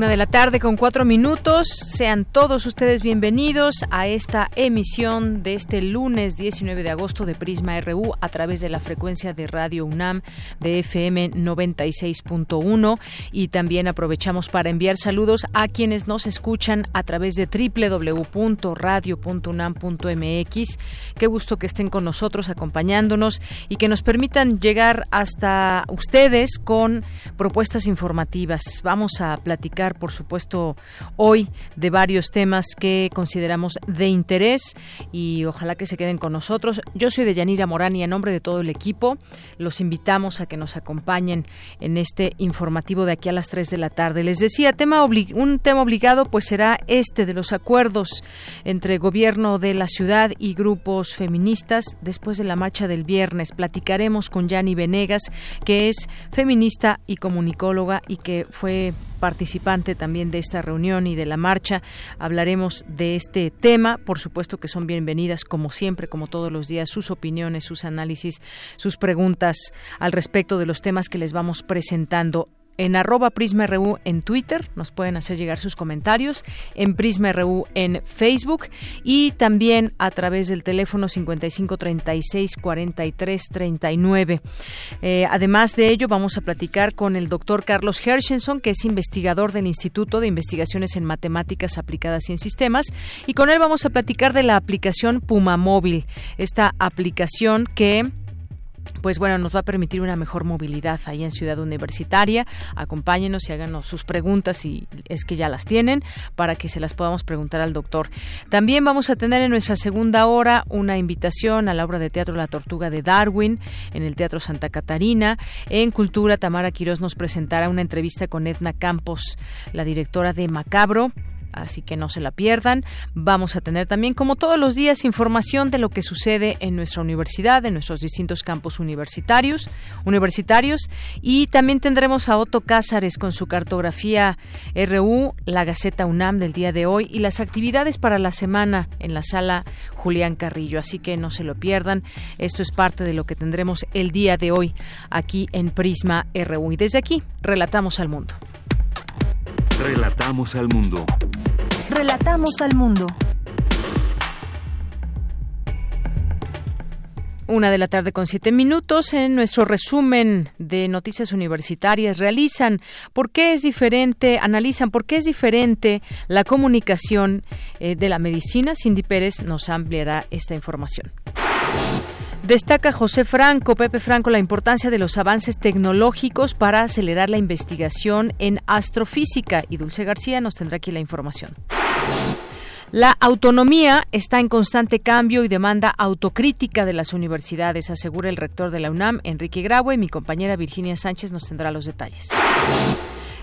Una de la tarde con cuatro minutos. Sean todos ustedes bienvenidos a esta emisión de este lunes 19 de agosto de Prisma RU a través de la frecuencia de Radio UNAM de FM 96.1 y también aprovechamos para enviar saludos a quienes nos escuchan a través de www.radio.unam.mx. Qué gusto que estén con nosotros acompañándonos y que nos permitan llegar hasta ustedes con propuestas informativas. Vamos a platicar por supuesto, hoy de varios temas que consideramos de interés y ojalá que se queden con nosotros. Yo soy de Yanira Morán y en nombre de todo el equipo los invitamos a que nos acompañen en este informativo de aquí a las 3 de la tarde. Les decía, tema un tema obligado pues será este de los acuerdos entre gobierno de la ciudad y grupos feministas después de la marcha del viernes. Platicaremos con Yani Venegas, que es feminista y comunicóloga y que fue participante también de esta reunión y de la marcha. Hablaremos de este tema. Por supuesto que son bienvenidas, como siempre, como todos los días, sus opiniones, sus análisis, sus preguntas al respecto de los temas que les vamos presentando en arroba PrismaRU en Twitter, nos pueden hacer llegar sus comentarios, en PrismaRU en Facebook y también a través del teléfono 5536-4339. Eh, además de ello, vamos a platicar con el doctor Carlos Hershenson, que es investigador del Instituto de Investigaciones en Matemáticas Aplicadas y en Sistemas, y con él vamos a platicar de la aplicación Puma Móvil, esta aplicación que pues bueno, nos va a permitir una mejor movilidad ahí en Ciudad Universitaria. Acompáñenos y háganos sus preguntas si es que ya las tienen para que se las podamos preguntar al doctor. También vamos a tener en nuestra segunda hora una invitación a la obra de teatro La Tortuga de Darwin en el Teatro Santa Catarina. En Cultura, Tamara Quirós nos presentará una entrevista con Edna Campos, la directora de Macabro así que no se la pierdan. Vamos a tener también, como todos los días, información de lo que sucede en nuestra universidad, en nuestros distintos campus universitarios, universitarios, y también tendremos a Otto Cázares con su cartografía RU, la Gaceta UNAM del día de hoy y las actividades para la semana en la sala Julián Carrillo, así que no se lo pierdan. Esto es parte de lo que tendremos el día de hoy aquí en Prisma RU. Y desde aquí, relatamos al mundo. Relatamos al mundo. Relatamos al mundo. Una de la tarde con siete minutos en nuestro resumen de noticias universitarias realizan por qué es diferente, analizan por qué es diferente la comunicación eh, de la medicina. Cindy Pérez nos ampliará esta información. Destaca José Franco, Pepe Franco, la importancia de los avances tecnológicos para acelerar la investigación en astrofísica y Dulce García nos tendrá aquí la información. La autonomía está en constante cambio y demanda autocrítica de las universidades, asegura el rector de la UNAM, Enrique Graue, y mi compañera Virginia Sánchez nos tendrá los detalles.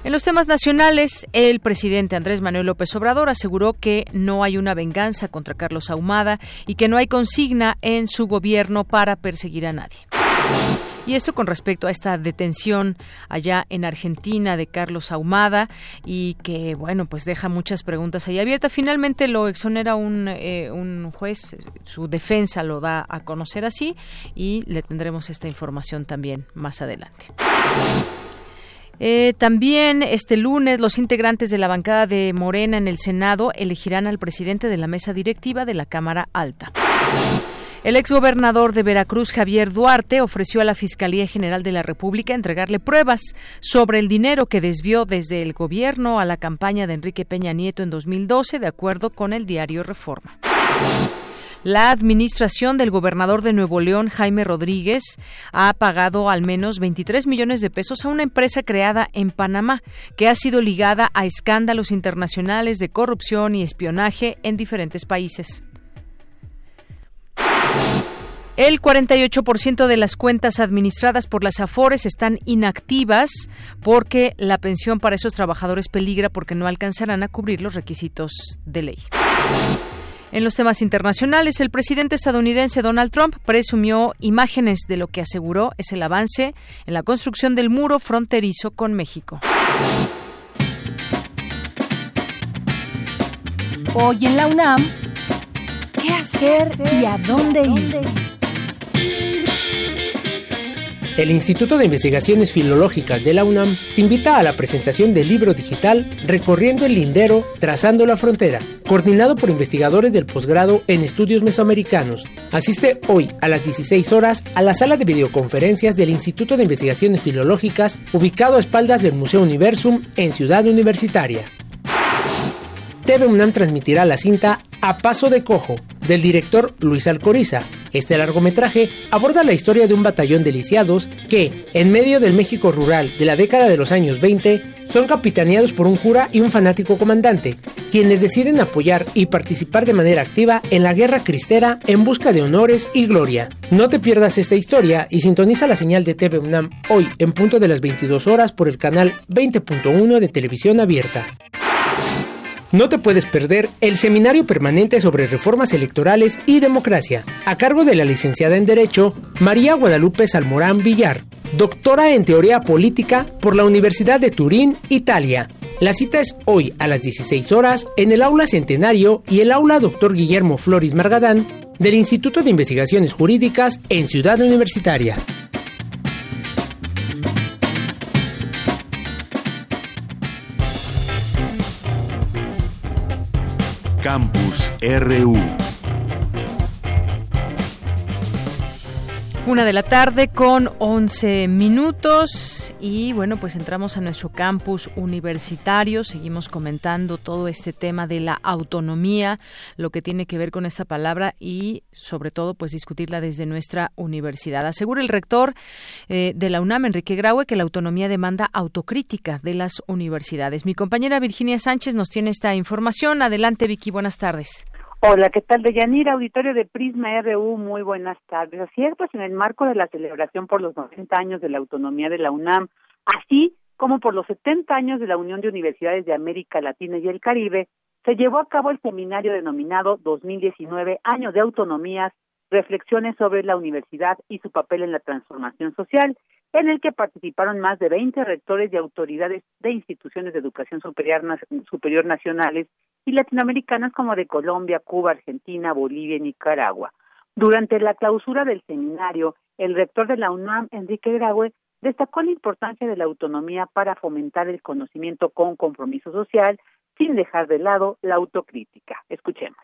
En los temas nacionales, el presidente Andrés Manuel López Obrador aseguró que no hay una venganza contra Carlos Ahumada y que no hay consigna en su gobierno para perseguir a nadie. Y esto con respecto a esta detención allá en Argentina de Carlos Ahumada y que, bueno, pues deja muchas preguntas ahí abiertas. Finalmente lo exonera un, eh, un juez, su defensa lo da a conocer así y le tendremos esta información también más adelante. Eh, también este lunes los integrantes de la bancada de Morena en el Senado elegirán al presidente de la mesa directiva de la Cámara Alta. El exgobernador de Veracruz, Javier Duarte, ofreció a la Fiscalía General de la República entregarle pruebas sobre el dinero que desvió desde el gobierno a la campaña de Enrique Peña Nieto en 2012, de acuerdo con el diario Reforma. La administración del gobernador de Nuevo León, Jaime Rodríguez, ha pagado al menos 23 millones de pesos a una empresa creada en Panamá que ha sido ligada a escándalos internacionales de corrupción y espionaje en diferentes países. El 48% de las cuentas administradas por las AFORES están inactivas porque la pensión para esos trabajadores peligra porque no alcanzarán a cubrir los requisitos de ley. En los temas internacionales, el presidente estadounidense Donald Trump presumió imágenes de lo que aseguró es el avance en la construcción del muro fronterizo con México. Hoy en la UNAM, ¿qué hacer y a dónde ir? El Instituto de Investigaciones Filológicas de la UNAM te invita a la presentación del libro digital Recorriendo el Lindero, Trazando la Frontera, coordinado por investigadores del posgrado en estudios mesoamericanos. Asiste hoy a las 16 horas a la sala de videoconferencias del Instituto de Investigaciones Filológicas, ubicado a espaldas del Museo Universum en Ciudad Universitaria. TV UNAM transmitirá la cinta A Paso de Cojo, del director Luis Alcoriza. Este largometraje aborda la historia de un batallón de lisiados que, en medio del México rural de la década de los años 20, son capitaneados por un cura y un fanático comandante, quienes deciden apoyar y participar de manera activa en la guerra cristera en busca de honores y gloria. No te pierdas esta historia y sintoniza la señal de TV UNAM hoy en punto de las 22 horas por el canal 20.1 de televisión abierta. No te puedes perder el seminario permanente sobre reformas electorales y democracia, a cargo de la licenciada en Derecho María Guadalupe Salmorán Villar, doctora en Teoría Política por la Universidad de Turín, Italia. La cita es hoy a las 16 horas en el aula Centenario y el aula Dr. Guillermo Floris Margadán del Instituto de Investigaciones Jurídicas en Ciudad Universitaria. Campus RU. Una de la tarde con 11 minutos y bueno, pues entramos a nuestro campus universitario, seguimos comentando todo este tema de la autonomía, lo que tiene que ver con esta palabra y sobre todo pues discutirla desde nuestra universidad. Asegura el rector eh, de la UNAM, Enrique Graue, que la autonomía demanda autocrítica de las universidades. Mi compañera Virginia Sánchez nos tiene esta información. Adelante Vicky, buenas tardes. Hola, ¿qué tal? Deyanira, auditorio de Prisma RU, muy buenas tardes. Así es, pues en el marco de la celebración por los 90 años de la autonomía de la UNAM, así como por los 70 años de la Unión de Universidades de América Latina y el Caribe, se llevó a cabo el seminario denominado 2019 Años de Autonomías, reflexiones sobre la universidad y su papel en la transformación social, en el que participaron más de 20 rectores y autoridades de instituciones de educación superior, superior nacionales y latinoamericanas como de Colombia, Cuba, Argentina, Bolivia y Nicaragua. Durante la clausura del seminario, el rector de la UNAM, Enrique Graue, destacó la importancia de la autonomía para fomentar el conocimiento con compromiso social, sin dejar de lado la autocrítica. Escuchemos.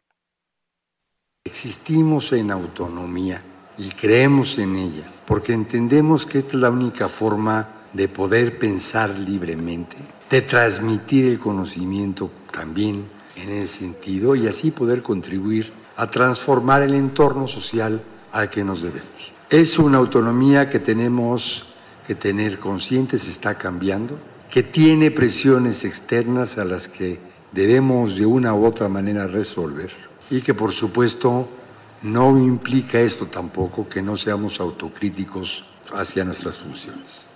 Existimos en autonomía y creemos en ella, porque entendemos que esta es la única forma de poder pensar libremente, de transmitir el conocimiento también en ese sentido y así poder contribuir a transformar el entorno social al que nos debemos. Es una autonomía que tenemos que tener conscientes, está cambiando, que tiene presiones externas a las que debemos de una u otra manera resolver y que por supuesto no implica esto tampoco que no seamos autocríticos hacia nuestras funciones.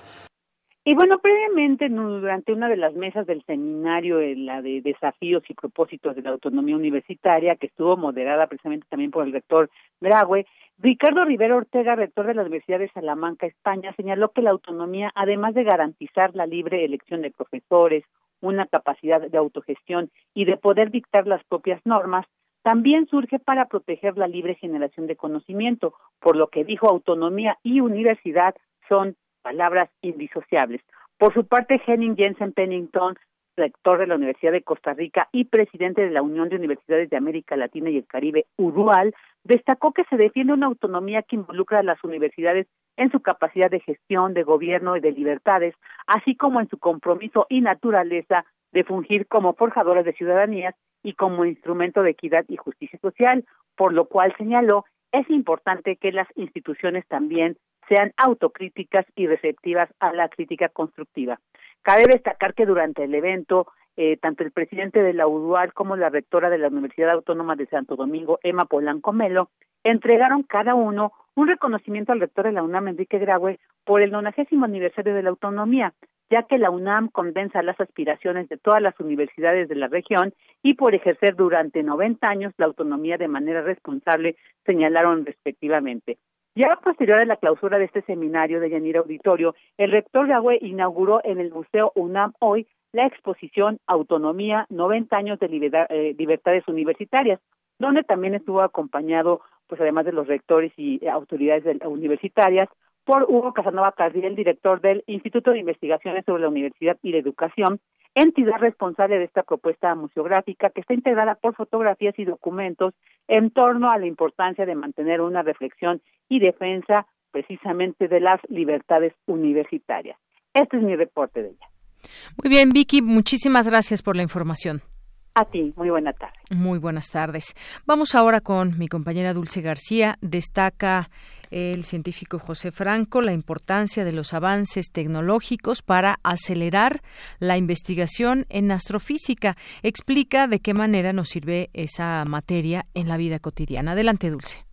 Y bueno, previamente, durante una de las mesas del seminario, la de desafíos y propósitos de la autonomía universitaria, que estuvo moderada precisamente también por el rector Graue, Ricardo Rivera Ortega, rector de la Universidad de Salamanca, España, señaló que la autonomía, además de garantizar la libre elección de profesores, una capacidad de autogestión y de poder dictar las propias normas, también surge para proteger la libre generación de conocimiento, por lo que dijo autonomía y universidad son palabras indisociables. Por su parte, Henning Jensen Pennington, rector de la Universidad de Costa Rica y presidente de la Unión de Universidades de América Latina y el Caribe, URUAL, destacó que se defiende una autonomía que involucra a las universidades en su capacidad de gestión, de gobierno y de libertades, así como en su compromiso y naturaleza de fungir como forjadoras de ciudadanías y como instrumento de equidad y justicia social, por lo cual señaló es importante que las instituciones también sean autocríticas y receptivas a la crítica constructiva. Cabe destacar que durante el evento, eh, tanto el presidente de la UDUAL como la rectora de la Universidad Autónoma de Santo Domingo, Emma Polanco Melo, entregaron cada uno un reconocimiento al rector de la UNAM, Enrique Graue, por el 90 aniversario de la autonomía, ya que la UNAM condensa las aspiraciones de todas las universidades de la región y por ejercer durante 90 años la autonomía de manera responsable, señalaron respectivamente. Ya posterior a la clausura de este seminario de Yanira Auditorio, el rector Graue inauguró en el Museo UNAM hoy la exposición Autonomía, 90 años de eh, libertades universitarias, donde también estuvo acompañado, pues además de los rectores y eh, autoridades universitarias, por Hugo Casanova Carriel, director del Instituto de Investigaciones sobre la Universidad y la Educación, entidad responsable de esta propuesta museográfica que está integrada por fotografías y documentos en torno a la importancia de mantener una reflexión y defensa precisamente de las libertades universitarias. Este es mi reporte de ella. Muy bien, Vicky, muchísimas gracias por la información. A ti, muy buena tarde. Muy buenas tardes. Vamos ahora con mi compañera Dulce García. Destaca el científico José Franco la importancia de los avances tecnológicos para acelerar la investigación en astrofísica. Explica de qué manera nos sirve esa materia en la vida cotidiana. Adelante, Dulce.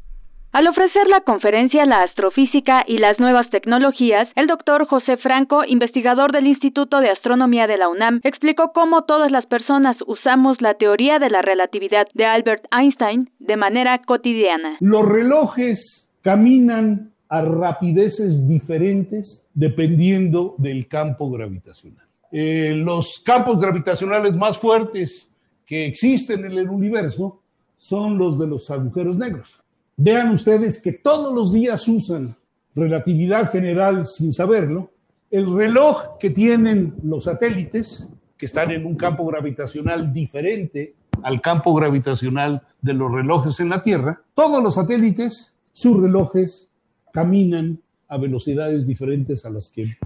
Al ofrecer la conferencia La astrofísica y las nuevas tecnologías, el doctor José Franco, investigador del Instituto de Astronomía de la UNAM, explicó cómo todas las personas usamos la teoría de la relatividad de Albert Einstein de manera cotidiana. Los relojes caminan a rapideces diferentes dependiendo del campo gravitacional. Eh, los campos gravitacionales más fuertes que existen en el universo son los de los agujeros negros. Vean ustedes que todos los días usan relatividad general sin saberlo. El reloj que tienen los satélites, que están en un campo gravitacional diferente al campo gravitacional de los relojes en la Tierra, todos los satélites, sus relojes caminan a velocidades diferentes a las que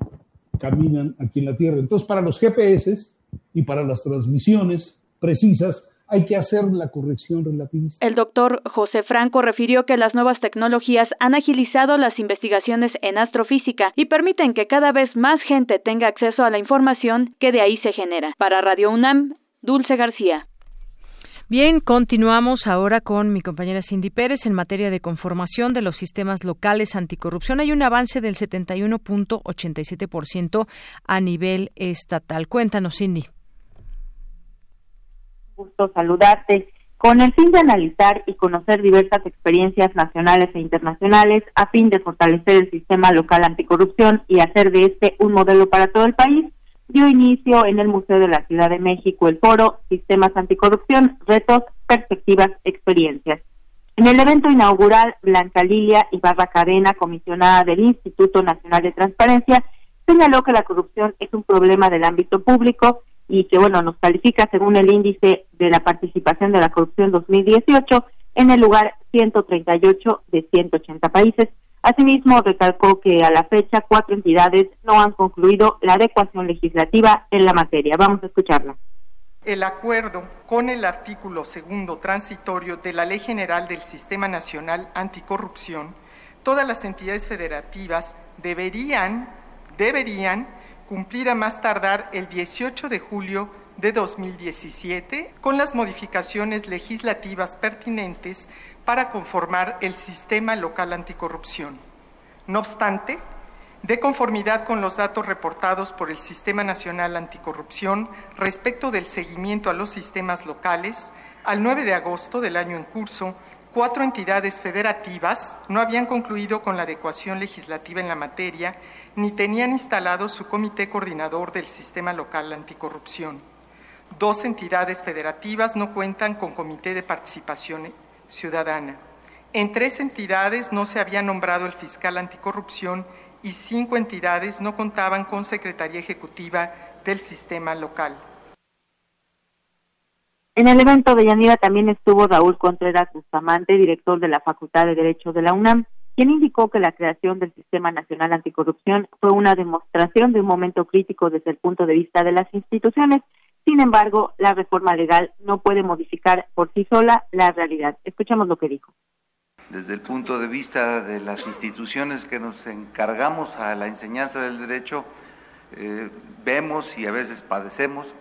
caminan aquí en la Tierra. Entonces, para los GPS y para las transmisiones precisas, hay que hacer la corrección relativista. El doctor José Franco refirió que las nuevas tecnologías han agilizado las investigaciones en astrofísica y permiten que cada vez más gente tenga acceso a la información que de ahí se genera. Para Radio UNAM, Dulce García. Bien, continuamos ahora con mi compañera Cindy Pérez en materia de conformación de los sistemas locales anticorrupción. Hay un avance del 71.87% a nivel estatal. Cuéntanos, Cindy gusto saludarte. Con el fin de analizar y conocer diversas experiencias nacionales e internacionales a fin de fortalecer el sistema local anticorrupción y hacer de este un modelo para todo el país, dio inicio en el Museo de la Ciudad de México el foro Sistemas Anticorrupción, Retos, Perspectivas, Experiencias. En el evento inaugural, Blanca Lilia Ibarra Cadena, comisionada del Instituto Nacional de Transparencia, señaló que la corrupción es un problema del ámbito público y que, bueno, nos califica según el índice de la participación de la corrupción 2018 en el lugar 138 de 180 países. Asimismo, recalcó que a la fecha cuatro entidades no han concluido la adecuación legislativa en la materia. Vamos a escucharla. El acuerdo con el artículo segundo transitorio de la Ley General del Sistema Nacional Anticorrupción, todas las entidades federativas deberían, deberían cumplir a más tardar el 18 de julio de 2017 con las modificaciones legislativas pertinentes para conformar el sistema local anticorrupción. No obstante, de conformidad con los datos reportados por el Sistema Nacional Anticorrupción respecto del seguimiento a los sistemas locales, al 9 de agosto del año en curso, cuatro entidades federativas no habían concluido con la adecuación legislativa en la materia ni tenían instalado su comité coordinador del sistema local anticorrupción. Dos entidades federativas no cuentan con comité de participación ciudadana. En tres entidades no se había nombrado el fiscal anticorrupción y cinco entidades no contaban con secretaría ejecutiva del sistema local. En el evento de Yanira también estuvo Raúl Contreras Bustamante, director de la Facultad de Derecho de la UNAM, quien indicó que la creación del Sistema Nacional Anticorrupción fue una demostración de un momento crítico desde el punto de vista de las instituciones Sin embargo, la reforma legal no puede modificar por sí sola la realidad. Escuchemos lo que dijo. Desde el punto de vista de las instituciones que nos encargamos a la enseñanza del derecho, eh, vemos y a veces padecemos,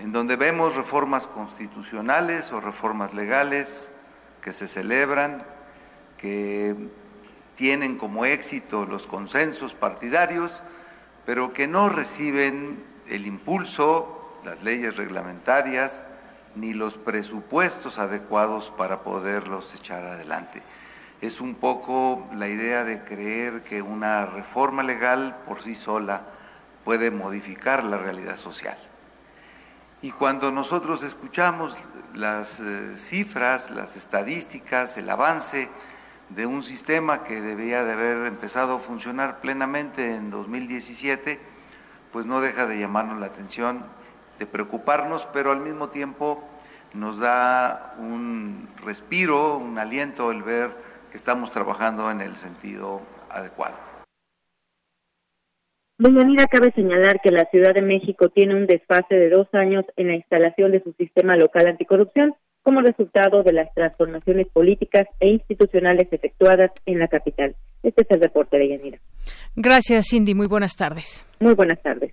en donde vemos reformas constitucionales o reformas legales que se celebran, que tienen como éxito los consensos partidarios, pero que no reciben el impulso las leyes reglamentarias ni los presupuestos adecuados para poderlos echar adelante. Es un poco la idea de creer que una reforma legal por sí sola puede modificar la realidad social. Y cuando nosotros escuchamos las eh, cifras, las estadísticas, el avance de un sistema que debía de haber empezado a funcionar plenamente en 2017, pues no deja de llamarnos la atención de preocuparnos, pero al mismo tiempo nos da un respiro, un aliento el ver que estamos trabajando en el sentido adecuado. Doña cabe señalar que la Ciudad de México tiene un desfase de dos años en la instalación de su sistema local anticorrupción como resultado de las transformaciones políticas e institucionales efectuadas en la capital. Este es el reporte de Yanira. Gracias, Cindy. Muy buenas tardes. Muy buenas tardes.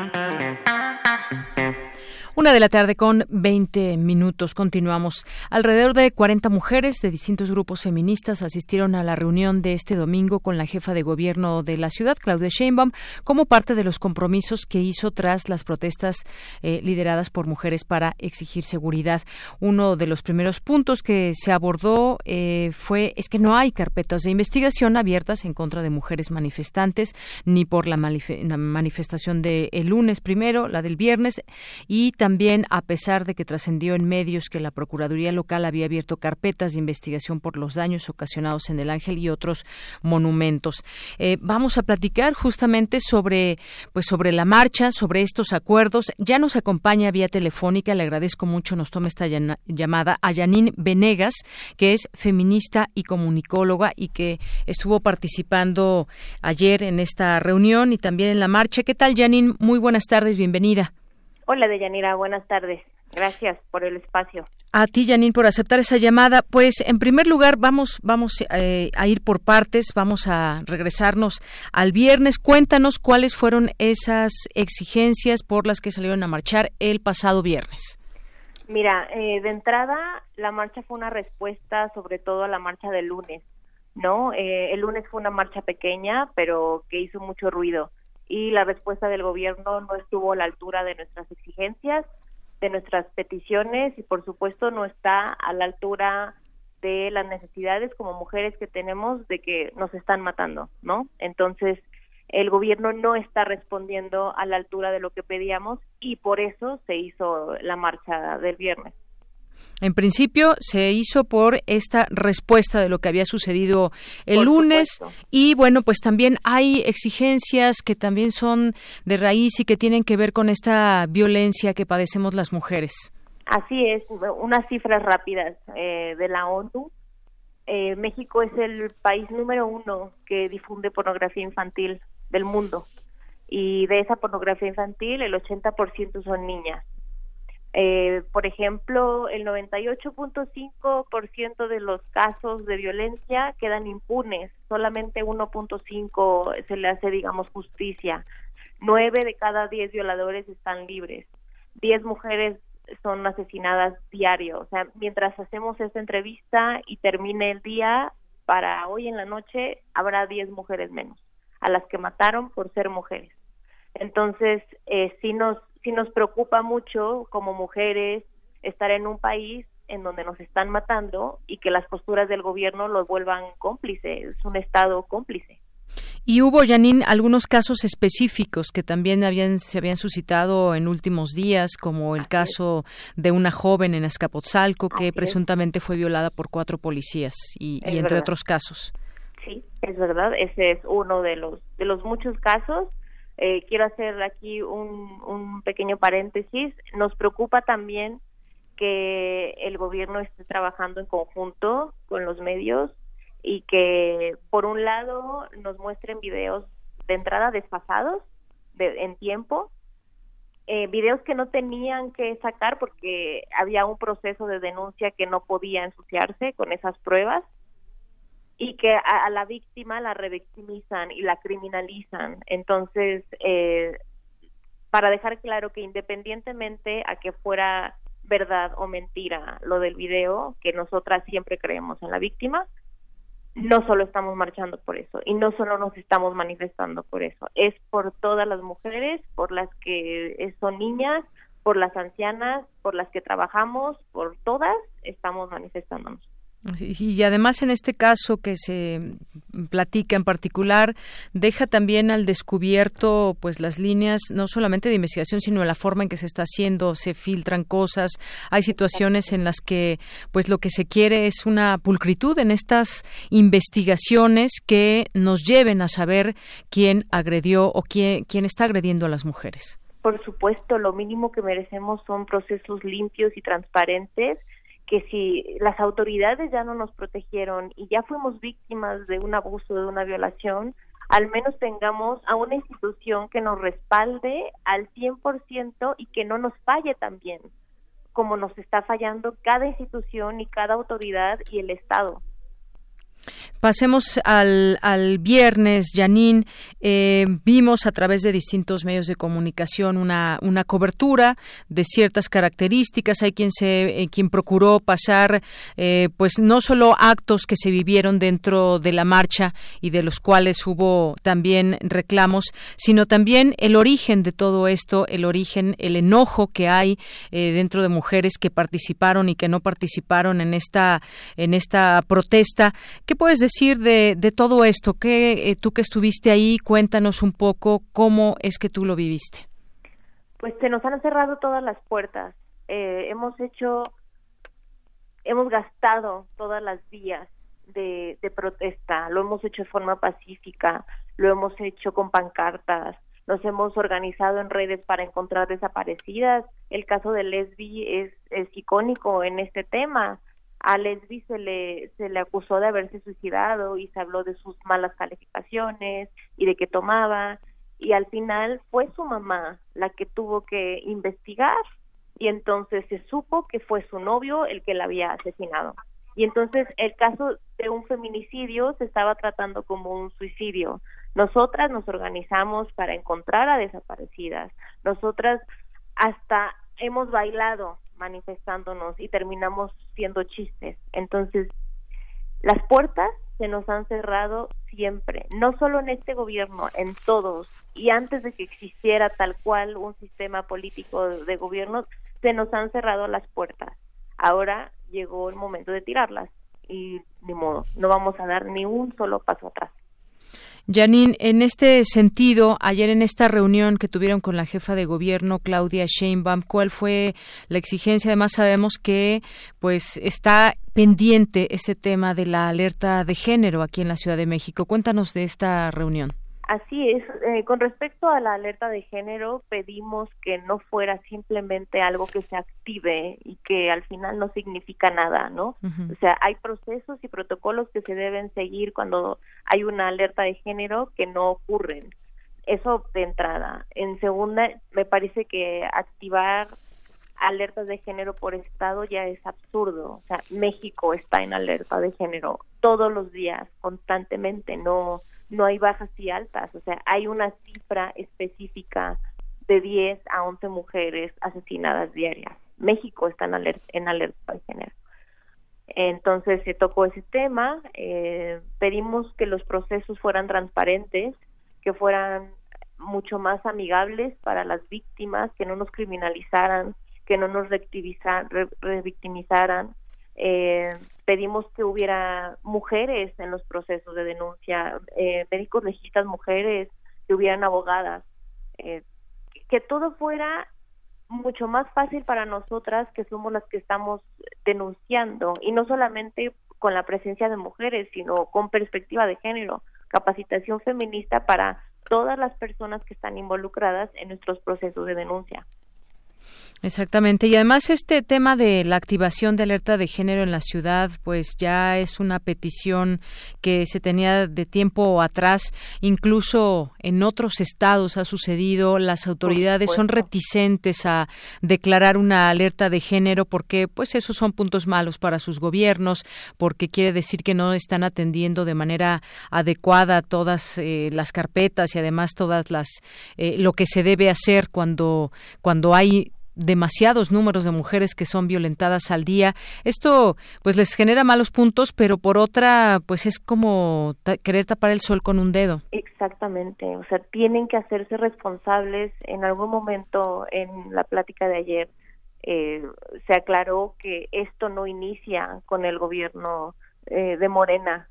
Una de la tarde con 20 minutos. Continuamos. Alrededor de 40 mujeres de distintos grupos feministas asistieron a la reunión de este domingo con la jefa de gobierno de la ciudad, Claudia Sheinbaum, como parte de los compromisos que hizo tras las protestas eh, lideradas por mujeres para exigir seguridad. Uno de los primeros puntos que se abordó eh, fue es que no hay carpetas de investigación abiertas en contra de mujeres manifestantes ni por la, manifestación del lunes primero, la del viernes y también a pesar de que trascendió en medios que la Procuraduría Local había abierto carpetas de investigación por los daños ocasionados en el Ángel y otros monumentos. Eh, vamos a platicar justamente sobre, pues, sobre la marcha, sobre estos acuerdos. Ya nos acompaña vía telefónica, le agradezco mucho, nos toma esta llamada a Janine Venegas, que es feminista y comunicóloga y que estuvo participando ayer en esta reunión y también en la marcha. ¿Qué tal, Janine? Muy buenas tardes, bienvenida. Hola, Deyanira, buenas tardes. Gracias por el espacio. A ti, Janine, por aceptar esa llamada. Pues, en primer lugar, vamos, vamos eh, a ir por partes, vamos a regresarnos al viernes. Cuéntanos cuáles fueron esas exigencias por las que salieron a marchar el pasado viernes. Mira, eh, de entrada, la marcha fue una respuesta sobre todo a la marcha del lunes, ¿no? Eh, el lunes fue una marcha pequeña, pero que hizo mucho ruido y la respuesta del gobierno no estuvo a la altura de nuestras exigencias, de nuestras peticiones y por supuesto no está a la altura de las necesidades como mujeres que tenemos de que nos están matando, ¿no? Entonces, el gobierno no está respondiendo a la altura de lo que pedíamos y por eso se hizo la marcha del viernes. En principio se hizo por esta respuesta de lo que había sucedido el lunes y bueno, pues también hay exigencias que también son de raíz y que tienen que ver con esta violencia que padecemos las mujeres. Así es, unas cifras rápidas eh, de la ONU. Eh, México es el país número uno que difunde pornografía infantil del mundo y de esa pornografía infantil el 80% son niñas. Eh, por ejemplo, el 98.5% de los casos de violencia quedan impunes, solamente 1.5 se le hace, digamos, justicia. Nueve de cada diez violadores están libres. Diez mujeres son asesinadas diario. O sea, mientras hacemos esta entrevista y termine el día, para hoy en la noche habrá diez mujeres menos, a las que mataron por ser mujeres. Entonces, eh, sí nos sí nos preocupa mucho como mujeres estar en un país en donde nos están matando y que las posturas del gobierno los vuelvan cómplices, es un Estado cómplice. Y hubo, Janine, algunos casos específicos que también habían, se habían suscitado en últimos días, como el caso de una joven en Azcapotzalco que presuntamente fue violada por cuatro policías y, y entre otros casos. Sí, es verdad, ese es uno de los, de los muchos casos Eh, quiero hacer aquí un, pequeño paréntesis. Nos preocupa también que el gobierno esté trabajando en conjunto con los medios y que por un lado nos muestren videos de entrada desfasados de, en tiempo, eh, videos que no tenían que sacar porque había un proceso de denuncia que no podía ensuciarse con esas pruebas y que a, la víctima la revictimizan y la criminalizan. Entonces, eh, para dejar claro que independientemente a que fuera verdad o mentira lo del video, que nosotras siempre creemos en la víctima, no solo estamos marchando por eso y no solo nos estamos manifestando por eso, es por todas las mujeres, por las que son niñas, por las ancianas, por las que trabajamos, por todas estamos manifestándonos. Y además en este caso que se platica en particular deja también al descubierto pues las líneas no solamente de investigación sino la forma en que se está haciendo se filtran cosas hay situaciones en las que pues lo que se quiere es una pulcritud en estas investigaciones que nos lleven a saber quién agredió o quién quién está agrediendo a las mujeres. Por supuesto lo mínimo que merecemos son procesos limpios y transparentes que si las autoridades ya no nos protegieron y ya fuimos víctimas de un abuso, de una violación, al menos tengamos a una institución que nos respalde al 100% y que no nos falle también, como nos está fallando cada institución y cada autoridad y el Estado. Pasemos al, al viernes, Janine. Eh, vimos a través de distintos medios de comunicación una, una cobertura de ciertas características. Hay quien se, eh, quien procuró pasar, eh, pues no solo actos que se vivieron dentro de la marcha y de los cuales hubo también reclamos, sino también el origen de todo esto, el origen, el enojo que hay dentro de mujeres que participaron y que no participaron en esta, en esta protesta. ¿Qué puedes decir de, de todo esto? que eh, tú que estuviste ahí, cuéntanos un poco cómo es que tú lo viviste. Pues se nos han cerrado todas las puertas. Eh, hemos hecho, hemos gastado todas las vías de, de protesta. Lo hemos hecho de forma pacífica, lo hemos hecho con pancartas, nos hemos organizado en redes para encontrar desaparecidas. El caso de Lesbi es, es icónico en este tema a Lesbi se le, se le acusó de haberse suicidado y se habló de sus malas calificaciones y de que tomaba y al final fue su mamá la que tuvo que investigar y entonces se supo que fue su novio el que la había asesinado. Y entonces el caso de un feminicidio se estaba tratando como un suicidio. Nosotras nos organizamos para encontrar a desaparecidas. Nosotras hasta hemos bailado manifestándonos y terminamos siendo chistes. Entonces, las puertas se nos han cerrado siempre, no solo en este gobierno, en todos. Y antes de que existiera tal cual un sistema político de gobierno, se nos han cerrado las puertas. Ahora llegó el momento de tirarlas y ni modo, no vamos a dar ni un solo paso atrás. Janine, en este sentido, ayer en esta reunión que tuvieron con la jefa de gobierno Claudia Sheinbaum, ¿cuál fue la exigencia? Además sabemos que pues está pendiente este tema de la alerta de género aquí en la Ciudad de México. Cuéntanos de esta reunión. Así es. Eh, con respecto a la alerta de género, pedimos que no fuera simplemente algo que se active y que al final no significa nada, ¿no? O sea, hay procesos y protocolos que se deben seguir cuando hay una alerta de género que no ocurren. Eso de entrada. En segunda, me parece que activar alertas de género por estado ya es absurdo. O sea, México está en alerta de género todos los días, constantemente, no no hay bajas y altas, o sea, hay una cifra específica de 10 a 11 mujeres asesinadas diarias. México está en alerta, en alerta de género. Entonces se tocó ese tema, eh, pedimos que los procesos fueran transparentes, que fueran mucho más amigables para las víctimas, que no nos criminalizaran, que no nos revictimizaran, eh, pedimos que hubiera mujeres en los procesos de denuncia, eh, médicos legistas mujeres, que hubieran abogadas, eh, que todo fuera mucho más fácil para nosotras que somos las que estamos denunciando y no solamente con la presencia de mujeres, sino con perspectiva de género, capacitación feminista para todas las personas que están involucradas en nuestros procesos de denuncia. Exactamente. Y además este tema de la activación de alerta de género en la ciudad, pues ya es una petición que se tenía de tiempo atrás. Incluso en otros estados ha sucedido. Las autoridades son reticentes a declarar una alerta de género porque, pues, esos son puntos malos para sus gobiernos, porque quiere decir que no están atendiendo de manera adecuada todas eh, las carpetas y además todas las eh, lo que se debe hacer cuando cuando hay demasiados números de mujeres que son violentadas al día. Esto pues les genera malos puntos, pero por otra pues es como querer tapar el sol con un dedo. Exactamente, o sea, tienen que hacerse responsables. En algún momento en la plática de ayer eh, se aclaró que esto no inicia con el gobierno eh, de Morena,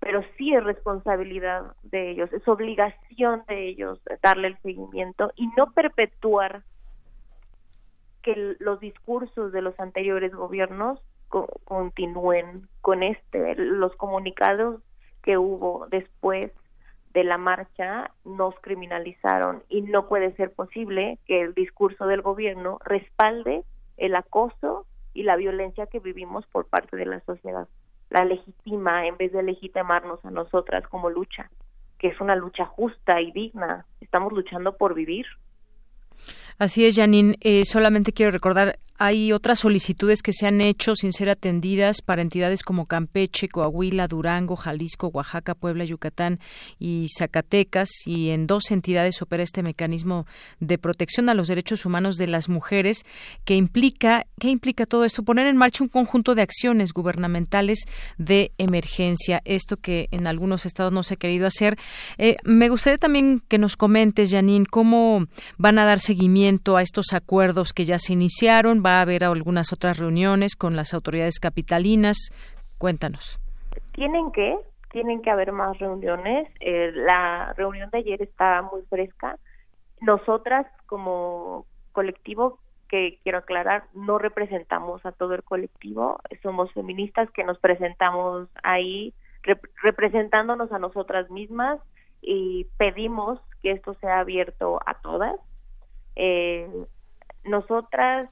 pero sí es responsabilidad de ellos, es obligación de ellos darle el seguimiento y no perpetuar que los discursos de los anteriores gobiernos continúen con este. Los comunicados que hubo después de la marcha nos criminalizaron y no puede ser posible que el discurso del gobierno respalde el acoso y la violencia que vivimos por parte de la sociedad. La legitima en vez de legitimarnos a nosotras como lucha, que es una lucha justa y digna. Estamos luchando por vivir. Así es, Janine. Eh, solamente quiero recordar hay otras solicitudes que se han hecho sin ser atendidas para entidades como Campeche, Coahuila, Durango, Jalisco, Oaxaca, Puebla, Yucatán y Zacatecas. Y en dos entidades opera este mecanismo de protección a los derechos humanos de las mujeres que implica, ¿qué implica todo esto? Poner en marcha un conjunto de acciones gubernamentales de emergencia. Esto que en algunos estados no se ha querido hacer. Eh, me gustaría también que nos comentes, Janine, cómo van a dar seguimiento a estos acuerdos que ya se iniciaron va a haber algunas otras reuniones con las autoridades capitalinas. Cuéntanos. Tienen que, tienen que haber más reuniones. Eh, la reunión de ayer está muy fresca. Nosotras como colectivo que quiero aclarar, no representamos a todo el colectivo, somos feministas que nos presentamos ahí representándonos a nosotras mismas y pedimos que esto sea abierto a todas. Eh, nosotras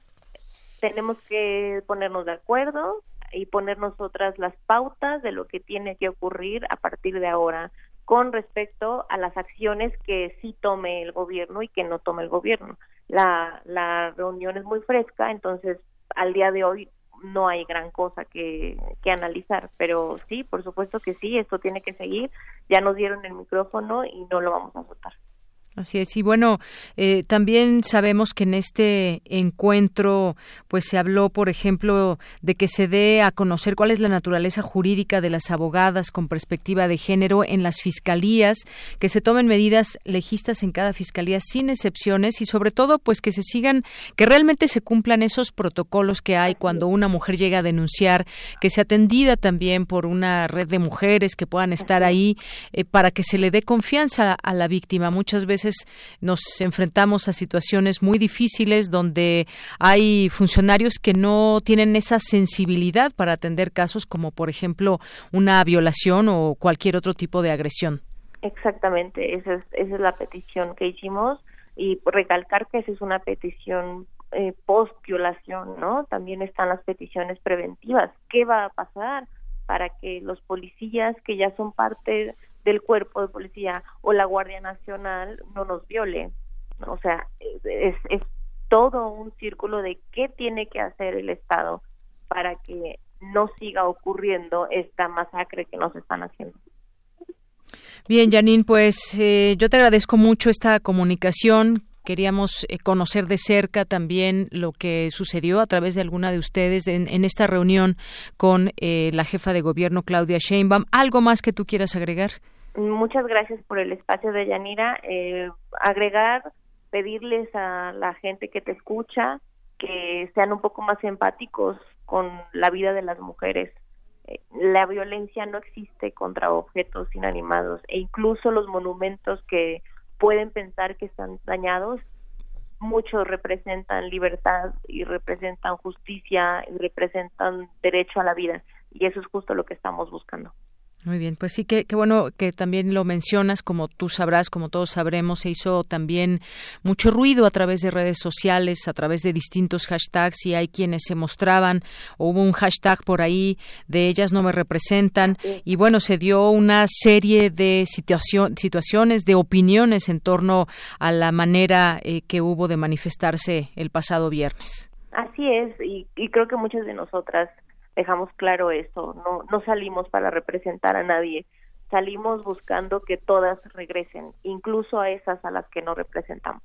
tenemos que ponernos de acuerdo y poner nosotras las pautas de lo que tiene que ocurrir a partir de ahora con respecto a las acciones que sí tome el gobierno y que no tome el gobierno. La, la reunión es muy fresca, entonces al día de hoy no hay gran cosa que, que analizar, pero sí, por supuesto que sí, esto tiene que seguir. Ya nos dieron el micrófono y no lo vamos a soltar. Así es. Y bueno, eh, también sabemos que en este encuentro, pues se habló, por ejemplo, de que se dé a conocer cuál es la naturaleza jurídica de las abogadas con perspectiva de género en las fiscalías, que se tomen medidas legistas en cada fiscalía sin excepciones y sobre todo, pues que se sigan, que realmente se cumplan esos protocolos que hay cuando una mujer llega a denunciar, que sea atendida también por una red de mujeres que puedan estar ahí eh, para que se le dé confianza a la víctima. Muchas veces nos enfrentamos a situaciones muy difíciles donde hay funcionarios que no tienen esa sensibilidad para atender casos como, por ejemplo, una violación o cualquier otro tipo de agresión. Exactamente, esa es, esa es la petición que hicimos y recalcar que esa es una petición eh, post violación, ¿no? También están las peticiones preventivas. ¿Qué va a pasar para que los policías que ya son parte del cuerpo de policía o la Guardia Nacional no nos viole. O sea, es, es todo un círculo de qué tiene que hacer el Estado para que no siga ocurriendo esta masacre que nos están haciendo. Bien, Janine, pues eh, yo te agradezco mucho esta comunicación. Queríamos eh, conocer de cerca también lo que sucedió a través de alguna de ustedes en, esta reunión con eh, la jefa de gobierno, Claudia Sheinbaum. ¿Algo más que tú quieras agregar? Muchas gracias por el espacio de Yanira. Eh, agregar, pedirles a la gente que te escucha que sean un poco más empáticos con la vida de las mujeres. Eh, la violencia no existe contra objetos inanimados e incluso los monumentos que pueden pensar que están dañados, muchos representan libertad y representan justicia y representan derecho a la vida y eso es justo lo que estamos buscando. Muy bien, pues sí, que, bueno que también lo mencionas, como tú sabrás, como todos sabremos, se hizo también mucho ruido a través de redes sociales, a través de distintos hashtags y hay quienes se mostraban, hubo un hashtag por ahí de ellas no me representan y bueno, se dio una serie de situación, situaciones, de opiniones en torno a la manera eh, que hubo de manifestarse el pasado viernes. Así es, y, y creo que muchas de nosotras dejamos claro eso, no, no salimos para representar a nadie, salimos buscando que todas regresen, incluso a esas a las que no representamos.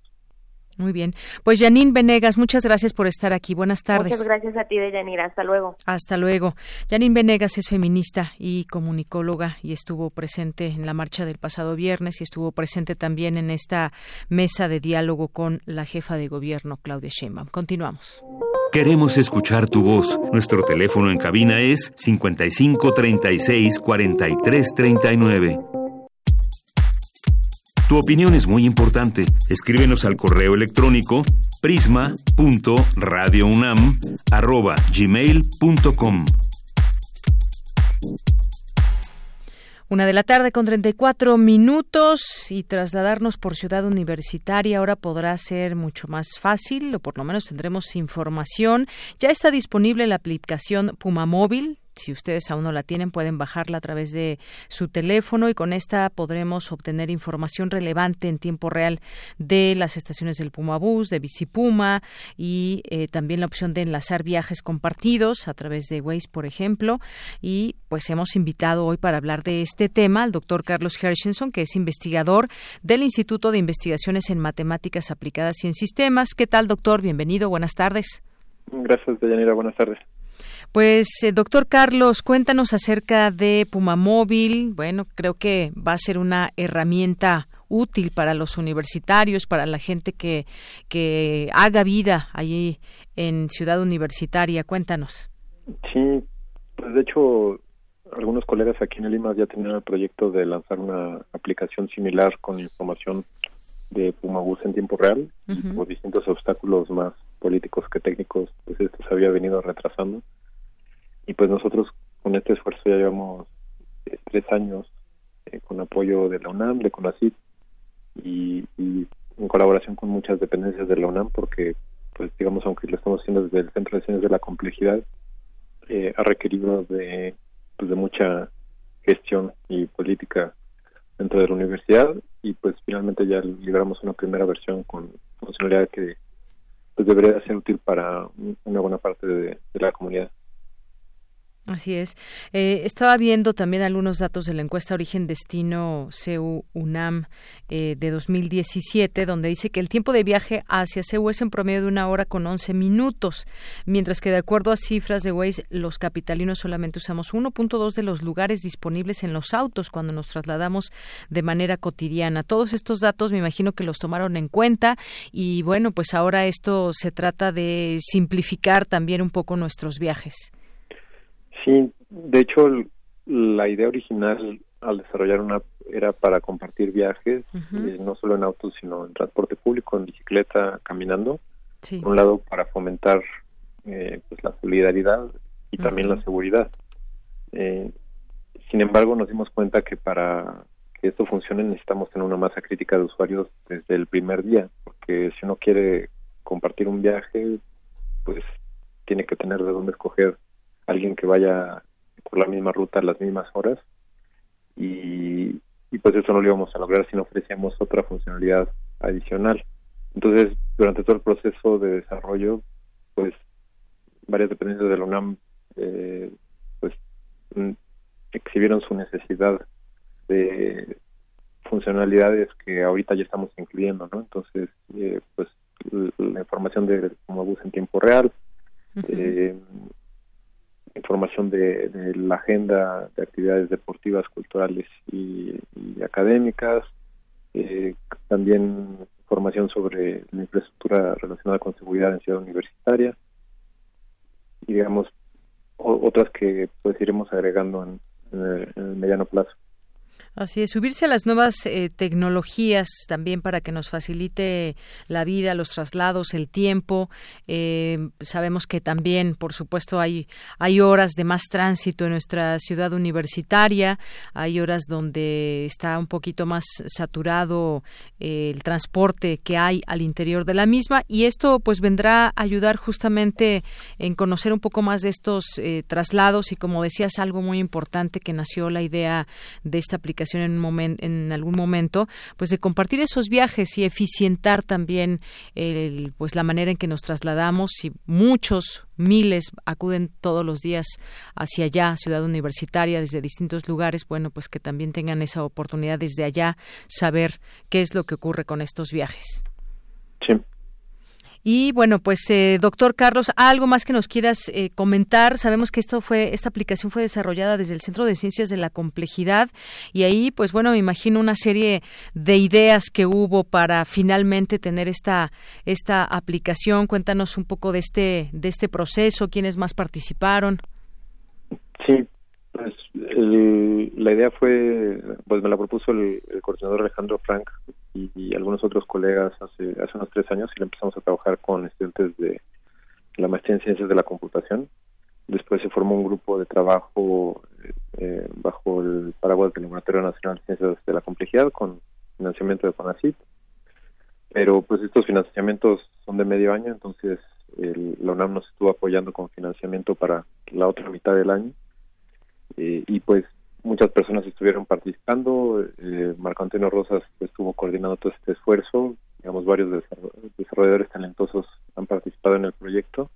Muy bien. Pues Janine Venegas, muchas gracias por estar aquí. Buenas tardes. Muchas gracias a ti, Deyanira. Hasta luego. Hasta luego. Janine Venegas es feminista y comunicóloga y estuvo presente en la marcha del pasado viernes y estuvo presente también en esta mesa de diálogo con la jefa de gobierno, Claudia Sheinbaum. Continuamos. Queremos escuchar tu voz. Nuestro teléfono en cabina es 55 36 43 39. Tu opinión es muy importante. Escríbenos al correo electrónico prisma.radiounam@gmail.com. Una de la tarde con 34 minutos y trasladarnos por Ciudad Universitaria ahora podrá ser mucho más fácil, o por lo menos tendremos información. Ya está disponible la aplicación Puma Móvil si ustedes aún no la tienen, pueden bajarla a través de su teléfono y con esta podremos obtener información relevante en tiempo real de las estaciones del Puma Bus, de Bicipuma y eh, también la opción de enlazar viajes compartidos a través de Waze, por ejemplo. Y pues hemos invitado hoy para hablar de este tema al doctor Carlos Hershenson, que es investigador del Instituto de Investigaciones en Matemáticas Aplicadas y en Sistemas. ¿Qué tal, doctor? Bienvenido. Buenas tardes. Gracias, Deyanira. Buenas tardes. Pues, eh, doctor Carlos, cuéntanos acerca de Puma Móvil. Bueno, creo que va a ser una herramienta útil para los universitarios, para la gente que, que haga vida allí en Ciudad Universitaria. Cuéntanos. Sí, pues de hecho, algunos colegas aquí en Lima ya tenían el proyecto de lanzar una aplicación similar con información de Puma Bus en tiempo real, por distintos obstáculos más políticos que técnicos, pues esto se había venido retrasando y pues nosotros con este esfuerzo ya llevamos eh, tres años eh, con apoyo de la UNAM, de CONACYT y, en colaboración con muchas dependencias de la UNAM porque pues digamos aunque lo estamos haciendo desde el Centro de Ciencias de la Complejidad eh, ha requerido de pues de mucha gestión y política dentro de la universidad y pues finalmente ya liberamos una primera versión con funcionalidad que pues debería ser útil para una buena parte de la comunidad. Así es. Eh, estaba viendo también algunos datos de la encuesta Origen Destino CEU UNAM eh, de 2017, donde dice que el tiempo de viaje hacia CEU es en promedio de una hora con 11 minutos, mientras que de acuerdo a cifras de Waze, los capitalinos solamente usamos 1.2 de los lugares disponibles en los autos cuando nos trasladamos de manera cotidiana. Todos estos datos me imagino que los tomaron en cuenta y bueno, pues ahora esto se trata de simplificar también un poco nuestros viajes. Sí, de hecho la idea original al desarrollar una era para compartir viajes, eh, no solo en autos, sino en transporte público, en bicicleta, caminando. Por un lado, para fomentar eh, pues la solidaridad y también la seguridad. Eh, sin embargo, nos dimos cuenta que para que esto funcione necesitamos tener una masa crítica de usuarios desde el primer día, porque si uno quiere compartir un viaje, pues tiene que tener de dónde escoger alguien que vaya por la misma ruta a las mismas horas y, pues eso no lo íbamos a lograr si no ofrecíamos otra funcionalidad adicional. Entonces, durante todo el proceso de desarrollo, pues varias dependencias de la UNAM eh, pues mm, exhibieron su necesidad de funcionalidades que ahorita ya estamos incluyendo, ¿no? Entonces, eh, pues la información de cómo bus en tiempo real, eh, información de, la agenda de actividades deportivas, culturales y, académicas, eh, también información sobre la infraestructura relacionada con seguridad en ciudad universitaria y digamos otras que pues iremos agregando en, en el mediano plazo. Así es, subirse a las nuevas eh, tecnologías también para que nos facilite la vida, los traslados, el tiempo. Eh, sabemos que también, por supuesto, hay, hay horas de más tránsito en nuestra ciudad universitaria, hay horas donde está un poquito más saturado eh, el transporte que hay al interior de la misma y esto pues vendrá a ayudar justamente en conocer un poco más de estos traslados y como decías algo muy importante que nació la idea de esta aplicación en, un en algún momento, pues de compartir esos viajes y eficientar también el, pues la manera en que nos trasladamos. Si muchos, miles acuden todos los días hacia allá, ciudad universitaria, desde distintos lugares, bueno, pues que también tengan esa oportunidad desde allá saber qué es lo que ocurre con estos viajes. Sí, y bueno, pues eh, doctor Carlos, algo más que nos quieras eh, comentar. Sabemos que esto fue, esta aplicación fue desarrollada desde el Centro de Ciencias de la Complejidad y ahí, pues bueno, me imagino una serie de ideas que hubo para finalmente tener esta esta aplicación. Cuéntanos un poco de este de este proceso, quiénes más participaron. Sí, pues la idea fue, pues me la propuso el, coordinador Alejandro Frank y, algunos otros colegas hace, hace unos tres años y empezamos a trabajar con estudiantes de la maestría en ciencias de la computación. Después se formó un grupo de trabajo eh, bajo el paraguas del Laboratorio Nacional de Ciencias de la Complejidad con financiamiento de FONACIT. Pero pues estos financiamientos son de medio año, entonces el, la UNAM nos estuvo apoyando con financiamiento para la otra mitad del año eh, y pues muchas personas estuvieron participando. Eh, Marco Antonio Rosas estuvo coordinando todo este esfuerzo. Digamos, varios desarrolladores talentosos han participado en el proyecto.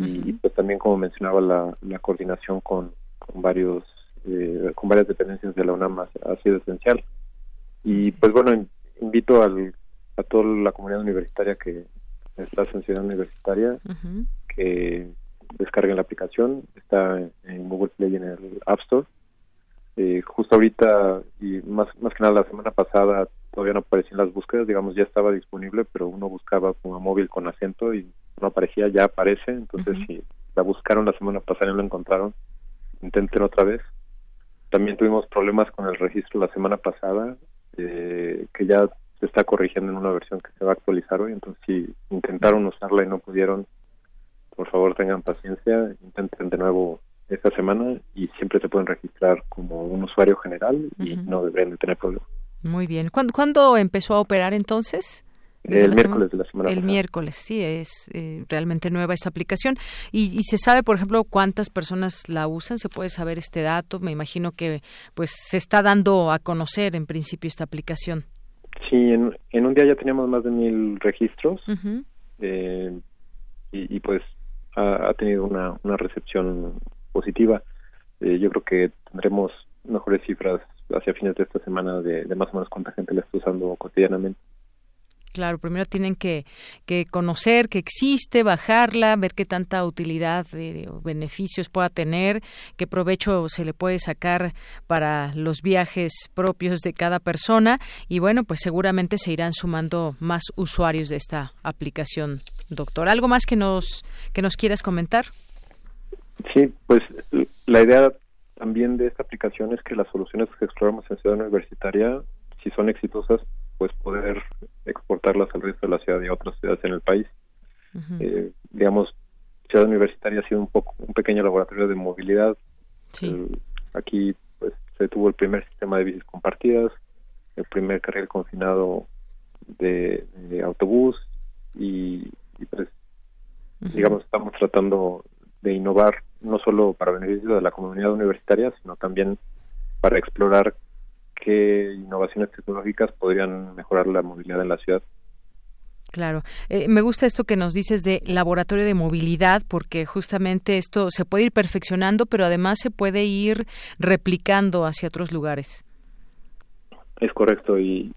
Y pues también, como mencionaba, la, coordinación con, con varios eh, con varias dependencias de la UNAM ha, sido esencial. Y pues bueno, invito al, a toda la comunidad universitaria que es la sociedad universitaria que descarguen la aplicación, está en Google Play y en el App Store. Eh, justo ahorita y más, más que nada la semana pasada todavía no aparecían las búsquedas, digamos ya estaba disponible, pero uno buscaba como móvil con acento y no aparecía, ya aparece, entonces si la buscaron la semana pasada y no la encontraron, intenten otra vez. También tuvimos problemas con el registro la semana pasada, eh, que ya se está corrigiendo en una versión que se va a actualizar hoy, entonces si intentaron usarla y no pudieron, por favor tengan paciencia, intenten de nuevo esta semana y siempre se pueden registrar como un usuario general y no deberían de tener problemas. Muy bien. ¿Cuándo, empezó a operar entonces? el miércoles de la semana El miércoles, sí, es eh, realmente nueva esta aplicación. Y, se sabe, por ejemplo, cuántas personas la usan? ¿Se puede saber este dato? Me imagino que pues se está dando a conocer en principio esta aplicación. Sí, en, en un día ya teníamos más de mil registros. Eh, y, y, pues ha, tenido una, una recepción positiva. Eh, yo creo que tendremos mejores cifras hacia fines de esta semana de, más o menos cuánta gente la está usando cotidianamente. Claro, primero tienen que, que, conocer que existe, bajarla, ver qué tanta utilidad o beneficios pueda tener, qué provecho se le puede sacar para los viajes propios de cada persona y bueno, pues seguramente se irán sumando más usuarios de esta aplicación. Doctor, ¿algo más que nos que nos quieras comentar? Sí, pues la idea también de esta aplicación es que las soluciones que exploramos en Ciudad Universitaria, si son exitosas, pues poder exportarlas al resto de la ciudad y a otras ciudades en el país. eh, digamos, Ciudad Universitaria ha sido un poco un pequeño laboratorio de movilidad. aquí pues se tuvo el primer sistema de bicis compartidas, el primer carril confinado de, autobús y, pues digamos estamos tratando de innovar no solo para beneficio de la comunidad universitaria, sino también para explorar qué innovaciones tecnológicas podrían mejorar la movilidad en la ciudad. Claro, eh, me gusta esto que nos dices de laboratorio de movilidad, porque justamente esto se puede ir perfeccionando, pero además se puede ir replicando hacia otros lugares. Es correcto, y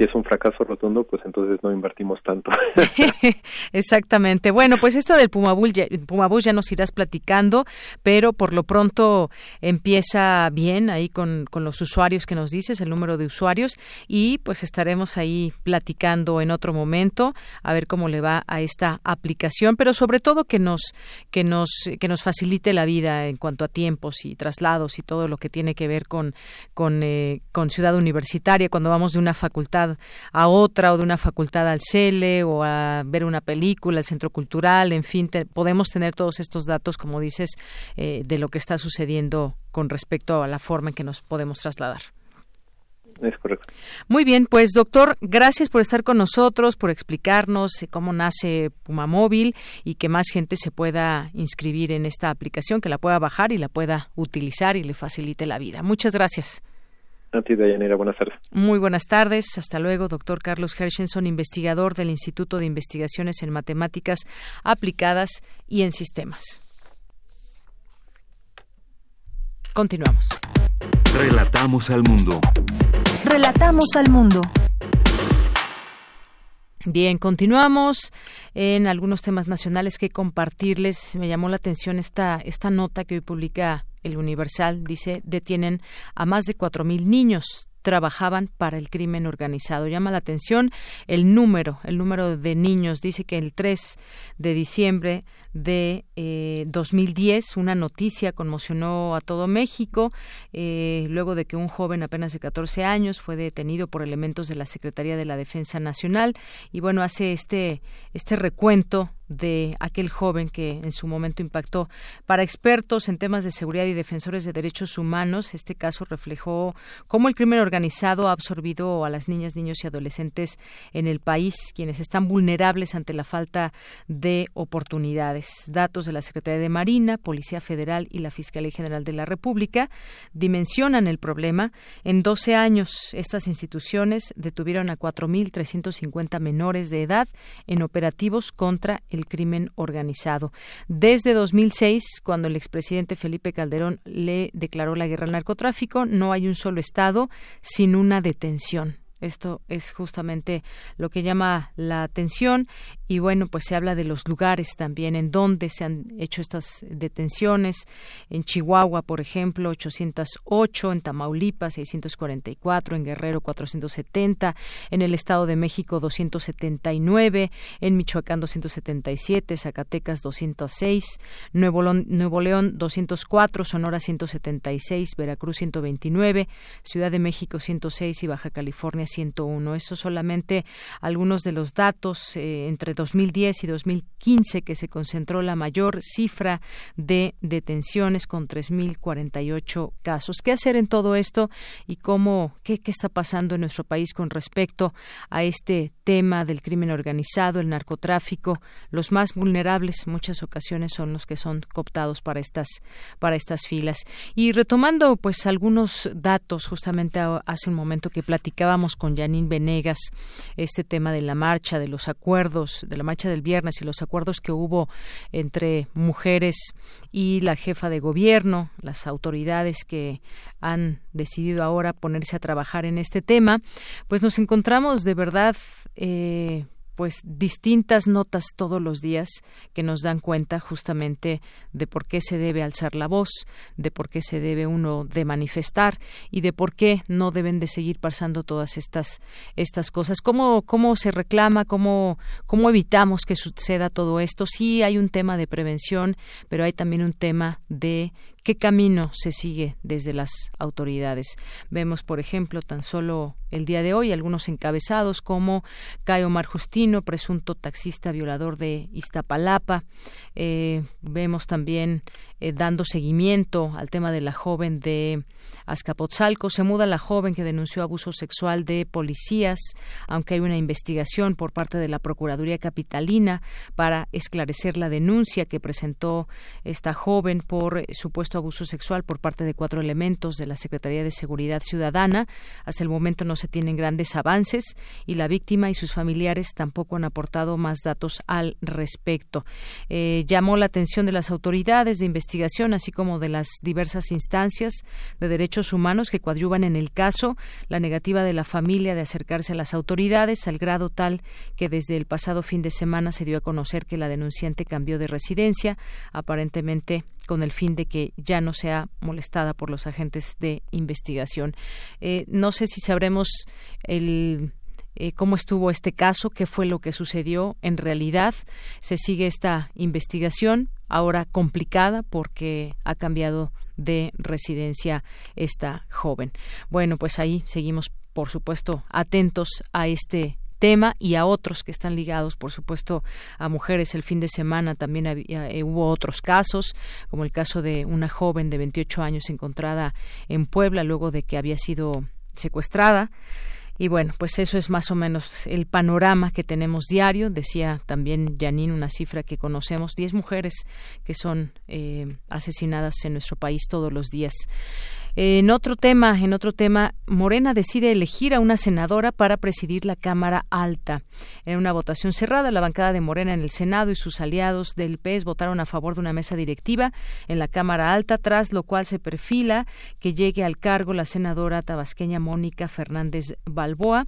si es un fracaso rotundo, pues entonces no invertimos tanto. Exactamente. Bueno, pues esto del Pumabús ya, ya nos irás platicando, pero por lo pronto empieza bien ahí con, con los usuarios que nos dices, el número de usuarios, y pues estaremos ahí platicando en otro momento a ver cómo le va a esta aplicación, pero sobre todo que nos que nos que nos facilite la vida en cuanto a tiempos y traslados y todo lo que tiene que ver con con, eh, con ciudad universitaria cuando vamos de una facultad a otra o de una facultad al CELE o a ver una película, el centro cultural, en fin, podemos tener todos estos datos, como dices, eh, de lo que está sucediendo con respecto a la forma en que nos podemos trasladar. Es correcto. Muy bien, pues doctor, gracias por estar con nosotros, por explicarnos cómo nace Puma Móvil y que más gente se pueda inscribir en esta aplicación, que la pueda bajar y la pueda utilizar y le facilite la vida. Muchas gracias. A ti, Dayanira, buenas tardes. Muy buenas tardes. Hasta luego, doctor Carlos Hershenson, investigador del Instituto de Investigaciones en Matemáticas Aplicadas y en Sistemas. Continuamos. Relatamos al mundo. Relatamos al mundo. Bien, continuamos en algunos temas nacionales que compartirles. Me llamó la atención esta, esta nota que hoy publica el Universal. Dice, detienen a más de cuatro mil niños trabajaban para el crimen organizado. Llama la atención el número, el número de niños. Dice que el 3 de diciembre de eh, 2010 una noticia conmocionó a todo México eh, luego de que un joven apenas de 14 años fue detenido por elementos de la Secretaría de la Defensa Nacional y bueno hace este este recuento de aquel joven que en su momento impactó. Para expertos en temas de seguridad y defensores de derechos humanos, este caso reflejó cómo el crimen organizado ha absorbido a las niñas, niños y adolescentes en el país, quienes están vulnerables ante la falta de oportunidades. Datos de la Secretaría de Marina, Policía Federal y la Fiscalía General de la República dimensionan el problema. En 12 años, estas instituciones detuvieron a 4.350 menores de edad en operativos contra el crimen organizado. Desde 2006, cuando el expresidente Felipe Calderón le declaró la guerra al narcotráfico, no hay un solo Estado sin una detención. Esto es justamente lo que llama la atención y bueno, pues se habla de los lugares también en donde se han hecho estas detenciones. En Chihuahua, por ejemplo, 808, en Tamaulipas 644, en Guerrero 470, en el Estado de México 279, en Michoacán 277, Zacatecas 206, Nuevo León, Nuevo León 204, Sonora 176, Veracruz 129, Ciudad de México 106 y Baja California 101. Eso solamente algunos de los datos eh, entre 2010 y 2015 que se concentró la mayor cifra de detenciones con 3.048 casos. ¿Qué hacer en todo esto y cómo, qué, qué está pasando en nuestro país con respecto a este tema del crimen organizado, el narcotráfico? Los más vulnerables muchas ocasiones son los que son cooptados para estas, para estas filas. Y retomando pues algunos datos, justamente hace un momento que platicábamos con Janine Venegas este tema de la marcha, de los acuerdos, de la marcha del viernes y los acuerdos que hubo entre mujeres y la jefa de gobierno, las autoridades que han decidido ahora ponerse a trabajar en este tema, pues nos encontramos de verdad eh, pues distintas notas todos los días que nos dan cuenta justamente de por qué se debe alzar la voz, de por qué se debe uno de manifestar y de por qué no deben de seguir pasando todas estas estas cosas. ¿Cómo, cómo se reclama, cómo, cómo evitamos que suceda todo esto? Sí hay un tema de prevención, pero hay también un tema de qué camino se sigue desde las autoridades. Vemos, por ejemplo, tan solo el día de hoy algunos encabezados como Cayo Omar Justino, presunto taxista violador de Iztapalapa. Eh, vemos también eh, dando seguimiento al tema de la joven de Azcapotzalco. Se muda la joven que denunció abuso sexual de policías, aunque hay una investigación por parte de la Procuraduría Capitalina para esclarecer la denuncia que presentó esta joven por eh, supuesto abuso sexual por parte de cuatro elementos de la Secretaría de Seguridad Ciudadana. Hasta el momento no se tienen grandes avances y la víctima y sus familiares tampoco han aportado más datos al respecto. Eh, llamó la atención de las autoridades de investigación investigación, así como de las diversas instancias de derechos humanos que coadyuvan en el caso, la negativa de la familia de acercarse a las autoridades, al grado tal que desde el pasado fin de semana se dio a conocer que la denunciante cambió de residencia, aparentemente con el fin de que ya no sea molestada por los agentes de investigación. Eh, no sé si sabremos el eh, cómo estuvo este caso, qué fue lo que sucedió en realidad. Se sigue esta investigación, ahora complicada porque ha cambiado de residencia esta joven. Bueno, pues ahí seguimos, por supuesto, atentos a este tema y a otros que están ligados, por supuesto, a mujeres. El fin de semana también eh, hubo otros casos, como el caso de una joven de 28 años encontrada en Puebla luego de que había sido secuestrada. Y bueno, pues eso es más o menos el panorama que tenemos diario. Decía también Janine una cifra que conocemos, 10 mujeres que son eh, asesinadas en nuestro país todos los días. En otro tema, en otro tema, Morena decide elegir a una senadora para presidir la Cámara Alta. En una votación cerrada, la bancada de Morena en el Senado y sus aliados del PES votaron a favor de una mesa directiva en la Cámara Alta, tras lo cual se perfila que llegue al cargo la senadora tabasqueña Mónica Fernández Balboa.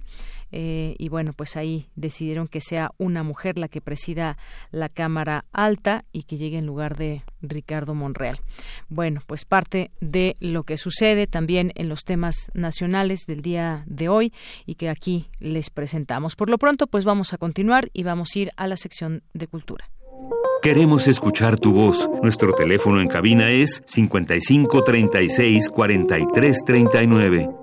Eh, y bueno, pues ahí decidieron que sea una mujer la que presida la Cámara Alta y que llegue en lugar de Ricardo Monreal. Bueno, pues parte de lo que sucede también en los temas nacionales del día de hoy y que aquí les presentamos. Por lo pronto, pues vamos a continuar y vamos a ir a la sección de cultura. Queremos escuchar tu voz. Nuestro teléfono en cabina es 55 36 43 39.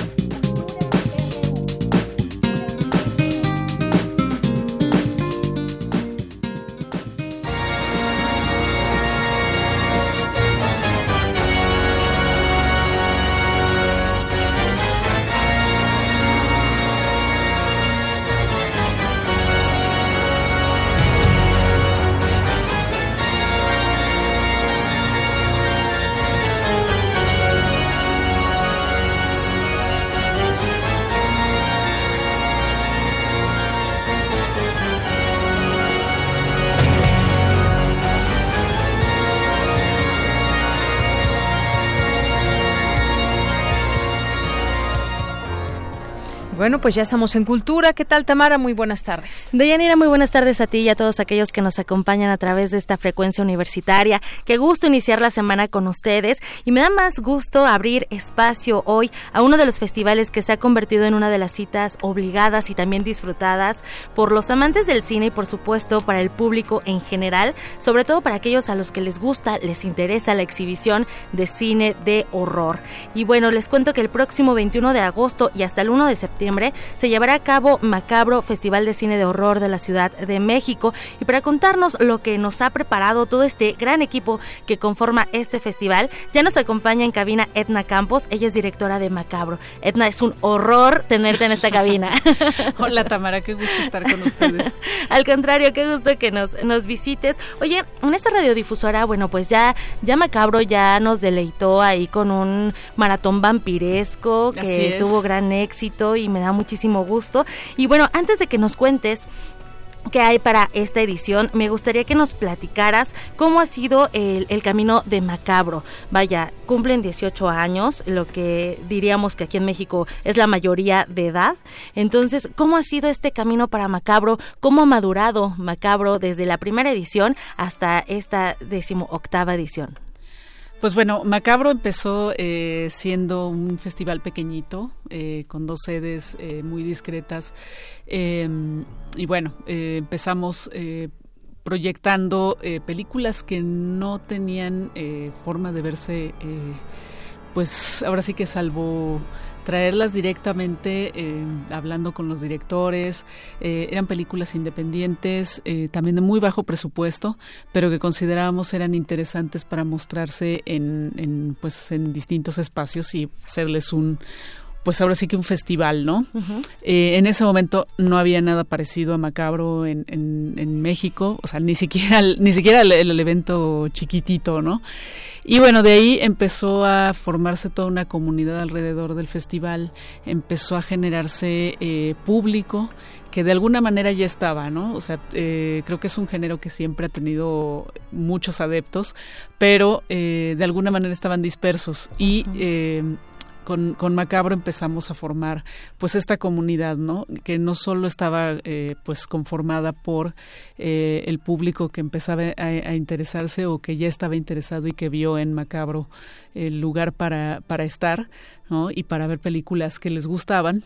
Bueno, pues ya estamos en Cultura. ¿Qué tal, Tamara? Muy buenas tardes. Deyanira, muy buenas tardes a ti y a todos aquellos que nos acompañan a través de esta frecuencia universitaria. Qué gusto iniciar la semana con ustedes y me da más gusto abrir espacio hoy a uno de los festivales que se ha convertido en una de las citas obligadas y también disfrutadas por los amantes del cine y por supuesto para el público en general, sobre todo para aquellos a los que les gusta, les interesa la exhibición de cine de horror. Y bueno, les cuento que el próximo 21 de agosto y hasta el 1 de septiembre se llevará a cabo Macabro Festival de Cine de Horror de la Ciudad de México. Y para contarnos lo que nos ha preparado todo este gran equipo que conforma este festival, ya nos acompaña en cabina Edna Campos. Ella es directora de Macabro. Edna, es un horror tenerte en esta cabina. Hola Tamara, qué gusto estar con ustedes. Al contrario, qué gusto que nos, nos visites. Oye, en esta radiodifusora, bueno, pues ya, ya Macabro ya nos deleitó ahí con un maratón vampiresco que tuvo gran éxito y me da muchísimo gusto. Y bueno, antes de que nos cuentes qué hay para esta edición, me gustaría que nos platicaras cómo ha sido el, el, camino de Macabro. Vaya, cumplen 18 años, lo que diríamos que aquí en México es la mayoría de edad. Entonces, ¿cómo ha sido este camino para Macabro? ¿Cómo ha madurado Macabro desde la primera edición hasta esta decimoctava edición? Pues bueno, Macabro empezó eh, siendo un festival pequeñito, eh, con dos sedes eh, muy discretas. Em, y bueno, empezamos proyectando películas que no tenían forma de verse, pues ahora sí que salvo traerlas directamente, eh, hablando con los directores. Eh, eran películas independientes, eh, también de muy bajo presupuesto, pero que considerábamos eran interesantes para mostrarse en, en, pues, en distintos espacios y hacerles un, pues ahora sí que un festival, ¿no? Eh, en ese momento no había nada parecido a Macabro en, en, México, o sea, ni siquiera, ni siquiera el, evento chiquitito, ¿no? Y bueno, de ahí empezó a formarse toda una comunidad alrededor del festival, empezó a generarse eh, público que de alguna manera ya estaba, ¿no? O sea, eh, creo que es un género que siempre ha tenido muchos adeptos, pero de alguna manera estaban dispersos y con, con, Macabro empezamos a formar pues esta comunidad, ¿no? Que no solo estaba eh, pues conformada por eh, el público que empezaba a, interesarse o que ya estaba interesado y que vio en Macabro el lugar para, para estar, ¿no? Y para ver películas que les gustaban,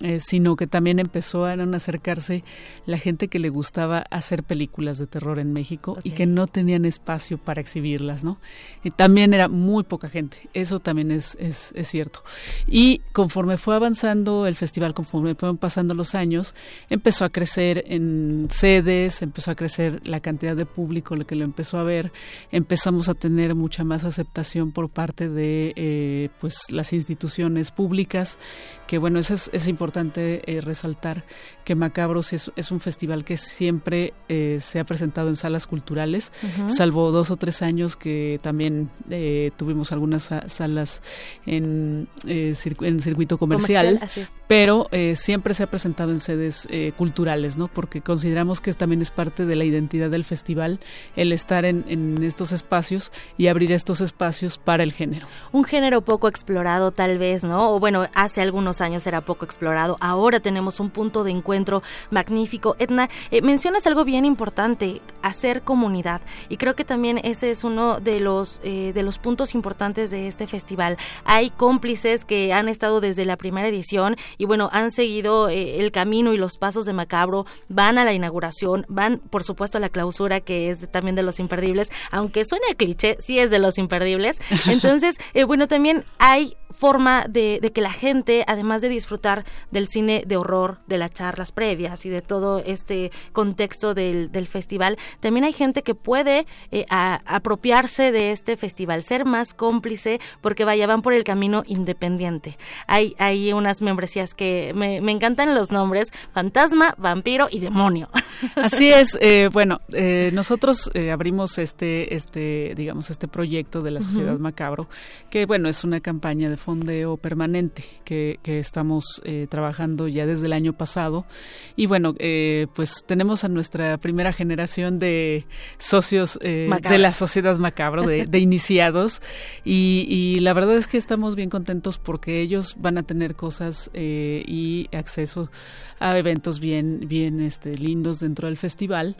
eh, sino que también empezó a acercarse la gente que le gustaba hacer películas de terror en México y que no tenían espacio para exhibirlas, ¿no? Y también era muy poca gente, eso también es, es, es, cierto. Y conforme fue avanzando el festival, conforme fueron pasando los años, empezó a crecer en sedes, empezó a crecer la cantidad de público que lo empezó a ver, empezamos a tener mucha más aceptación por parte de eh, pues las instituciones públicas, que bueno, eso es, es importante eh, resaltar que Macabros es, es, un festival que siempre eh, se ha presentado en salas culturales, salvo dos o tres años que también eh, tuvimos algunas salas en, en circuito comercial, pero siempre se ha presentado en sedes culturales, ¿no? Porque consideramos que también es parte de la identidad del festival el estar en, en estos espacios y abrir estos espacios para el género. Un género poco explorado tal vez, ¿no? O bueno, hace algunos años era poco explorado Ahora tenemos un punto de encuentro magnífico. Edna, eh, mencionas algo bien importante, hacer comunidad. Y creo que también ese es uno de los, eh, de los puntos importantes de este festival. Hay cómplices que han estado desde la primera edición y bueno, han seguido eh, el camino y los pasos de Macabro, van a la inauguración, van por supuesto a la clausura que es también de los imperdibles, aunque suene a cliché, sí es de los imperdibles. Entonces, bueno, también hay forma de, de, que la gente, además de disfrutar del cine de horror, de las charlas previas y de todo este contexto del, del festival, también hay gente que puede eh, apropiarse de este festival, ser más cómplice, porque vaya, van por el camino independiente. Hay, hay unas membresías que me, me encantan los nombres, fantasma, vampiro y demonio. Así es, eh, bueno, eh, nosotros abrimos este, este, digamos, este proyecto de la Sociedad Macabro, que bueno, es una campaña de fondeo permanente que, estamos eh, trabajando ya desde el año pasado. Y bueno, eh, pues tenemos a nuestra primera generación de socios eh, de la sociedad macabro, de, iniciados. Y, la verdad es que estamos bien contentos porque ellos van a tener cosas y acceso a eventos bien, bien este, lindos dentro del festival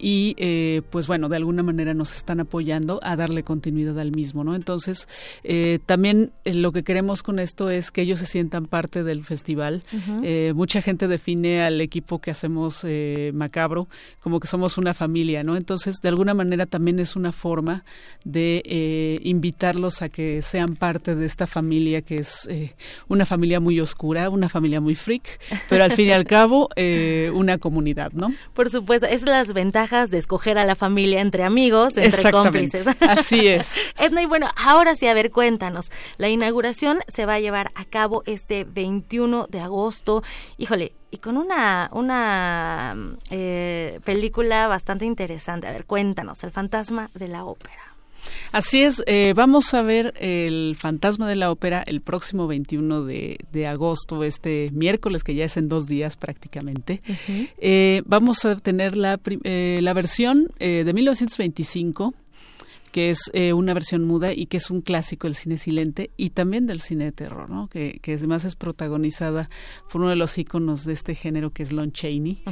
y eh, pues bueno, de alguna manera nos están apoyando a darle continuidad al mismo, ¿no? Entonces, eh, también eh, lo que queremos con esto es que ellos se sientan parte del festival. mucha gente define al equipo que hacemos Macabro como que somos una familia, ¿no? Entonces, de alguna manera también es una forma de invitarlos a que sean parte de esta familia que es una familia muy oscura, una familia muy freak, pero al fin y al cabo una comunidad, ¿no? Por supuesto, es las ventajas de escoger a la familia entre amigos, entre cómplices. Así es. Edna, y bueno, ahora sí, a ver, cuéntanos. La inauguración se va a llevar a cabo este 21 de agosto. Híjole, y con una, una eh, película bastante interesante. A ver, cuéntanos, El fantasma de la ópera. Así es, eh, vamos a ver el Fantasma de la Ópera el próximo 21 de, agosto, este miércoles, que ya es en dos días prácticamente. Eh, vamos a tener la, eh, la versión de 1925 que es eh, una versión muda y que es un clásico del cine silente y también del cine de terror, ¿no? que, que además es protagonizada por uno de los íconos de este género que es Lon Chaney.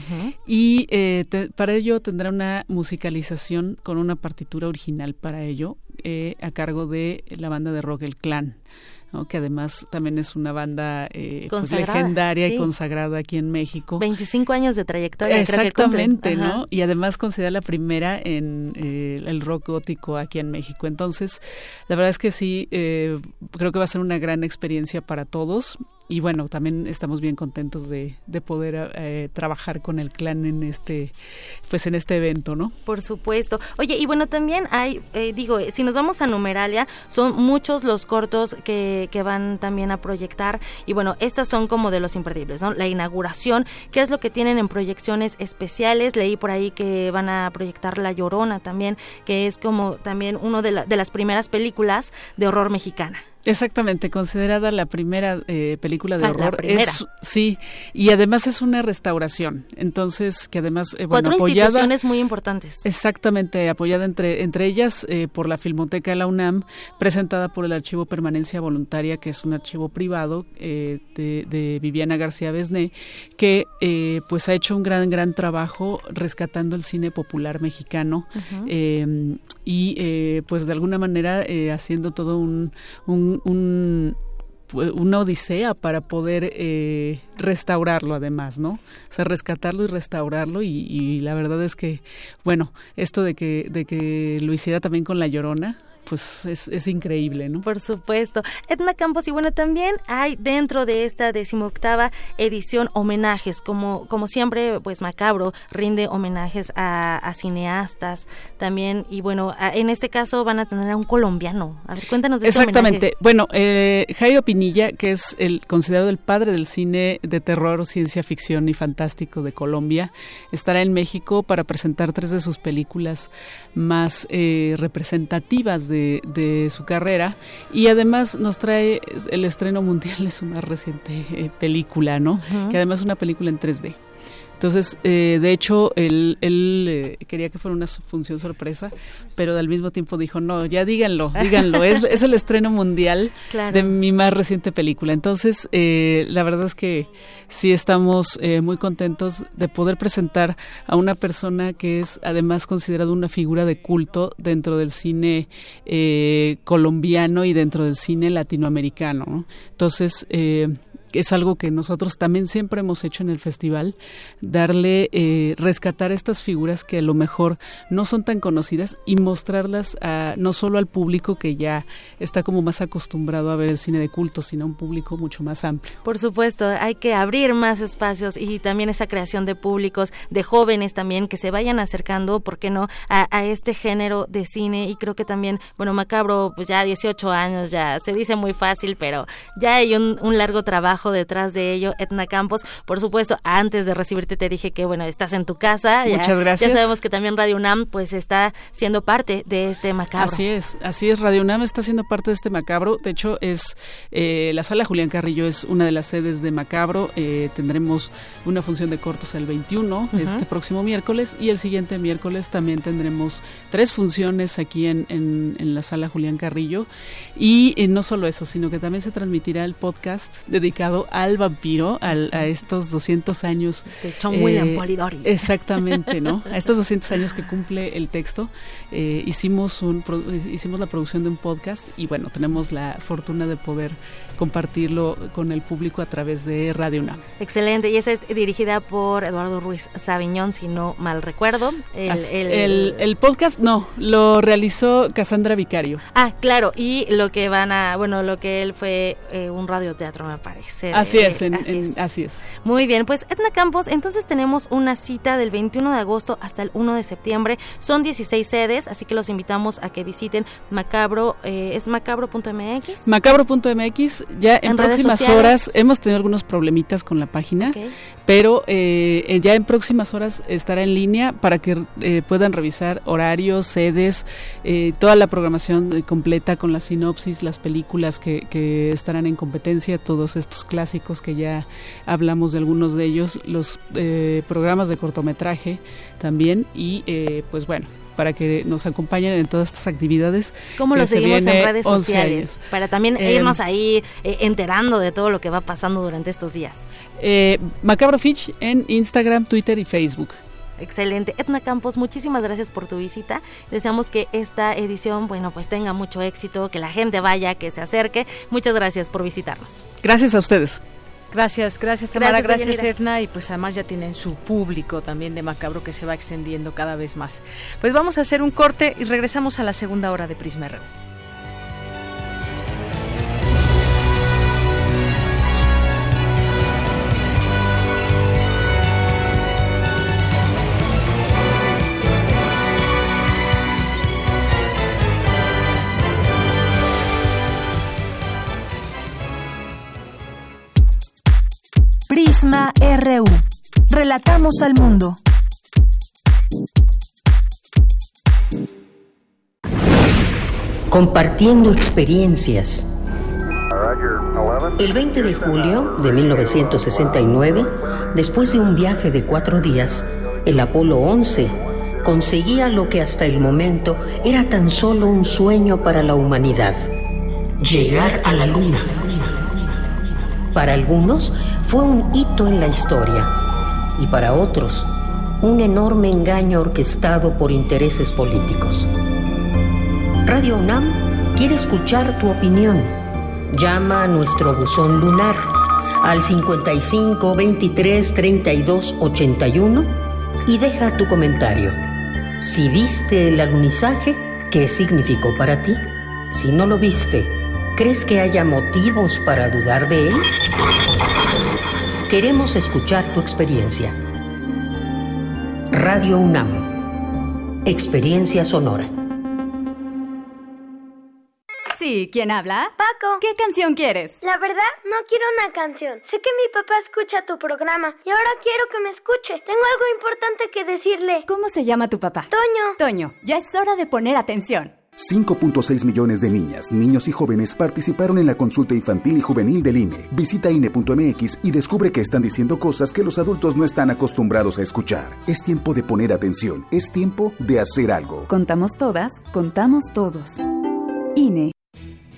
Y eh, para ello tendrá una musicalización con una partitura original para ello eh, a cargo de la banda de rock El Clan que además también es una banda eh, pues, legendaria y consagrada aquí en México. 25 años de trayectoria. Exactamente, ¿no? Y además considera la primera en eh, el rock gótico aquí en México. Entonces, la verdad es que sí, eh, creo que va a ser una gran experiencia para todos. Y bueno, también estamos bien contentos de, de poder eh, trabajar con el clan en este, pues en este evento, ¿no? Por supuesto. Oye, y bueno, también hay, eh, digo, si nos vamos a Numeralia, son muchos los cortos que, que van también a proyectar y bueno, estas son como de los imperdibles, ¿no? La inauguración, ¿qué es lo que tienen en proyecciones especiales? Leí por ahí que van a proyectar La Llorona también, que es como también uno de, de las primeras películas de horror mexicana. Exactamente, considerada la primera eh, película de ah, horror. Es, sí, y además es una restauración. Entonces, que además, eh, bueno, Cuatro instituciones muy importantes. Exactamente, apoyada entre, entre ellas eh, por la Filmoteca de la UNAM, presentada por el Archivo Permanencia Voluntaria, que es un archivo privado de, de, Viviana García Besné, que pues ha hecho un gran, gran trabajo rescatando el cine popular mexicano y pues de alguna manera haciendo todo un un, una odisea para poder eh, restaurarlo además, ¿no? O sea, rescatarlo y restaurarlo y, y, la verdad es que, bueno, esto de que, de que lo hiciera también con La Llorona, pues es, es, increíble, ¿no? Por supuesto. Edna Campos, y bueno, también hay dentro de esta decimoctava edición homenajes, como, como siempre, pues Macabro rinde homenajes a, cineastas también, y bueno, en este caso van a tener a un colombiano. A ver, cuéntanos de este Exactamente. bueno, eh, Jairo Pinilla, que es el considerado el padre del cine de terror, ciencia ficción y fantástico de Colombia, estará en México para presentar tres de sus películas más eh, representativas de de, su carrera y además nos trae el estreno mundial de su más reciente eh, película, ¿no? Que además es una película en 3D. Entonces, eh, de hecho, él, él eh, quería que fuera una función sorpresa, pero al mismo tiempo dijo, no, ya díganlo, díganlo, es, es el estreno mundial de mi más reciente película. Entonces, eh, la verdad es que sí estamos muy contentos de poder presentar a una persona que es además considerada una figura de culto dentro del cine colombiano y dentro del cine latinoamericano. Entonces, es algo que nosotros también siempre hemos hecho en el festival, darle, eh, rescatar estas figuras que a lo mejor no son tan conocidas y mostrarlas a, no solo al público que ya está como más acostumbrado a ver el cine de culto, sino a un público mucho más amplio. Por supuesto, hay que abrir más espacios y también esa creación de públicos, de jóvenes también, que se vayan acercando, ¿por qué no?, a, este género de cine y creo que también, bueno, Macabro, pues ya 18 años, ya se dice muy fácil, pero ya hay un largo trabajo detrás de ello, Etna Campos. Por supuesto, antes de recibirte te dije que, bueno, estás en tu casa. Muchas gracias. Ya sabemos que también Radio UNAM, pues, está siendo parte de este macabro. Así es, así es. Radio UNAM está siendo parte de este macabro. De hecho, es eh, la sala Julián Carrillo es una de las sedes de macabro. Eh, tendremos una función de cortos el 21, este próximo miércoles, y el siguiente miércoles también tendremos tres funciones aquí en, en, la sala Julián Carrillo. Y eh, no solo eso, sino que también se transmitirá el podcast dedicado al vampiro, a estos 200 años. De John William eh, Polidori. Exactamente, ¿no? A estos 200 años que cumple el texto, eh, hicimos, un, hicimos la producción de un podcast y bueno, tenemos la fortuna de poder compartirlo con el público a través de Radio UNAM. Excelente, y esa es dirigida por Eduardo Ruiz Sabiñón, si no mal recuerdo. El, el, podcast no, lo realizó Cassandra Vicario. Ah, claro, y lo que van a, bueno, lo que él fue eh, un radioteatro, me parece. Así, es, así, es, Muy bien, pues Edna Campos, entonces tenemos una cita del 21 de agosto hasta el 1 de septiembre. Son 16 sedes, así que los invitamos a que visiten Macabro, eh, ¿es macabro.mx? Macabro.mx ya en, próximas horas hemos tenido algunos problemitas con la página, pero eh, ya en próximas horas estará en línea para que eh, puedan revisar horarios, sedes, eh, toda la programación completa con la sinopsis, las películas que, que, estarán en competencia, todos estos clásicos que ya hablamos de algunos de ellos, los programas de cortometraje también y pues bueno para que nos acompañen en todas estas actividades. ¿Cómo lo seguimos en redes sociales? Para también em, irnos ahí eh, enterando de todo lo que va pasando durante estos días. Eh, Macabro Fitch en Instagram, Twitter y Facebook. Excelente. Etna Campos, muchísimas gracias por tu visita. Deseamos que esta edición, bueno, pues tenga mucho éxito, que la gente vaya, que se acerque. Muchas gracias por visitarnos. Gracias a ustedes. Gracias, gracias Tamara, gracias, Edna y pues además ya tienen su público también de Macabro que se va extendiendo cada vez más. Pues vamos a hacer un corte y regresamos a la segunda hora de Prisma RU. Relatamos al mundo. Compartiendo experiencias. El 20 de julio de 1969, después de un viaje de cuatro días, el Apolo 11 conseguía lo que hasta el momento era tan solo un sueño para la humanidad, llegar a la Luna. Para algunos fue un hito en la historia y para otros un enorme engaño orquestado por intereses políticos. Radio UNAM quiere escuchar tu opinión. Llama a nuestro buzón lunar al 55 23 32 81 y deja tu comentario. Si viste el alunizaje, ¿qué significó para ti? Si no lo viste, ¿crees que haya motivos para dudar de él? Queremos escuchar tu experiencia. Radio UNAM. Experiencia sonora. Sí, ¿quién habla? Paco. ¿Qué canción quieres? La verdad, no quiero una canción. Sé que mi papá escucha tu programa y ahora quiero que me escuche. Tengo algo importante que decirle. ¿Cómo se llama tu papá? Toño. Toño, ya es hora de poner atención. 5.6 millones de niñas, niños y jóvenes participaron en la consulta infantil y juvenil del INE. Visita INE.mx y descubre que están diciendo cosas que los adultos no están acostumbrados a escuchar. Es tiempo de poner atención. Es tiempo de hacer algo. Contamos todas, contamos todos. INE.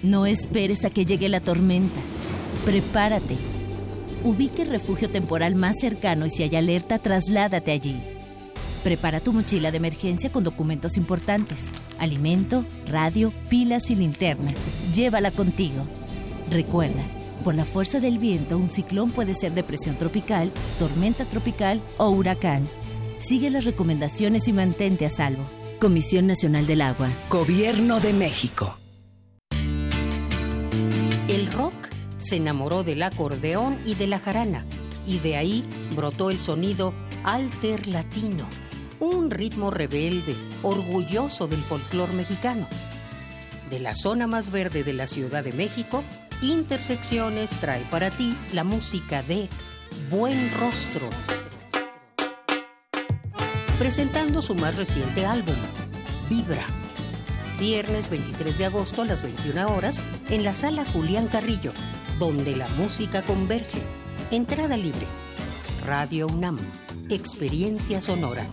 No esperes a que llegue la tormenta. Prepárate. Ubique el refugio temporal más cercano y si hay alerta, trasládate allí. Prepara tu mochila de emergencia con documentos importantes, alimento, radio, pilas y linterna. Llévala contigo. Recuerda, por la fuerza del viento, un ciclón puede ser depresión tropical, tormenta tropical o huracán. Sigue las recomendaciones y mantente a salvo. Comisión Nacional del Agua. Gobierno de México. El rock se enamoró del acordeón y de la jarana, y de ahí brotó el sonido alter latino, un ritmo rebelde, orgulloso del folclor mexicano. De la zona más verde de la Ciudad de México, Intersecciones trae para ti la música de Buen Rostro, presentando su más reciente álbum, Vibra viernes 23 de agosto a las 21 horas en la sala Julián Carrillo, donde la música converge. Entrada libre. Radio UNAM. Experiencia sonora.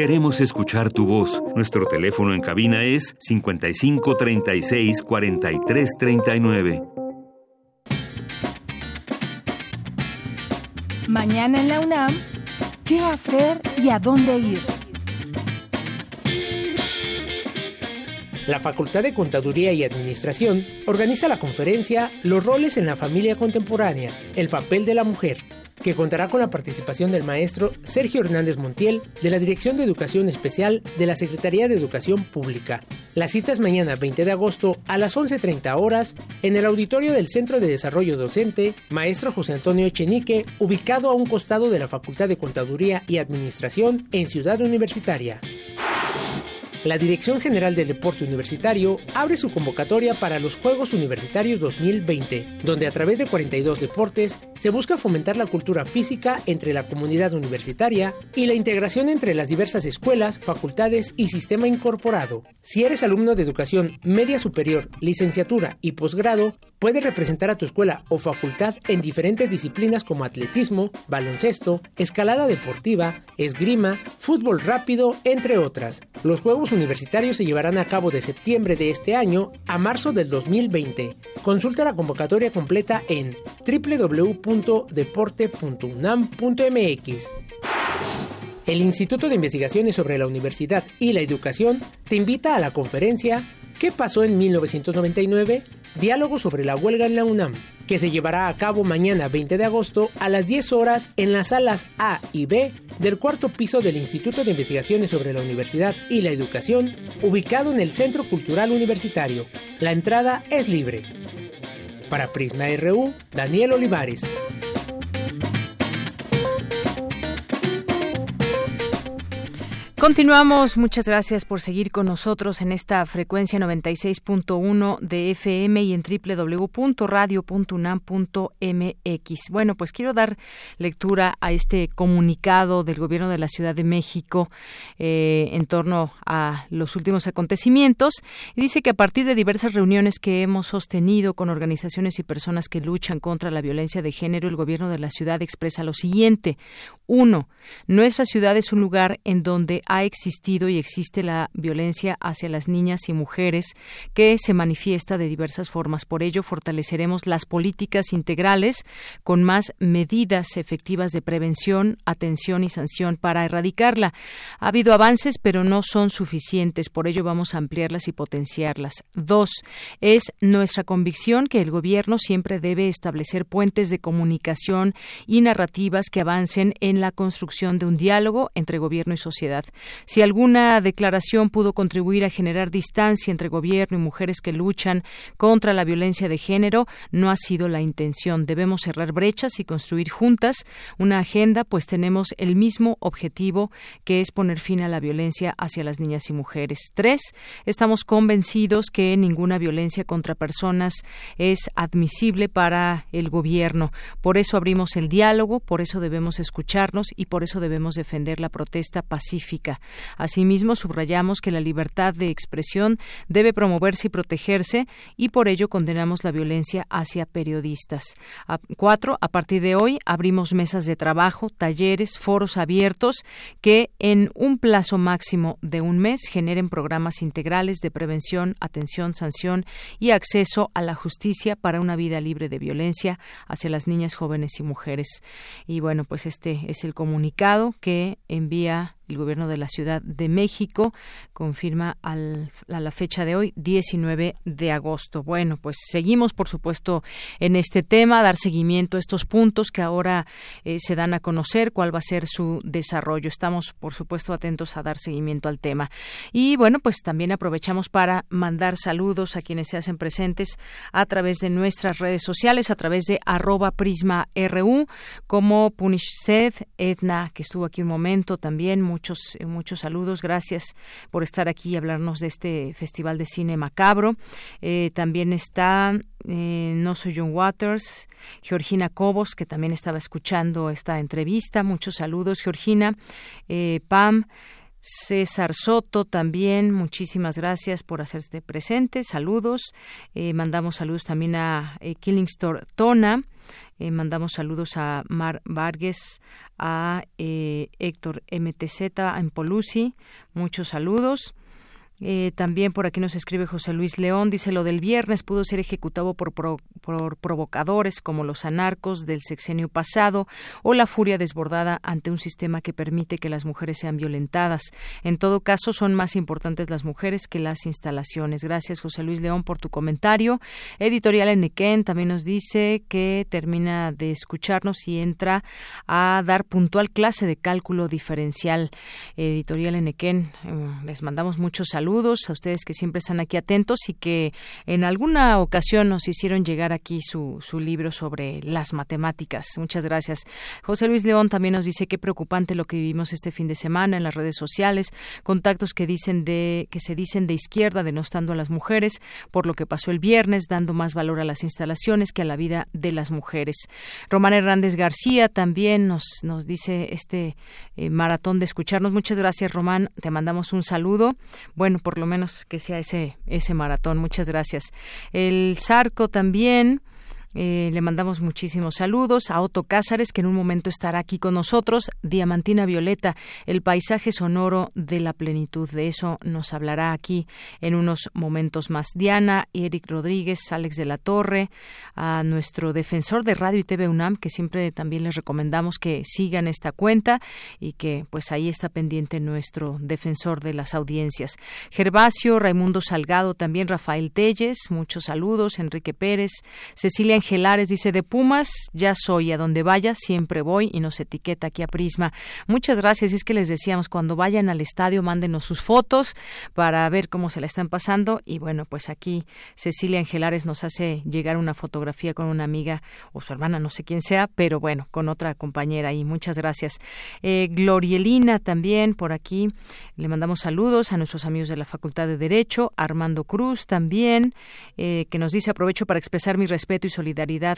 Queremos escuchar tu voz. Nuestro teléfono en cabina es 55 36 43 39. Mañana en la UNAM, ¿qué hacer y a dónde ir? La Facultad de Contaduría y Administración organiza la conferencia Los roles en la familia contemporánea, el papel de la mujer, que contará con la participación del maestro Sergio Hernández Montiel de la Dirección de Educación Especial de la Secretaría de Educación Pública. La cita es mañana 20 de agosto a las 11.30 horas en el auditorio del Centro de Desarrollo Docente Maestro José Antonio Echenique, ubicado a un costado de la Facultad de Contaduría y Administración en Ciudad Universitaria. La Dirección General del Deporte Universitario abre su convocatoria para los Juegos Universitarios 2020, donde a través de 42 deportes se busca fomentar la cultura física entre la comunidad universitaria y la integración entre las diversas escuelas, facultades y sistema incorporado. Si eres alumno de educación media superior, licenciatura y posgrado, puedes representar a tu escuela o facultad en diferentes disciplinas como atletismo, baloncesto, escalada deportiva, esgrima, fútbol rápido, entre otras. Los Universitarios se llevarán a cabo de septiembre de este año a marzo del 2020. Consulta la convocatoria completa en www.deporte.unam.mx. El Instituto de Investigaciones sobre la Universidad y la Educación te invita a la conferencia ¿Qué pasó en 1999? Diálogo sobre la huelga en la UNAM, que se llevará a cabo mañana 20 de agosto a las 10 horas en las salas A y B del cuarto piso del Instituto de Investigaciones sobre la Universidad y la Educación, ubicado en el Centro Cultural Universitario. La entrada es libre. Para Prisma RU, Daniel Olivares. Continuamos, muchas gracias por seguir con nosotros en esta frecuencia 96.1 de FM y en www.radio.unam.mx. Bueno, pues quiero dar lectura a este comunicado del Gobierno de la Ciudad de México eh, en torno a los últimos acontecimientos. Dice que a partir de diversas reuniones que hemos sostenido con organizaciones y personas que luchan contra la violencia de género, el Gobierno de la Ciudad expresa lo siguiente. Uno, nuestra ciudad es un lugar en donde ha existido y existe la violencia hacia las niñas y mujeres que se manifiesta de diversas formas. Por ello, fortaleceremos las políticas integrales con más medidas efectivas de prevención, atención y sanción para erradicarla. Ha habido avances, pero no son suficientes. Por ello, vamos a ampliarlas y potenciarlas. Dos, es nuestra convicción que el Gobierno siempre debe establecer puentes de comunicación y narrativas que avancen en la construcción de un diálogo entre Gobierno y sociedad. Si alguna declaración pudo contribuir a generar distancia entre gobierno y mujeres que luchan contra la violencia de género, no ha sido la intención. Debemos cerrar brechas y construir juntas una agenda, pues tenemos el mismo objetivo, que es poner fin a la violencia hacia las niñas y mujeres. Tres, estamos convencidos que ninguna violencia contra personas es admisible para el gobierno. Por eso abrimos el diálogo, por eso debemos escucharnos y por eso debemos defender la protesta pacífica. Asimismo, subrayamos que la libertad de expresión debe promoverse y protegerse y por ello condenamos la violencia hacia periodistas. cuatro, a partir de hoy abrimos mesas de trabajo, talleres, foros abiertos que en un plazo máximo de un mes generen programas integrales de prevención, atención, sanción y acceso a la justicia para una vida libre de violencia hacia las niñas, jóvenes y mujeres. Y bueno, pues este es el comunicado que envía el gobierno de la Ciudad de México confirma al, a la fecha de hoy, 19 de agosto. Bueno, pues seguimos, por supuesto, en este tema, dar seguimiento a estos puntos que ahora eh, se dan a conocer, cuál va a ser su desarrollo. Estamos, por supuesto, atentos a dar seguimiento al tema. Y bueno, pues también aprovechamos para mandar saludos a quienes se hacen presentes a través de nuestras redes sociales, a través de arroba prisma RU, como Punishsed, Edna, que estuvo aquí un momento también, muchos, eh, muchos saludos. Gracias por estar aquí y hablarnos de este Festival de Cine Macabro. Eh, también está eh, No Soy John Waters, Georgina Cobos, que también estaba escuchando esta entrevista. Muchos saludos, Georgina. Pam. César Soto también, muchísimas gracias por hacerse presente. Saludos. mandamos saludos también a Killing Store Tona. Eh, mandamos saludos a Mar Vargas, a eh, Héctor MTZ en Polusi. Muchos saludos. Eh, también por aquí nos escribe José Luis León, dice lo del viernes pudo ser ejecutado por, por, provocadores como los anarcos del sexenio pasado o la furia desbordada ante un sistema que permite que las mujeres sean violentadas. En todo caso, son más importantes las mujeres que las instalaciones. Gracias, José Luis León, por tu comentario. Editorial Enequén también nos dice que termina de escucharnos y entra a dar puntual clase de cálculo diferencial. Editorial Enequén, eh, les mandamos muchos saludos saludos a ustedes que siempre están aquí atentos y que en alguna ocasión nos hicieron llegar aquí su, su libro sobre las matemáticas. Muchas gracias. José Luis León también nos dice qué preocupante lo que vivimos este fin de semana en las redes sociales, contactos que dicen de que se dicen de izquierda denostando a las mujeres por lo que pasó el viernes, dando más valor a las instalaciones que a la vida de las mujeres. Román Hernández García también nos nos dice este eh, maratón de escucharnos. Muchas gracias, Román. Te mandamos un saludo. Bueno, por lo menos que sea ese, ese maratón. Muchas gracias. El Zarco también eh, le mandamos muchísimos saludos a Otto Cázares, que en un momento estará aquí con nosotros. Diamantina Violeta, el paisaje sonoro de la plenitud. De eso nos hablará aquí en unos momentos más. Diana, Eric Rodríguez, Alex de la Torre, a nuestro defensor de Radio y TV UNAM, que siempre también les recomendamos que sigan esta cuenta y que pues ahí está pendiente nuestro defensor de las audiencias. Gervasio, Raimundo Salgado, también Rafael Telles, muchos saludos, Enrique Pérez, Cecilia Angelares dice de Pumas, ya soy, a donde vaya siempre voy y nos etiqueta aquí a Prisma. Muchas gracias. Es que les decíamos, cuando vayan al estadio, mándenos sus fotos para ver cómo se la están pasando. Y bueno, pues aquí Cecilia Angelares nos hace llegar una fotografía con una amiga o su hermana, no sé quién sea, pero bueno, con otra compañera y muchas gracias. Eh, Glorielina también por aquí, le mandamos saludos a nuestros amigos de la Facultad de Derecho, Armando Cruz también, eh, que nos dice aprovecho para expresar mi respeto y solidaridad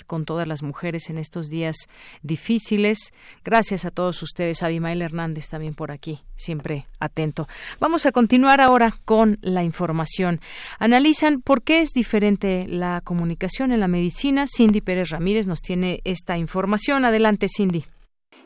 con todas las mujeres en estos días difíciles. Gracias a todos ustedes, Abimael Hernández también por aquí, siempre atento. Vamos a continuar ahora con la información. Analizan por qué es diferente la comunicación en la medicina. Cindy Pérez Ramírez nos tiene esta información. Adelante, Cindy.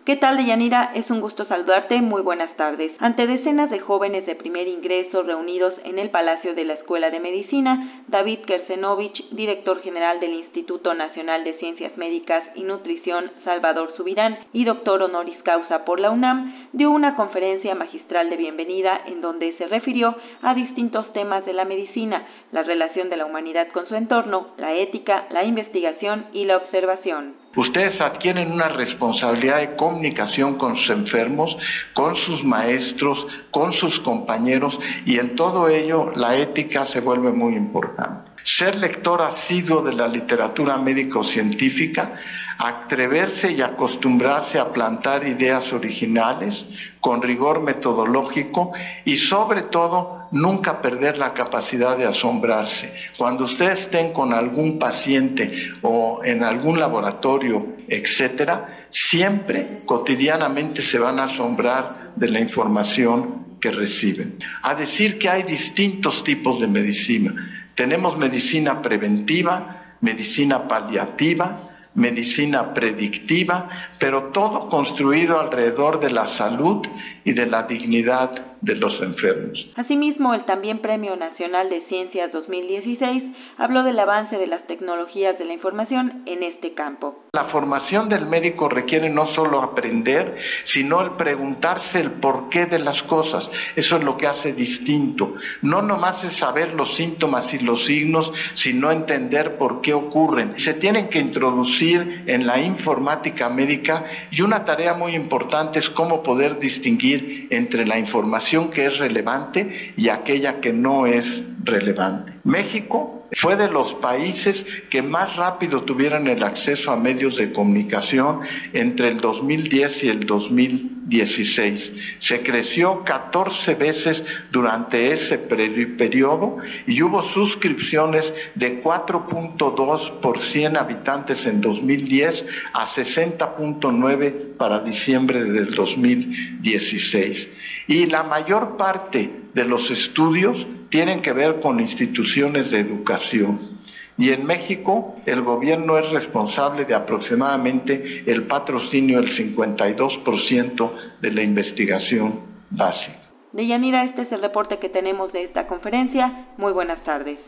¿Qué tal, Deyanira? Es un gusto saludarte. Muy buenas tardes. Ante decenas de jóvenes de primer ingreso reunidos en el Palacio de la Escuela de Medicina, David Kersenovich, director general del Instituto Nacional de Ciencias Médicas y Nutrición Salvador Subirán y doctor honoris causa por la UNAM, dio una conferencia magistral de bienvenida en donde se refirió a distintos temas de la medicina, la relación de la humanidad con su entorno, la ética, la investigación y la observación. Ustedes adquieren una responsabilidad de comunicación con sus enfermos, con sus maestros, con sus compañeros y en todo ello la ética se vuelve muy importante. Ser lector asiduo de la literatura médico-científica, atreverse y acostumbrarse a plantar ideas originales con rigor metodológico y sobre todo nunca perder la capacidad de asombrarse. Cuando ustedes estén con algún paciente o en algún laboratorio, etcétera, siempre cotidianamente se van a asombrar de la información que reciben. A decir que hay distintos tipos de medicina. Tenemos medicina preventiva, medicina paliativa, medicina predictiva, pero todo construido alrededor de la salud y de la dignidad de los enfermos. Asimismo, el también Premio Nacional de Ciencias 2016 habló del avance de las tecnologías de la información en este campo. La formación del médico requiere no solo aprender, sino el preguntarse el porqué de las cosas. Eso es lo que hace distinto. No nomás es saber los síntomas y los signos, sino entender por qué ocurren. Se tienen que introducir en la informática médica y una tarea muy importante es cómo poder distinguir entre la información que es relevante y aquella que no es relevante. México fue de los países que más rápido tuvieron el acceso a medios de comunicación entre el 2010 y el 2016. Se creció 14 veces durante ese periodo y hubo suscripciones de 4.2 por 100 habitantes en 2010 a 60.9 para diciembre del 2016 y la mayor parte de los estudios tienen que ver con instituciones de educación. Y en México el gobierno es responsable de aproximadamente el patrocinio del 52% de la investigación básica. Deyanira, este es el reporte que tenemos de esta conferencia. Muy buenas tardes.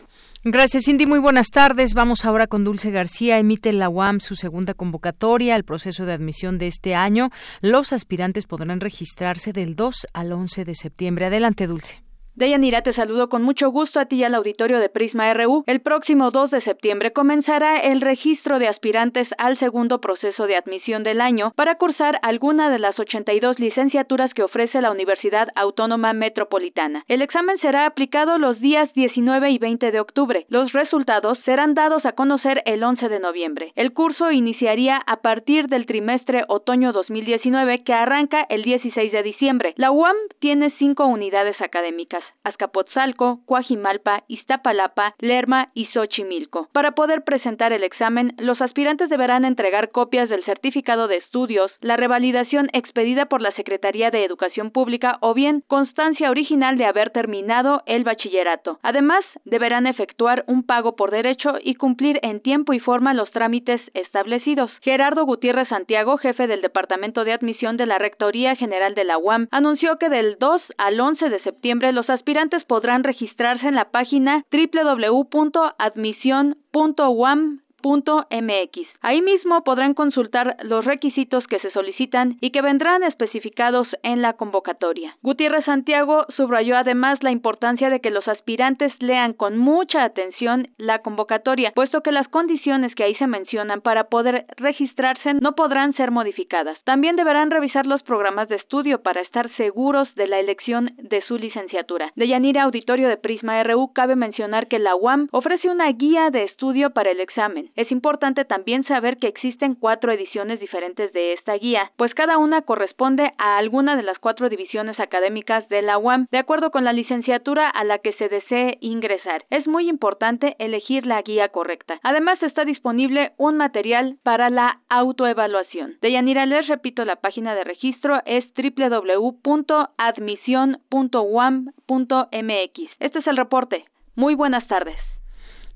Gracias, Cindy. Muy buenas tardes. Vamos ahora con Dulce García. Emite la UAM su segunda convocatoria al proceso de admisión de este año. Los aspirantes podrán registrarse del 2 al 11 de septiembre. Adelante, Dulce. Deyanira, te saludo con mucho gusto a ti y al auditorio de Prisma RU. El próximo 2 de septiembre comenzará el registro de aspirantes al segundo proceso de admisión del año para cursar alguna de las 82 licenciaturas que ofrece la Universidad Autónoma Metropolitana. El examen será aplicado los días 19 y 20 de octubre. Los resultados serán dados a conocer el 11 de noviembre. El curso iniciaría a partir del trimestre otoño 2019 que arranca el 16 de diciembre. La UAM tiene cinco unidades académicas. Azcapotzalco, Coajimalpa, Iztapalapa, Lerma y Xochimilco. Para poder presentar el examen, los aspirantes deberán entregar copias del certificado de estudios, la revalidación expedida por la Secretaría de Educación Pública o bien constancia original de haber terminado el bachillerato. Además, deberán efectuar un pago por derecho y cumplir en tiempo y forma los trámites establecidos. Gerardo Gutiérrez Santiago, jefe del Departamento de Admisión de la Rectoría General de la UAM, anunció que del 2 al 11 de septiembre los aspirantes podrán registrarse en la página www.admisión.uam UNAM.mx. Ahí mismo podrán consultar los requisitos que se solicitan y que vendrán especificados en la convocatoria. Gutiérrez Santiago subrayó además la importancia de que los aspirantes lean con mucha atención la convocatoria, puesto que las condiciones que ahí se mencionan para poder registrarse no podrán ser modificadas. También deberán revisar los programas de estudio para estar seguros de la elección de su licenciatura. De Yanira Auditorio de Prisma RU cabe mencionar que la UAM ofrece una guía de estudio para el examen. Es importante también saber que existen cuatro ediciones diferentes de esta guía, pues cada una corresponde a alguna de las cuatro divisiones académicas de la UAM, de acuerdo con la licenciatura a la que se desee ingresar. Es muy importante elegir la guía correcta. Además, está disponible un material para la autoevaluación. De Yanira les repito, la página de registro es www.admisión.uam.mx. Este es el reporte. Muy buenas tardes.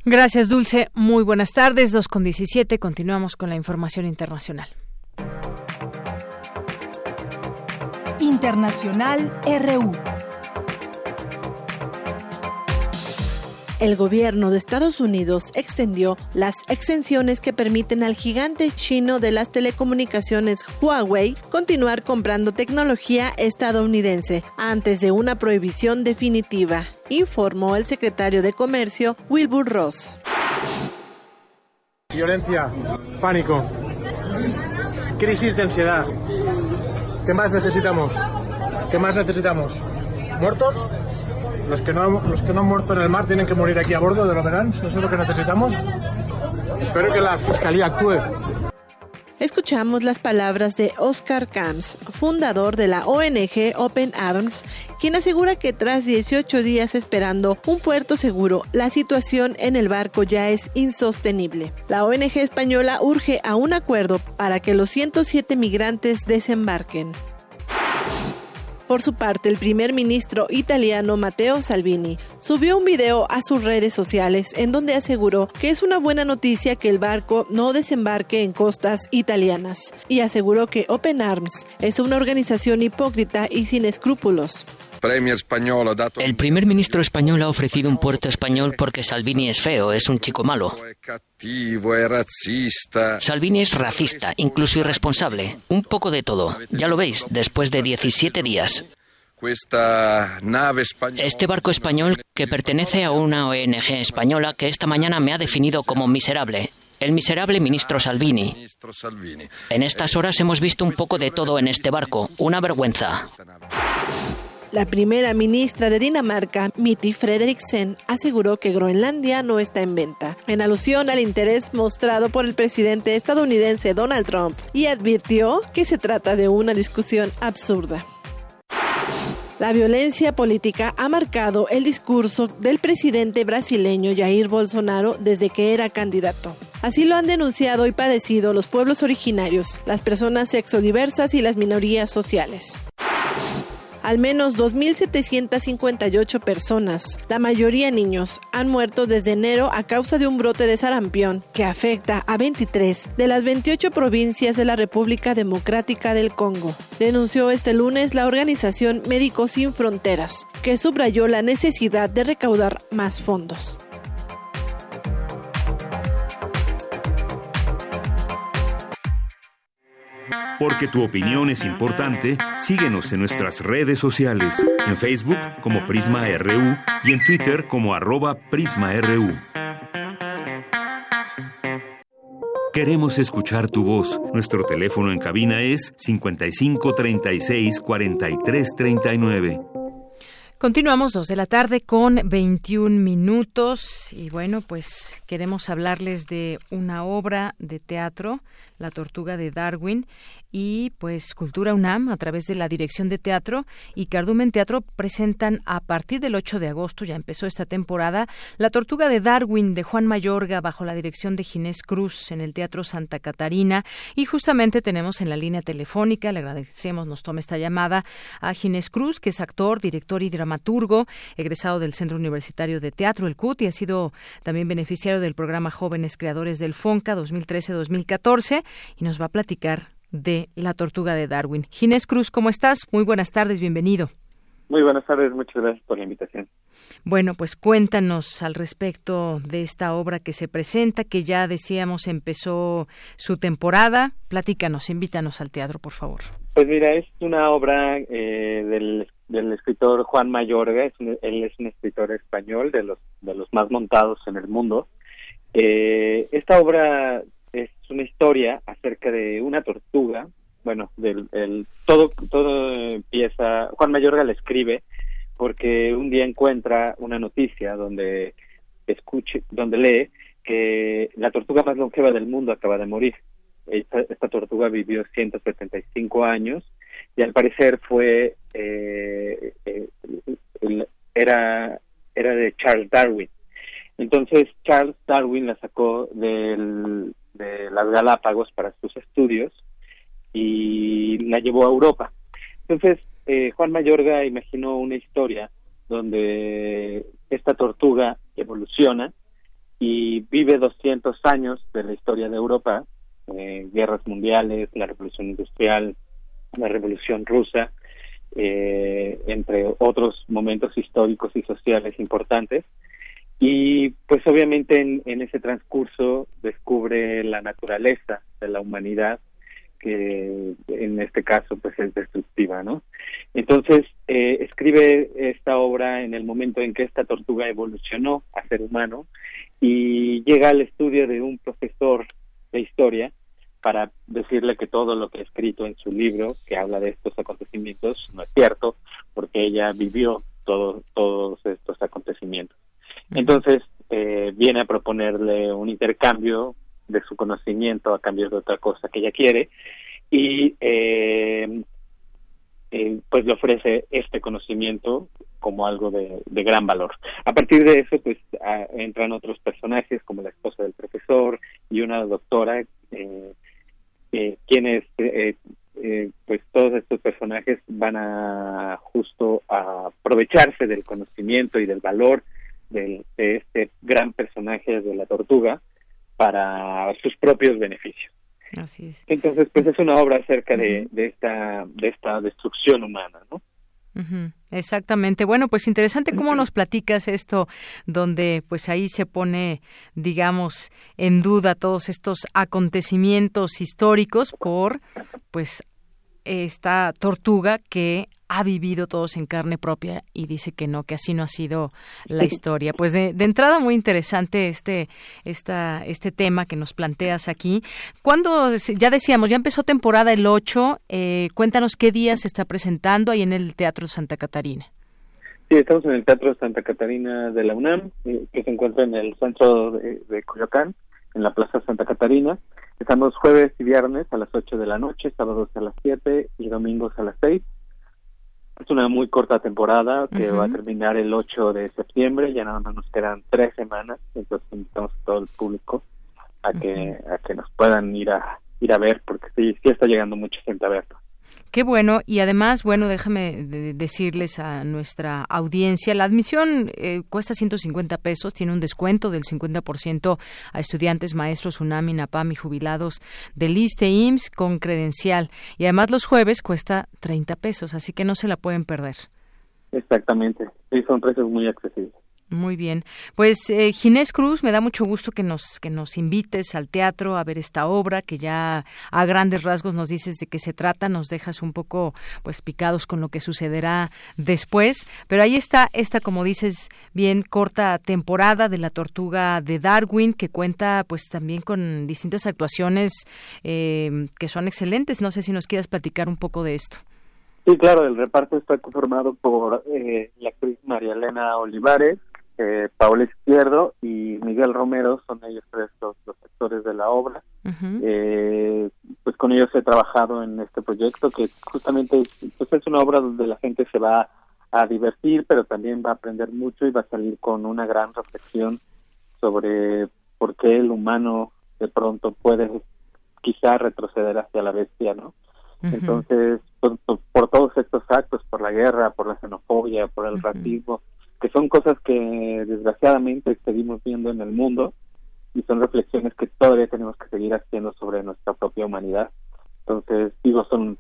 Gracias, Dulce. Muy buenas tardes. 2 con 17. Continuamos con la información internacional. Internacional RU. El gobierno de Estados Unidos extendió las exenciones que permiten al gigante chino de las telecomunicaciones Huawei continuar comprando tecnología estadounidense antes de una prohibición definitiva, informó el secretario de Comercio Wilbur Ross. Violencia, pánico, crisis de ansiedad. ¿Qué más necesitamos? ¿Qué más necesitamos? ¿Muertos? Los que, no, los que no han muerto en el mar tienen que morir aquí a bordo de Verán. ¿Eso es lo que necesitamos? Espero que la Fiscalía actúe. Escuchamos las palabras de Oscar Camps, fundador de la ONG Open Arms, quien asegura que tras 18 días esperando un puerto seguro, la situación en el barco ya es insostenible. La ONG española urge a un acuerdo para que los 107 migrantes desembarquen. Por su parte, el primer ministro italiano Matteo Salvini subió un video a sus redes sociales en donde aseguró que es una buena noticia que el barco no desembarque en costas italianas y aseguró que Open Arms es una organización hipócrita y sin escrúpulos. El primer ministro español ha ofrecido un puerto español porque Salvini es feo, es un chico malo. Salvini es racista, incluso irresponsable, un poco de todo. Ya lo veis, después de 17 días. Este barco español, que pertenece a una ONG española que esta mañana me ha definido como miserable, el miserable ministro Salvini. En estas horas hemos visto un poco de todo en este barco, una vergüenza. La primera ministra de Dinamarca, Miti Frederiksen, aseguró que Groenlandia no está en venta, en alusión al interés mostrado por el presidente estadounidense Donald Trump, y advirtió que se trata de una discusión absurda. La violencia política ha marcado el discurso del presidente brasileño Jair Bolsonaro desde que era candidato. Así lo han denunciado y padecido los pueblos originarios, las personas sexodiversas y las minorías sociales. Al menos 2.758 personas, la mayoría niños, han muerto desde enero a causa de un brote de sarampión que afecta a 23 de las 28 provincias de la República Democrática del Congo. Denunció este lunes la organización Médicos Sin Fronteras, que subrayó la necesidad de recaudar más fondos. Porque tu opinión es importante, síguenos en nuestras redes sociales, en Facebook como Prisma RU y en Twitter como arroba PrismaRU. Queremos escuchar tu voz. Nuestro teléfono en cabina es 55 36 43 39. Continuamos dos de la tarde con 21 minutos y bueno, pues queremos hablarles de una obra de teatro, La Tortuga de Darwin, y pues Cultura UNAM a través de la Dirección de Teatro y Cardumen Teatro presentan a partir del 8 de agosto, ya empezó esta temporada, La Tortuga de Darwin de Juan Mayorga bajo la dirección de Ginés Cruz en el Teatro Santa Catarina. Y justamente tenemos en la línea telefónica, le agradecemos, nos tome esta llamada a Ginés Cruz, que es actor, director y dramaturgo, egresado del Centro Universitario de Teatro, el CUT, y ha sido también beneficiario del programa Jóvenes Creadores del FONCA 2013-2014 y nos va a platicar de La Tortuga de Darwin. Ginés Cruz, ¿cómo estás? Muy buenas tardes, bienvenido. Muy buenas tardes, muchas gracias por la invitación. Bueno, pues cuéntanos al respecto de esta obra que se presenta, que ya decíamos empezó su temporada. Platícanos, invítanos al teatro, por favor. Pues mira, es una obra eh, del, del, escritor Juan Mayorga. él es un escritor español de los de los más montados en el mundo. Eh, esta obra es una historia acerca de una tortuga. Bueno, del el, todo todo empieza. Juan Mayorga le escribe porque un día encuentra una noticia donde escuche, donde lee que la tortuga más longeva del mundo acaba de morir. Esta, esta tortuga vivió 175 años y al parecer fue eh, eh, era era de Charles Darwin. Entonces Charles Darwin la sacó del, de las Galápagos para sus estudios y la llevó a Europa. Entonces eh, Juan Mayorga imaginó una historia donde esta tortuga evoluciona y vive 200 años de la historia de Europa, eh, guerras mundiales, la revolución industrial, la revolución rusa, eh, entre otros momentos históricos y sociales importantes. Y pues obviamente en, ese transcurso descubre la naturaleza de la humanidad que en este caso pues es destructiva, ¿no? Entonces eh, escribe esta obra en el momento en que esta tortuga evolucionó a ser humano y llega al estudio de un profesor de historia para decirle que todo lo que ha escrito en su libro, que habla de estos acontecimientos, no es cierto, porque ella vivió todos todos estos acontecimientos. Entonces eh, viene a proponerle un intercambio de su conocimiento a cambio de otra cosa que ella quiere y eh, eh, pues le ofrece este conocimiento como algo de, gran valor. A partir de eso, pues entran otros personajes como la esposa del profesor y una doctora, eh, eh quienes, pues todos estos personajes van a justo aprovecharse del conocimiento y del valor de este gran personaje de la tortuga para sus propios beneficios. Así es. Entonces, pues es una obra acerca de, de, esta, de esta destrucción humana, ¿no? Exactamente. Bueno, pues interesante cómo nos platicas esto, donde pues ahí se pone, digamos, en duda todos estos acontecimientos históricos por, pues, esta tortuga que ha vivido todos en carne propia y dice que no, que así no ha sido la historia. Pues de, entrada muy interesante este, esta, este tema que nos planteas aquí. Cuando, ya decíamos, ya empezó temporada el 8, eh, cuéntanos qué día se está presentando ahí en el Teatro Santa Catarina. Sí, estamos en el Teatro Santa Catarina de la UNAM, eh, que se encuentra en el centro de, de Coyoacán, en la Plaza Santa Catarina. Estamos jueves y viernes a las 8 de la noche, sábados a las 7 y domingos a las 6. Es una muy corta temporada que va a terminar el 8 de septiembre, ya nada más nos quedan tres semanas, entonces invitamos a todo el público a que a que nos puedan ir a ir a ver porque sí, sí está llegando mucha gente a verlo. Qué bueno. Y además, bueno, déjame decirles a nuestra audiencia, la admisión eh, cuesta 150 pesos, tiene un descuento del 50% a estudiantes, maestros, UNAMI, NAPAM y jubilados del ISTE IMSS con credencial. Y además los jueves cuesta 30 pesos, así que no se la pueden perder. Exactamente. Sí, son precios muy accesibles. Muy bien. Pues eh, Ginés Cruz, me da mucho gusto que nos que nos invites al teatro a ver esta obra que ya a grandes rasgos nos dices de qué se trata, nos dejas un poco pues picados con lo que sucederá después, pero ahí está esta como dices bien corta temporada de la Tortuga de Darwin que cuenta pues también con distintas actuaciones eh, que son excelentes. No sé si nos quieras platicar un poco de esto. Sí, claro, el reparto está conformado por eh, la actriz María Elena Olivares, eh, Paola Izquierdo y Miguel Romero son ellos tres los, actores de la obra. eh, pues con ellos he trabajado en este proyecto que justamente pues es una obra donde la gente se va a divertir, pero también va a aprender mucho y va a salir con una gran reflexión sobre por qué el humano de pronto puede quizá retroceder hacia la bestia, ¿no? Entonces, por, por, todos estos actos, por la guerra, por la xenofobia, por el racismo, que son cosas que desgraciadamente seguimos viendo en el mundo y son reflexiones que todavía tenemos que seguir haciendo sobre nuestra propia humanidad. Entonces, digo, son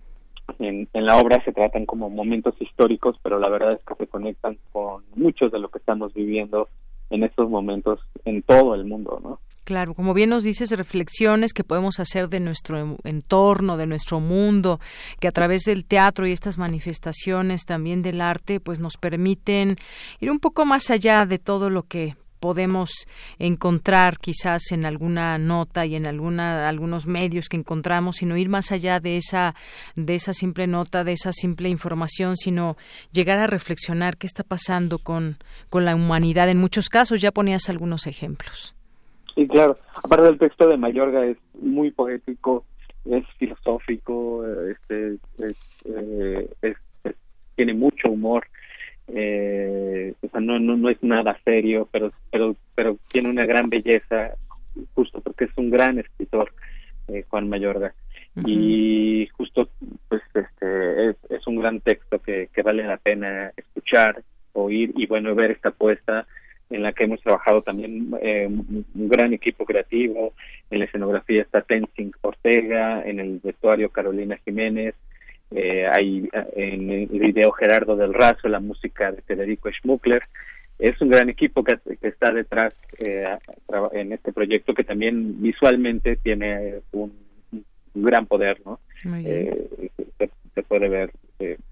en, en la obra se tratan como momentos históricos, pero la verdad es que se conectan con muchos de lo que estamos viviendo en estos momentos en todo el mundo, ¿no? Claro, como bien nos dices, reflexiones que podemos hacer de nuestro entorno, de nuestro mundo, que a través del teatro y estas manifestaciones también del arte, pues nos permiten ir un poco más allá de todo lo que podemos encontrar quizás en alguna nota y en alguna algunos medios que encontramos sino ir más allá de esa de esa simple nota de esa simple información sino llegar a reflexionar qué está pasando con con la humanidad en muchos casos. Ya ponías algunos ejemplos Sí, claro. Aparte del texto de Mayorga es muy poético, es filosófico, este, eh, es, tiene mucho humor. Eh, o sea, no, no, no es nada serio, pero, pero, pero tiene una gran belleza, justo porque es un gran escritor, eh, Juan Mayorga. Y justo, pues, este, es, es un gran texto que, que vale la pena escuchar, oír y, bueno, ver esta puesta en la que hemos trabajado también eh, un gran equipo creativo. En la escenografía está Tenzin Ortega, en el vestuario Carolina Jiménez, eh, hay en el video Gerardo del Razo, la música de Federico Schmuckler. Es un gran equipo que, está detrás eh, en este proyecto que también visualmente tiene un, gran poder, ¿no? Se, se, puede ver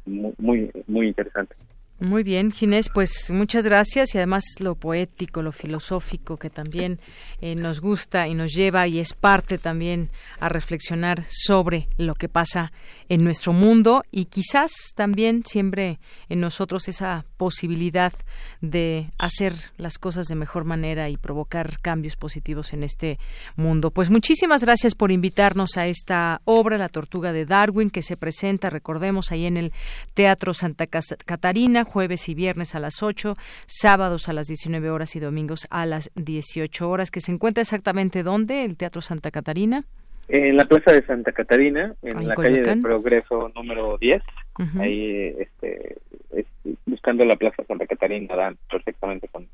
muy, muy interesante. Muy bien, Ginés, pues muchas gracias y además lo poético, lo filosófico que también eh, nos gusta y nos lleva y es parte también a reflexionar sobre lo que pasa en nuestro mundo y quizás también siempre en nosotros esa posibilidad de hacer las cosas de mejor manera y provocar cambios positivos en este mundo. Pues muchísimas gracias por invitarnos a esta obra, La Tortuga de Darwin, que se presenta, recordemos, ahí en el Teatro Santa Catarina, jueves y viernes a las 8, sábados a las 19 horas y domingos a las 18 horas, que se encuentra exactamente dónde, el Teatro Santa Catarina. En la Plaza de Santa Catarina, en la calle de Progreso número 10, ahí este, buscando la Plaza Santa Catarina dan perfectamente con,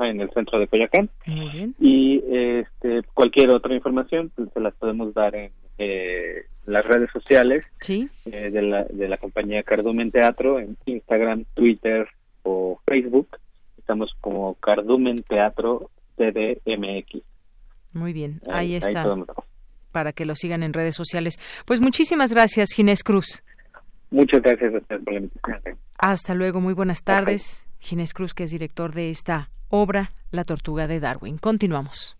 en el centro de Coyacán. Y este, cualquier otra información pues, se las podemos dar en eh, las redes sociales eh, de, la, de la compañía Cardumen Teatro, en Instagram, Twitter o Facebook. Estamos como Cardumen Teatro CDMX. Muy bien, ahí, está para que lo sigan en redes sociales. Pues muchísimas gracias, Ginés Cruz. Muchas gracias por la Hasta luego, muy buenas tardes. Ginés Cruz, que es director de esta obra, La Tortuga de Darwin. Continuamos.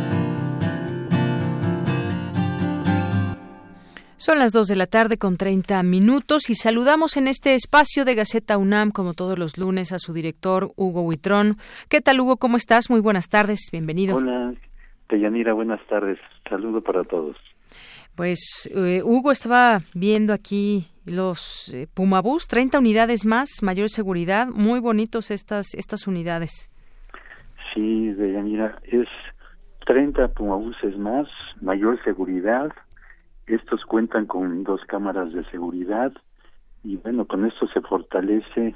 Son las 2 de la tarde con 30 minutos y saludamos en este espacio de Gaceta UNAM, como todos los lunes, a su director Hugo Huitrón. ¿Qué tal, Hugo? ¿Cómo estás? Muy buenas tardes. Bienvenido. Hola, Deyanira. Buenas tardes. Saludo para todos. Pues eh, Hugo estaba viendo aquí los eh, Pumabús, 30 unidades más, mayor seguridad. Muy bonitos estas, estas unidades. Sí, Deyanira. Es 30 Pumabuses más, mayor seguridad estos cuentan con dos cámaras de seguridad y bueno, con esto se fortalece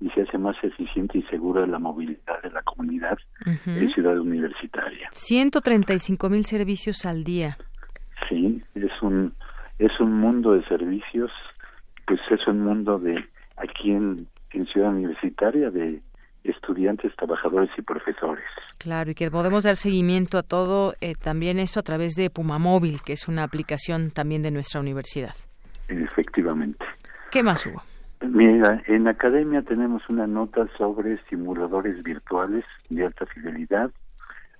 y se hace más eficiente y segura la movilidad de la comunidad en ciudad universitaria. 135 mil servicios al día. Sí, es un es un mundo de servicios, pues es un mundo de aquí en, en ciudad universitaria de estudiantes, trabajadores y profesores. Claro, y que podemos dar seguimiento a todo, eh, también eso a través de Puma Móvil, que es una aplicación también de nuestra universidad. Efectivamente. ¿Qué más hubo? Mira, en academia tenemos una nota sobre simuladores virtuales de alta fidelidad,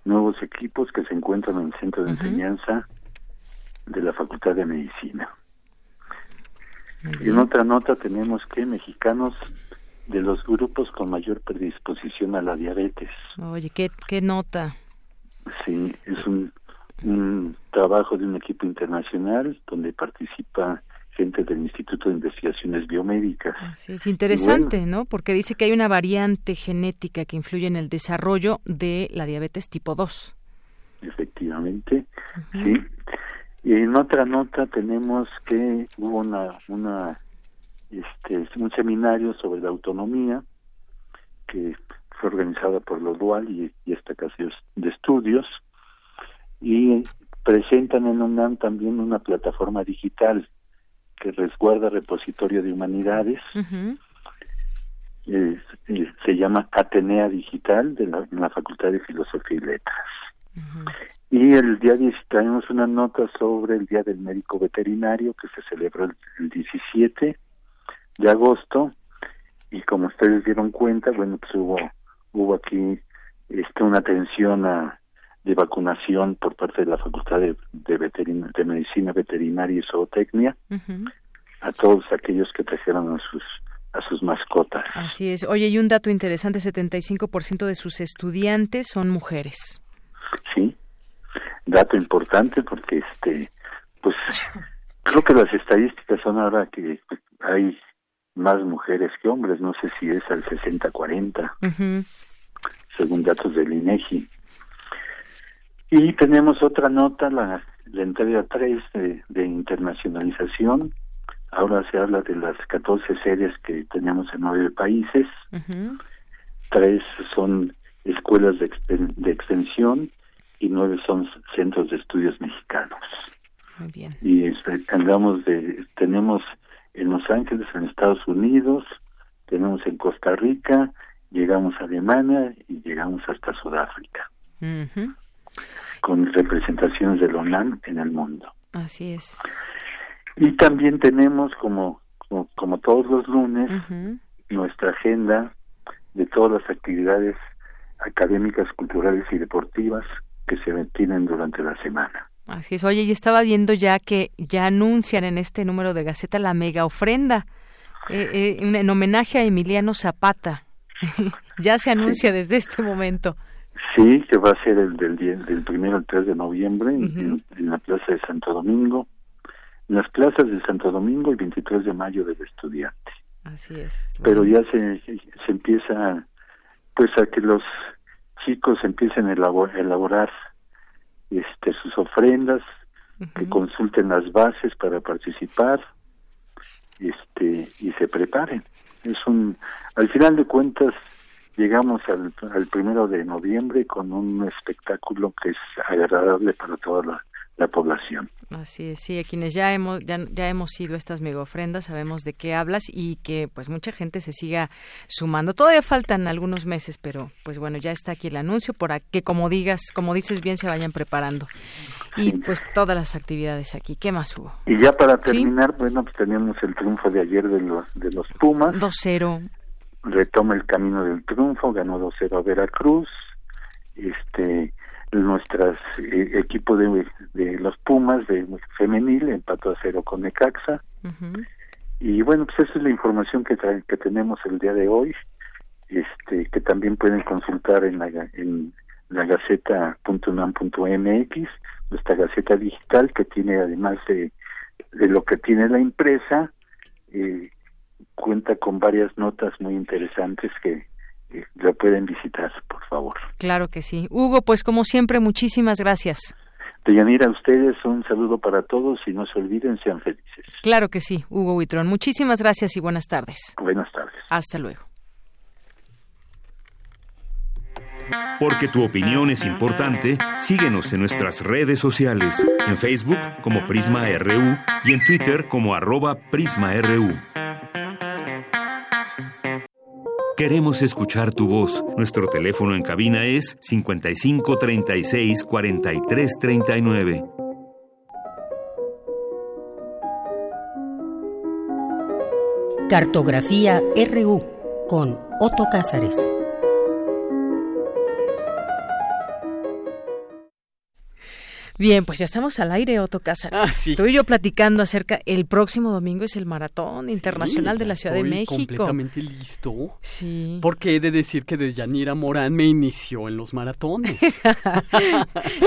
nuevos equipos que se encuentran en el centro de enseñanza de la Facultad de Medicina. En otra nota tenemos que mexicanos de los grupos con mayor predisposición a la diabetes. Oye, qué, qué nota. Sí, es un, un trabajo de un equipo internacional donde participa gente del Instituto de Investigaciones Biomédicas. Sí, es interesante, ¿no? Porque dice que hay una variante genética que influye en el desarrollo de la diabetes tipo 2. Efectivamente, sí. Y en otra nota tenemos que hubo una, una este, un seminario sobre la autonomía que fue organizada por lo Dual y, esta casa de estudios y presentan en UNAM también una plataforma digital que resguarda repositorio de humanidades. Se llama Atenea Digital de la, en la Facultad de Filosofía y Letras. Y el día 10 tenemos una nota sobre el Día del Médico Veterinario que se celebró el, el 17 de agosto y como ustedes dieron cuenta, bueno, pues hubo hubo aquí este, una atención a, de vacunación por parte de la Facultad de, de, de Medicina Veterinaria y Zootecnia a todos aquellos que trajeron a sus a sus mascotas. Así es. Oye, y un dato interesante, 75% de sus estudiantes son mujeres. Sí. Dato importante porque este pues creo que las estadísticas son ahora que hay más mujeres que hombres, no sé si es al 60-40, según datos del INEGI. Y tenemos otra nota, la, la entrega 3 de, de, internacionalización. Ahora se habla de las 14 series que tenemos en nueve países. Tres son escuelas de, de extensión y nueve son centros de estudios mexicanos. Muy bien. Y este, andamos de, tenemos en Los Ángeles, en Estados Unidos, tenemos en Costa Rica, llegamos a Alemania y llegamos hasta Sudáfrica. Con representaciones de la UNAM en el mundo. Así es. Y también tenemos, como, como, todos los lunes, nuestra agenda de todas las actividades académicas, culturales y deportivas que se tienen durante la semana. Así es. Oye, y estaba viendo ya que ya anuncian en este número de Gaceta la mega ofrenda eh, eh, en homenaje a Emiliano Zapata. ya se anuncia desde este momento. Sí, que va a ser el del, del primero al 3 de noviembre en, la Plaza de Santo Domingo, en las plazas de Santo Domingo y 23 de mayo del estudiante. Así es. Pero ya se, se empieza, pues a que los chicos empiecen a elaborar este sus ofrendas, que consulten las bases para participar, este y se preparen. Es un, al final de cuentas llegamos al, al primero de noviembre con un espectáculo que es agradable para toda la, la población. Así es, sí, a quienes ya hemos ya, ya hemos ido a estas mega ofrendas sabemos de qué hablas y que pues mucha gente se siga sumando. Todavía faltan algunos meses, pero pues bueno, ya está aquí el anuncio para que como digas, como dices bien se vayan preparando. Y pues todas las actividades aquí. ¿Qué más hubo? Y ya para terminar, bueno, pues teníamos el triunfo de ayer de los de los Pumas. 2-0. Retoma el camino del triunfo, ganó 2-0 a Veracruz. Este nuestras eh, equipo de, de, los Pumas de femenil empató a cero con Necaxa. Y bueno pues esa es la información que que tenemos el día de hoy este que también pueden consultar en la en la gaceta.unam.mx nuestra gaceta digital que tiene además de, de lo que tiene la impresa eh, cuenta con varias notas muy interesantes que lo pueden visitar, por favor. Claro que sí. Hugo, pues como siempre, muchísimas gracias. Deyanira, a ustedes un saludo para todos y no se olviden, sean felices. Claro que sí, Hugo Huitrón. Muchísimas gracias y buenas tardes. Buenas tardes. Hasta luego. Porque tu opinión es importante, síguenos en nuestras redes sociales, en Facebook como Prisma RU y en Twitter como arroba PrismaRU. Queremos escuchar tu voz. Nuestro teléfono en cabina es 55 36 43 39. Cartografía RU con Otto Cázares. Bien, pues ya estamos al aire, Otto Cázares. Ah, sí. Estoy yo platicando acerca. El próximo domingo es el Maratón Internacional de la Ciudad de México. completamente listo. Sí. Porque he de decir que de Yanira Morán me inició en los maratones.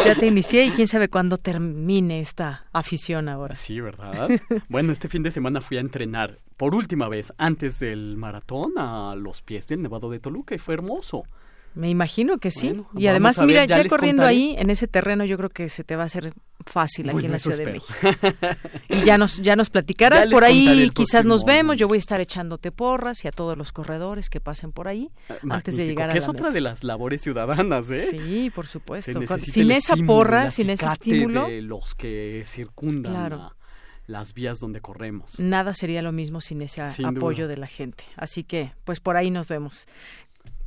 ya te inicié y quién sabe cuándo termine esta afición ahora. Sí, ¿verdad? Bueno, este fin de semana fui a entrenar por última vez antes del maratón a los pies del Nevado de Toluca y fue hermoso. Me imagino que sí. Bueno, y además, ver, mira, ya corriendo contaré. ahí, en ese terreno, yo creo que se te va a hacer fácil aquí en la Ciudad de. México. Y ya nos, ya nos platicarás. Ya por ahí quizás nos vemos. Yo voy a estar echándote porras y a todos los corredores que pasen por ahí antes de llegar a que la es otra de las labores ciudadanas, ¿eh? Sí, por supuesto. Sin esa estímulo, porra, sin ese estímulo, de los que circundan Claro. las vías donde corremos. nada sería lo mismo sin ese Sin apoyo duda. de la gente. Así que, pues por ahí nos vemos.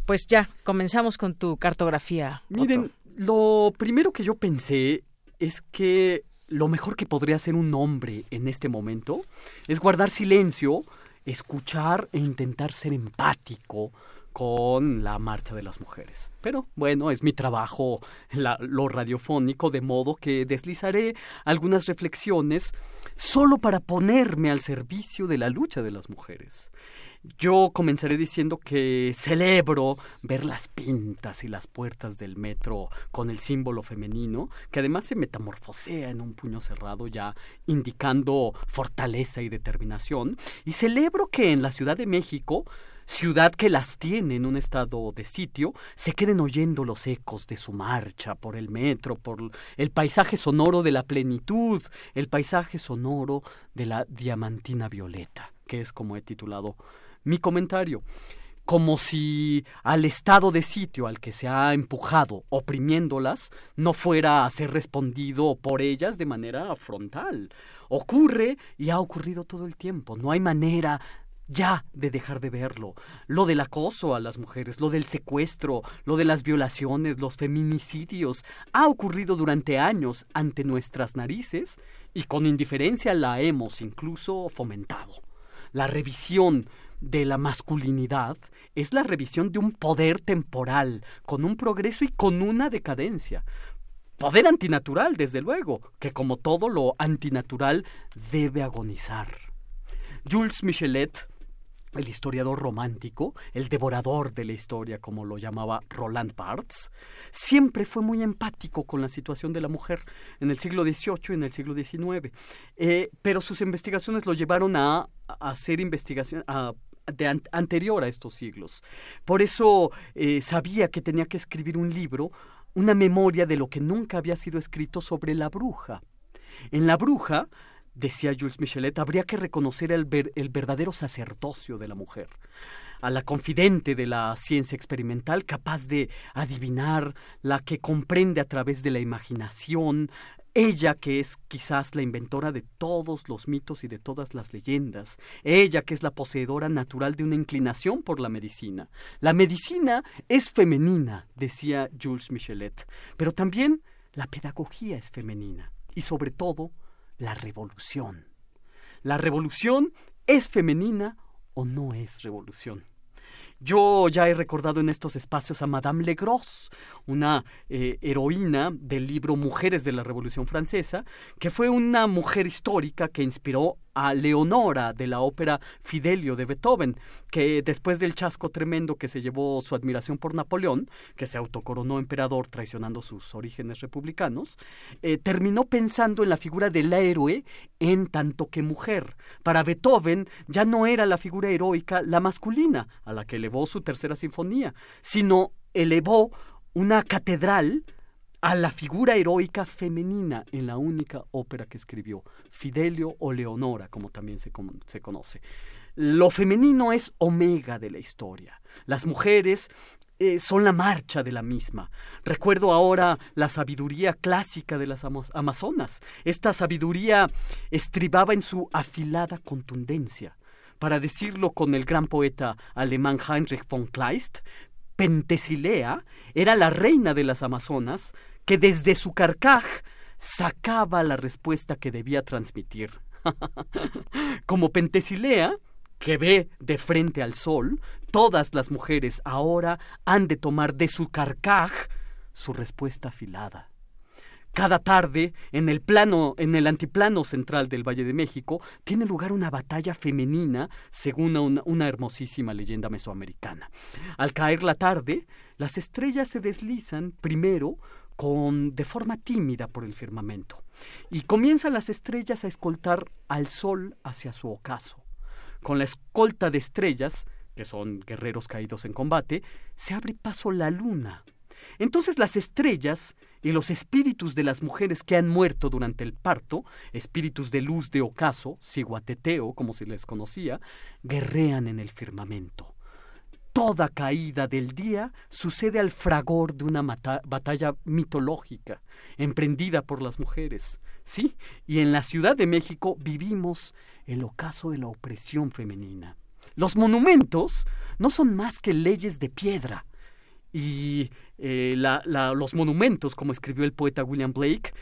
Pues ya, comenzamos con tu cartografía. Miren, lo primero que yo pensé es que lo mejor que podría hacer un hombre en este momento es guardar silencio, escuchar e intentar ser empático con la marcha de las mujeres. Pero bueno, es mi trabajo la- lo radiofónico, de modo que deslizaré algunas reflexiones solo para ponerme al servicio de la lucha de las mujeres. Yo comenzaré diciendo que celebro ver las pintas y las puertas del metro con el símbolo femenino, que además se metamorfosea en un puño cerrado ya indicando fortaleza y determinación. Y celebro que en la Ciudad de México, ciudad que las tiene en un estado de sitio, se queden oyendo los ecos de su marcha por el metro, por el paisaje sonoro de la plenitud, el paisaje sonoro de la diamantina violeta, que es como he titulado mi comentario, como si al estado de sitio al que se ha empujado oprimiéndolas no fuera a ser respondido por ellas de manera frontal. Ocurre y ha ocurrido todo el tiempo. No hay manera ya de dejar de verlo. Lo del acoso a las mujeres, lo del secuestro, lo de las violaciones, los feminicidios, ha ocurrido durante años ante nuestras narices y con indiferencia la hemos incluso fomentado. La revisión de la masculinidad es la revisión de un poder temporal, con un progreso y con una decadencia. Poder antinatural, desde luego, que como todo lo antinatural debe agonizar. Jules Michelet, el historiador romántico, el devorador de la historia, como lo llamaba Roland Barthes, siempre fue muy empático con la situación de la mujer en el siglo XVIII y en el siglo XIX. Eh, pero sus investigaciones lo llevaron a, hacer investigación de an- anterior a estos siglos. Por eso eh, sabía que tenía que escribir un libro, una memoria de lo que nunca había sido escrito sobre la bruja. En la bruja, decía Jules Michelet, habría que reconocer el, ver- el verdadero sacerdocio de la mujer, a la confidente de la ciencia experimental, capaz de adivinar, la que comprende a través de la imaginación, ella que es quizás la inventora de todos los mitos y de todas las leyendas, ella que es la poseedora natural de una inclinación por la medicina. La medicina es femenina, decía Jules Michelet, pero también la pedagogía es femenina y sobre todo la revolución. ¿La revolución es femenina o no es revolución? Yo ya he recordado en estos espacios a Madame Legros, una eh, heroína del libro Mujeres de la Revolución Francesa, que fue una mujer histórica que inspiró a Leonora de la ópera Fidelio de Beethoven, que después del chasco tremendo que se llevó su admiración por Napoleón, que se autocoronó emperador traicionando sus orígenes republicanos, eh, terminó pensando en la figura del héroe en tanto que mujer. Para Beethoven ya no era la figura heroica la masculina, a la que elevó su tercera sinfonía, sino elevó una catedral a la figura heroica femenina en la única ópera que escribió, Fidelio o Leonora, como también se, se conoce. Lo femenino es omega de la historia. Las mujeres eh, son la marcha de la misma. Recuerdo ahora la sabiduría clásica de las amazonas. Esta sabiduría estribaba en su afilada contundencia. Para decirlo con el gran poeta alemán Heinrich von Kleist, Pentesilea era la reina de las amazonas que desde su carcaj sacaba la respuesta que debía transmitir. Como Pentesilea, que ve de frente al sol, todas las mujeres ahora han de tomar de su carcaj su respuesta afilada. Cada tarde, en el plano, en el antiplano central del Valle de México, tiene lugar una batalla femenina, según una, una hermosísima leyenda mesoamericana. Al caer la tarde, las estrellas se deslizan primero con de forma tímida por el firmamento y comienzan las estrellas a escoltar al sol hacia su ocaso. Con la escolta de estrellas, que son guerreros caídos en combate, se abre paso la luna. Entonces las estrellas y los espíritus de las mujeres que han muerto durante el parto, espíritus de luz de ocaso, ciguateteo, como se les conocía, guerrean en el firmamento. Toda caída del día sucede al fragor de una batalla mitológica, emprendida por las mujeres. Sí, y en la Ciudad de México vivimos el ocaso de la opresión femenina. Los monumentos no son más que leyes de piedra. Y eh, los monumentos, como escribió el poeta William Blake,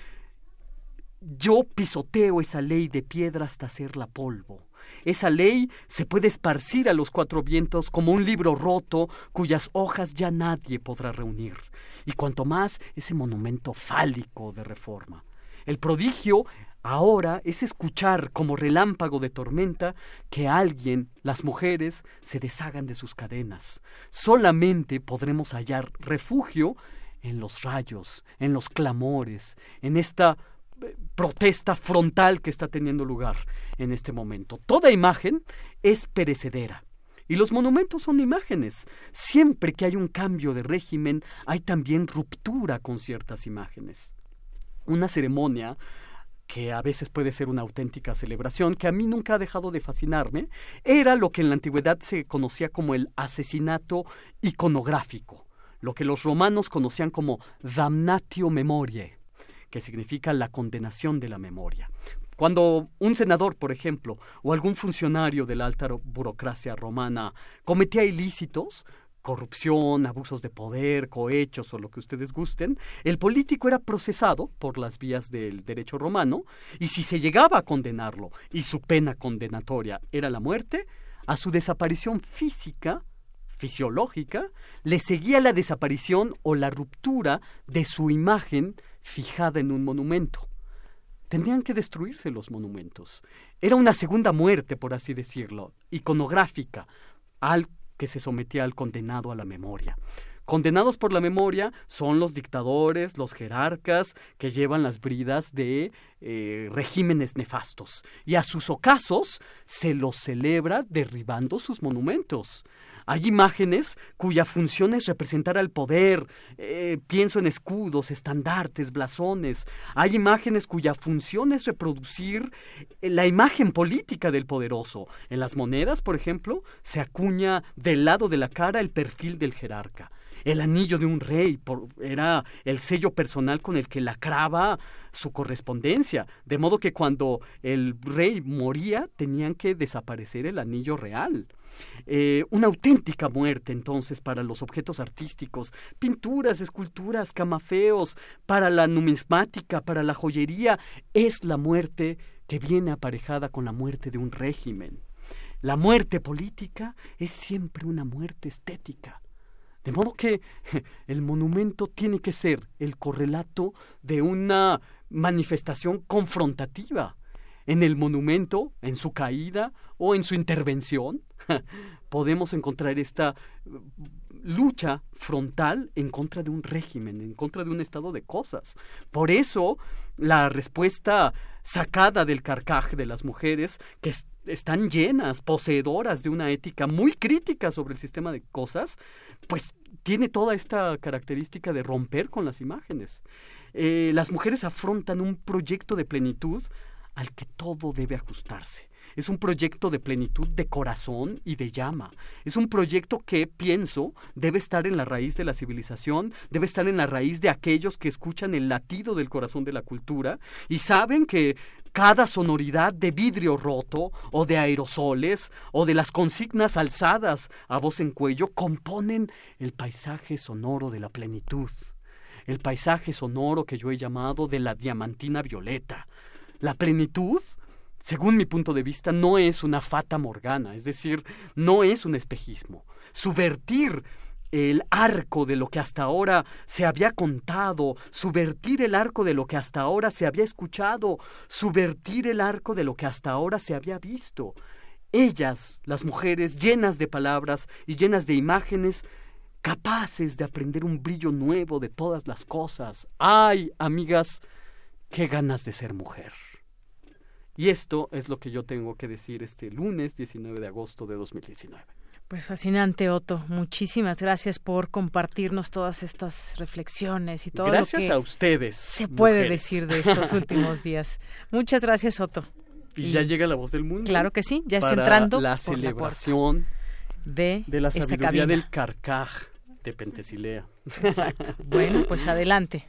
yo pisoteo esa ley de piedra hasta hacerla polvo. Esa ley se puede esparcir a los cuatro vientos como un libro roto cuyas hojas ya nadie podrá reunir. Y cuanto más ese monumento fálico de reforma. El prodigio ahora es escuchar como relámpago de tormenta que alguien, las mujeres, se deshagan de sus cadenas. Solamente podremos hallar refugio en los rayos, en los clamores, en esta protesta frontal que está teniendo lugar en este momento. Toda imagen es perecedera. Y los monumentos son imágenes. Siempre que hay un cambio de régimen, hay también ruptura con ciertas imágenes una ceremonia que a veces puede ser una auténtica celebración, que a mí nunca ha dejado de fascinarme, era lo que en la antigüedad se conocía como el asesinato iconográfico, lo que los romanos conocían como damnatio memoriae, que significa la condenación de la memoria. Cuando un senador, por ejemplo, o algún funcionario de la alta burocracia romana cometía ilícitos, corrupción, abusos de poder, cohechos o lo que ustedes gusten, el político era procesado por las vías del derecho romano y si se llegaba a condenarlo y su pena condenatoria era la muerte, a su desaparición física, fisiológica, le seguía la desaparición o la ruptura de su imagen fijada en un monumento. Tendrían que destruirse los monumentos. Era una segunda muerte, por así decirlo, iconográfica, al que se sometía al condenado a la memoria. Condenados por la memoria son los dictadores, los jerarcas que llevan las bridas de eh, regímenes nefastos. Y a sus ocasos se los celebra derribando sus monumentos. Hay imágenes cuya función es representar al poder. Eh, pienso en escudos, estandartes, blasones. Hay imágenes cuya función es reproducir eh, la imagen política del poderoso. En las monedas, por ejemplo, se acuña del lado de la cara el perfil del jerarca. El anillo de un rey era el sello personal con el que lacraba su correspondencia, de modo que cuando el rey moría tenían que desaparecer el anillo real. Eh, una auténtica muerte entonces para los objetos artísticos, pinturas, esculturas, camafeos, para la numismática, para la joyería, es la muerte que viene aparejada con la muerte de un régimen. La muerte política es siempre una muerte estética. De modo que el monumento tiene que ser el correlato de una manifestación confrontativa. En el monumento, en su caída o en su intervención, podemos encontrar esta uh, lucha frontal en contra de un régimen, en contra de un estado de cosas. Por eso, la respuesta sacada del carcaj de las mujeres, que están llenas, poseedoras de una ética muy crítica sobre el sistema de cosas, pues tiene toda esta característica de romper con las imágenes. Eh, las mujeres afrontan un proyecto de plenitud al que todo debe ajustarse. Es un proyecto de plenitud de corazón y de llama. Es un proyecto que, pienso, debe estar en la raíz de la civilización, debe estar en la raíz de aquellos que escuchan el latido del corazón de la cultura y saben que cada sonoridad de vidrio roto o de aerosoles o de las consignas alzadas a voz en cuello componen el paisaje sonoro de la plenitud, el paisaje sonoro que yo he llamado de la diamantina violeta. La plenitud según mi punto de vista, no es una fata morgana, es decir, no es un espejismo. Subvertir el arco de lo que hasta ahora se había contado, subvertir el arco de lo que hasta ahora se había escuchado, subvertir el arco de lo que hasta ahora se había visto. Ellas, las mujeres, llenas de palabras y llenas de imágenes, capaces de aprender un brillo nuevo de todas las cosas. ¡Ay, amigas! ¡Qué ganas de ser mujer! Y esto es lo que yo tengo que decir este lunes 19 de agosto de 2019. Pues fascinante, Otto. Muchísimas gracias por compartirnos todas estas reflexiones y todo gracias lo que a ustedes. Se puede mujeres. decir de estos últimos días. Muchas gracias, Otto. Y, ya llega la voz del mundo. Claro que sí, ya está entrando la celebración de, de la sabiduría del carcaj de Pentesilea. Exacto. Bueno, pues adelante.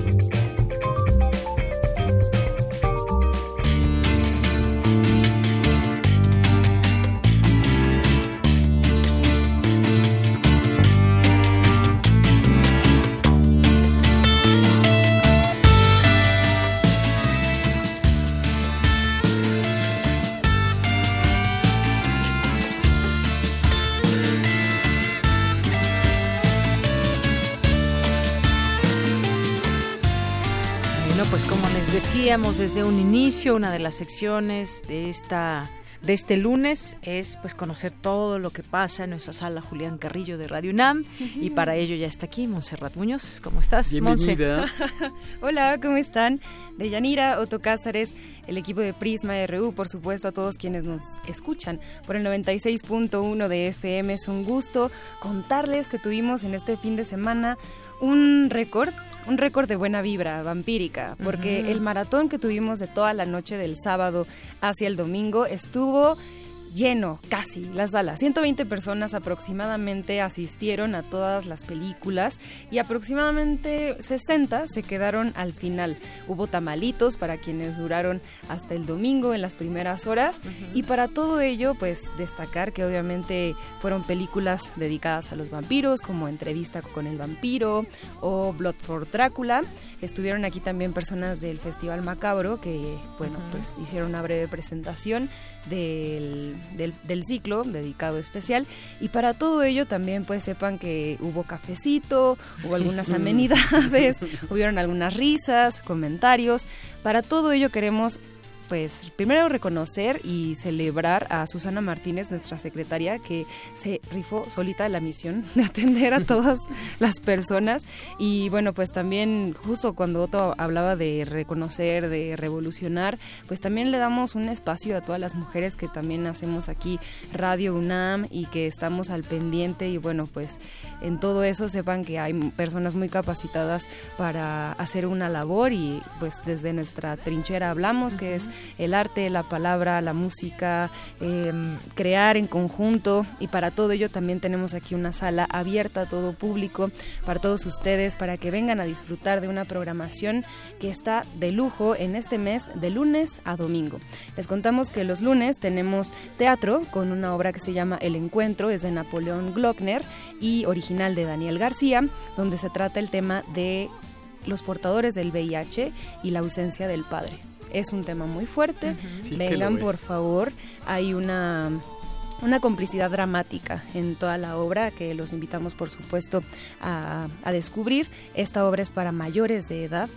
decíamos desde un inicio, una de las secciones de esta de este lunes es pues conocer todo lo que pasa en nuestra sala Julián Carrillo de Radio UNAM y para ello ya está aquí Montserrat Muñoz. ¿Cómo estás, Monse? Hola, ¿cómo están? De Yanira, Otto Cázares, el equipo de Prisma RU, por supuesto, a todos quienes nos escuchan por el 96.1 de FM. Es un gusto contarles que tuvimos en este fin de semana un récord, un récord de buena vibra vampírica, porque el maratón que tuvimos de toda la noche del sábado hacia el domingo estuvo lleno, casi, la sala. 120 personas aproximadamente asistieron a todas las películas y aproximadamente 60 se quedaron al final. Hubo tamalitos para quienes duraron hasta el domingo en las primeras horas y para todo ello, pues destacar que obviamente fueron películas dedicadas a los vampiros, como Entrevista con el vampiro o Blood for Drácula. Estuvieron aquí también personas del Festival Macabro que, bueno, pues hicieron una breve presentación del, del, del ciclo dedicado especial. Y para todo ello también pues sepan que hubo cafecito, hubo algunas amenidades, hubieron algunas risas, comentarios, para todo ello queremos pues primero reconocer y celebrar a Susana Martínez, nuestra secretaria, que se rifó solita la misión de atender a todas las personas. Y bueno, pues también justo cuando Otto hablaba de reconocer, de revolucionar, pues también le damos un espacio a todas las mujeres que también hacemos aquí Radio UNAM y que estamos al pendiente y bueno, pues en todo eso sepan que hay personas muy capacitadas para hacer una labor y pues desde nuestra trinchera hablamos, que es el arte, la palabra, la música, eh, crear en conjunto y para todo ello también tenemos aquí una sala abierta a todo público, para todos ustedes, para que vengan a disfrutar de una programación que está de lujo en este mes de lunes a domingo. Les contamos que los lunes tenemos teatro con una obra que se llama El Encuentro, es de Napoleón Glockner y original de Daniel García, donde se trata el tema de los portadores del VIH y la ausencia del padre. Es un tema muy fuerte. Sí Vengan, por favor. Hay una una complicidad dramática en toda la obra que los invitamos por supuesto a, a descubrir. Esta obra es para mayores de edad,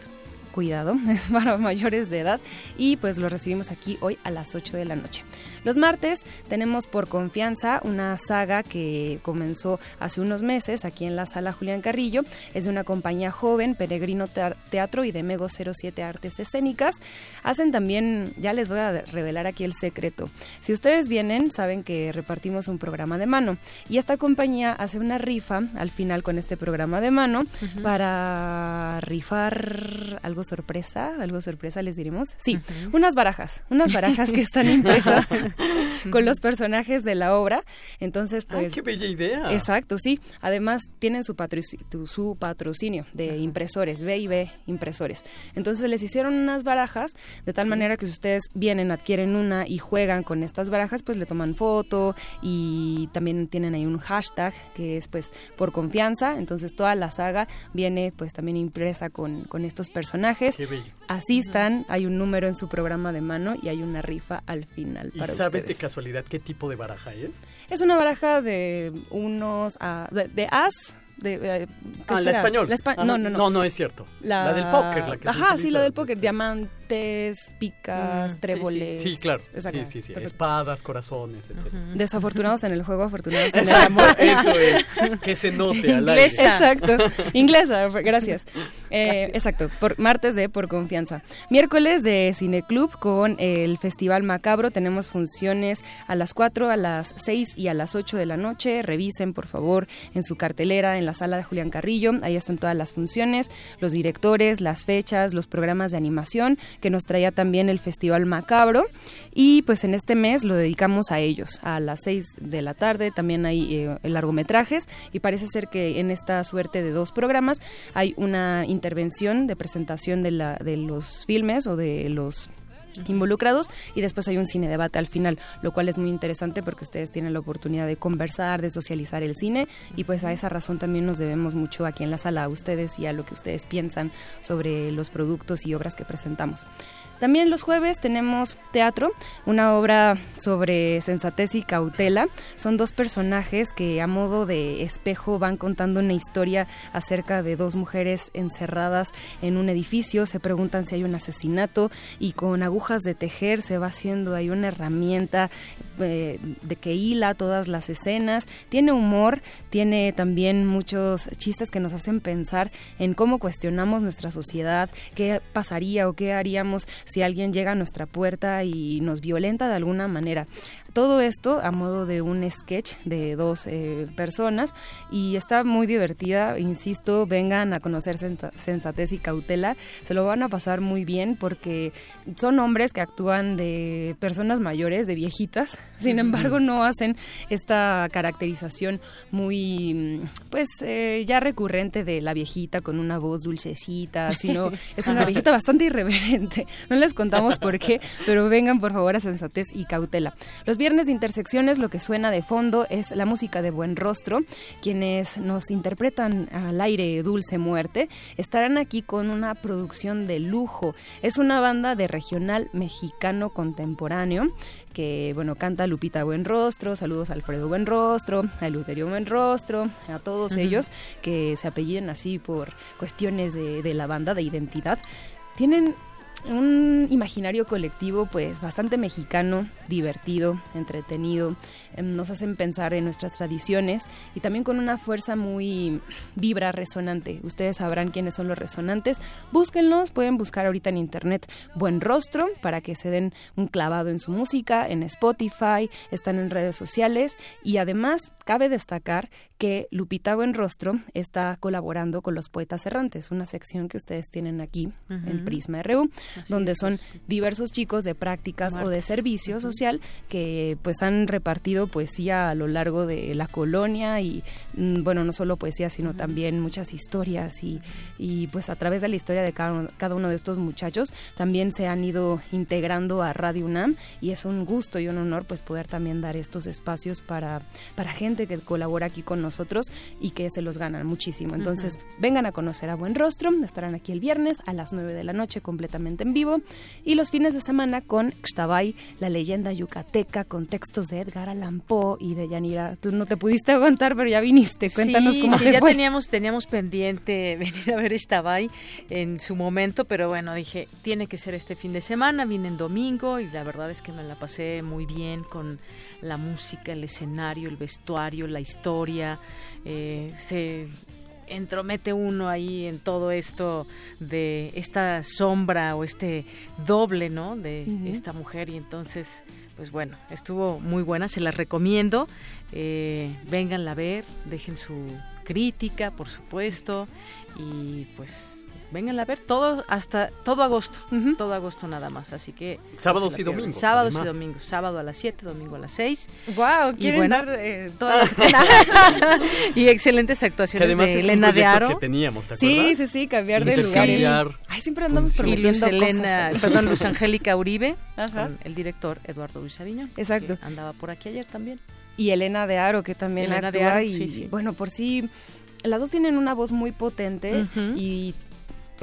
cuidado, es para mayores de edad y pues lo recibimos aquí hoy a las 8 de la noche. Los martes tenemos por confianza una saga que comenzó hace unos meses aquí en la sala Julián Carrillo. Es de una compañía joven, Peregrino Tea- Teatro y de Mego 07 Artes Escénicas. Hacen también, ya les voy a revelar aquí el secreto. Si ustedes vienen, saben que repartimos un programa de mano y esta compañía hace una rifa al final con este programa de mano para rifar algo sorpresa, algo sorpresa les diremos. Sí, unas barajas, unas barajas que están impresas con los personajes de la obra. Entonces, pues... ¡Qué bella idea! Exacto, sí. Además, tienen su, su patrocinio de impresores, B y B impresores. Entonces, les hicieron unas barajas de tal manera que si ustedes vienen, adquieren una y juegan con estas barajas, pues le toman foto y también tienen ahí un hashtag que es pues por confianza. Entonces, toda la saga viene pues también impresa con, con estos personajes. Qué bello. Asistan, hay un número en su programa de mano y hay una rifa al final ¿Y para sabes ustedes. de casualidad qué tipo de baraja es? Es una baraja de unos de, de as de eh, ¿qué Ah, la español. La espa- no, no, no. No, no es cierto. La del póker, la que se Ajá, sí, la del póker. Diamantes, picas, Mm, tréboles. Sí, sí, claro. Exacto. Sí, sí, sí. Perfecto. Espadas, corazones, etc. Desafortunados en el juego, afortunados en el amor. eso es. Que se note al aire. Exacto. Inglesa, gracias. Eh, exacto. Por, martes de Por Confianza. Miércoles de Cineclub con el Festival Macabro. Tenemos funciones a las 4, a las 6 y a las 8 de la noche. Revisen, por favor, en su cartelera, en la sala de Julián Carrillo. Ahí están todas las funciones, los directores, las fechas, los programas de animación que nos traía también el Festival Macabro. Y pues en este mes lo dedicamos a ellos. A las 6 de la tarde también hay eh, largometrajes y parece ser que en esta suerte de dos programas hay una intervención de presentación de, la, de los filmes o de los involucrados y después hay un cine debate al final, lo cual es muy interesante porque ustedes tienen la oportunidad de conversar, de socializar el cine y pues a esa razón también nos debemos mucho aquí en la sala a ustedes y a lo que ustedes piensan sobre los productos y obras que presentamos. También los jueves tenemos teatro, una obra sobre sensatez y cautela. Son dos personajes que a modo de espejo van contando una historia acerca de dos mujeres encerradas en un edificio. Se preguntan si hay un asesinato y con agujas de tejer se va haciendo ahí una herramienta eh, de que hila todas las escenas. Tiene humor, tiene también muchos chistes que nos hacen pensar en cómo cuestionamos nuestra sociedad, qué pasaría o qué haríamos si alguien llega a nuestra puerta y nos violenta de alguna manera. Todo esto a modo de un sketch de dos eh, personas y está muy divertida, insisto, vengan a conocer sensa- sensatez y cautela, se lo van a pasar muy bien porque son hombres que actúan de personas mayores, de viejitas, sin embargo no hacen esta caracterización muy, mm, pues eh, ya recurrente de la viejita con una voz dulcecita, sino es una viejita bastante irreverente. No les contamos por qué, pero vengan por favor a sensatez y cautela. Los viernes de intersecciones lo que suena de fondo es la música de Buen Rostro, quienes nos interpretan al aire Dulce Muerte, estarán aquí con una producción de lujo. Es una banda de regional mexicano contemporáneo que bueno canta Lupita Buenrostro, saludos a Alfredo Buenrostro, a Luterio Buenrostro, a todos ellos que se apelliden así por cuestiones de, de la banda de identidad. Tienen un imaginario colectivo pues bastante mexicano, divertido, entretenido, em, nos hacen pensar en nuestras tradiciones y también con una fuerza muy vibra resonante. Ustedes sabrán quiénes son los resonantes, búsquenlos, pueden buscar ahorita en internet Buen Rostro para que se den un clavado en su música, en Spotify, están en redes sociales y además cabe destacar que Lupita Buenrostro está colaborando con los Poetas Errantes, una sección que ustedes tienen aquí en. Prisma RU, Así donde es, son diversos chicos de prácticas o de Martes. servicio social que pues han repartido poesía a lo largo de la colonia y mm, bueno, no solo poesía, sino también muchas historias y, y pues a través de la historia de cada uno, cada uno de estos muchachos también se han ido integrando a Radio UNAM y es un gusto y un honor pues poder también dar estos espacios para, para gente que colabora aquí con nosotros y que se los ganan muchísimo. Entonces, vengan a conocer a Buen Rostro, estarán aquí el viernes a las 9 de la noche completamente en vivo y los fines de semana con Xtabay, la leyenda yucateca con textos de Edgar Allan Poe y de Yanira. Tú no te pudiste aguantar, pero ya viniste. Cuéntanos sí, cómo sí, te ya fue. teníamos teníamos pendiente venir a ver Estabay en su momento, pero bueno, dije, tiene que ser este fin de semana, vine en domingo y la verdad es que me la pasé muy bien con la música, el escenario, el vestuario, la historia, eh, se entromete uno ahí en todo esto de esta sombra o este doble, ¿no? De esta mujer. Y entonces, pues bueno, estuvo muy buena, se las recomiendo, eh, vénganla a ver, dejen su crítica, por supuesto, y pues vengan a ver todo hasta todo agosto, todo agosto nada más, así que sábados y domingos. Sábados y domingos, sábado a las 7, domingo a las 6. Wow, quieren bueno, dar eh, todas y excelentes actuaciones además de Elena de Aro. Que teníamos, ¿te sí, sí, sí, cambiar de lugares. Ay, siempre andamos prometiendo Elena, cosas. perdón, Luz Angélica Uribe, con el director Eduardo Luis Aviñón. Exacto. andaba por aquí ayer también. Y Elena de Aro, que también Elena actúa de Aro, y sí, sí. bueno, por sí las dos tienen una voz muy potente uh -huh. y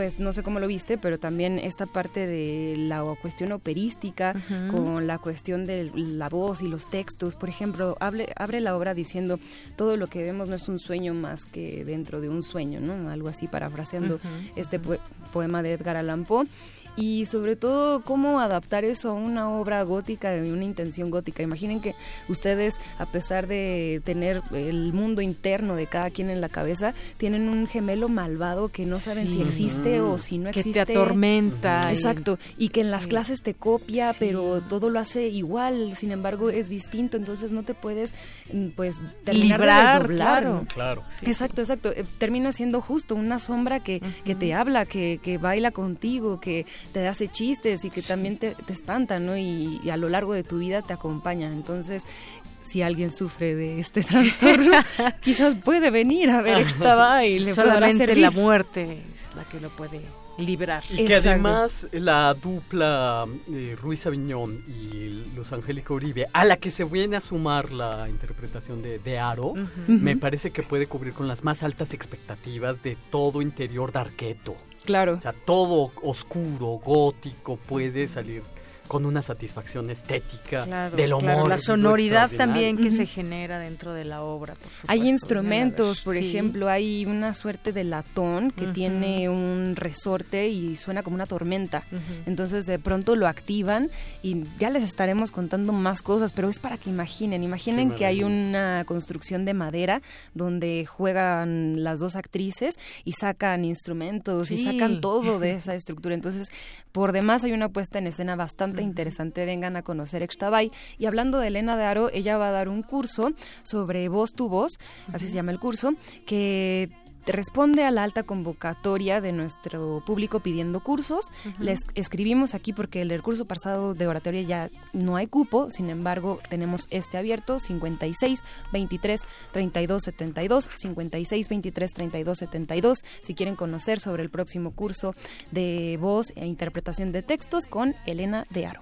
pues no sé cómo lo viste, pero también esta parte de la cuestión operística uh -huh. con la cuestión de la voz y los textos. Por ejemplo, hable, abre la obra diciendo todo lo que vemos no es un sueño más que dentro de un sueño, ¿no? Algo así parafraseando uh -huh. este poema de Edgar Allan Poe y sobre todo cómo adaptar eso a una obra gótica y una intención gótica. Imaginen que ustedes, a pesar de tener el mundo interno de cada quien en la cabeza, tienen un gemelo malvado que no saben sí. si existe o si no que existe. te atormenta. Exacto. Y que en las clases te copia, sí. pero todo lo hace igual, sin embargo es distinto, entonces no te puedes pues terminar Librar, de. Claro, claro. Exacto, exacto. Eh, termina siendo justo una sombra que, uh -huh. que te habla, que, que baila contigo, que te hace chistes y que sí. también te, te espanta, ¿no? Y, y, a lo largo de tu vida te acompaña. Entonces, si alguien sufre de este trastorno, quizás puede venir a ver Extaba y le Solamente la muerte es la que lo puede librar. Y que además la dupla eh, Ruiz Aviñón y Luz Angélica Uribe, a la que se viene a sumar la interpretación de, de Aro, uh -huh. me parece que puede cubrir con las más altas expectativas de todo interior de Arqueto. Claro. O sea, todo oscuro, gótico, puede salir con una satisfacción estética claro, del humor. Claro, la sonoridad también que uh -huh. se genera dentro de la obra. Por supuesto, hay instrumentos, por sí. ejemplo, hay una suerte de latón que uh -huh. tiene un resorte y suena como una tormenta. Uh -huh. Entonces de pronto lo activan y ya les estaremos contando más cosas, pero es para que imaginen, imaginen que hay una construcción de madera donde juegan las dos actrices y sacan instrumentos sí. y sacan todo de esa estructura. Entonces, por demás hay una puesta en escena bastante interesante, vengan a conocer Extabay. Y hablando de Elena de Aro, ella va a dar un curso sobre voz tu voz, así se llama el curso, que responde a la alta convocatoria de nuestro público pidiendo cursos. Uh -huh. Les escribimos aquí porque el curso pasado de oratoria ya no hay cupo, sin embargo tenemos este abierto 56 23 32 72 56 23 32 72 si quieren conocer sobre el próximo curso de voz e interpretación de textos con Elena de Aro.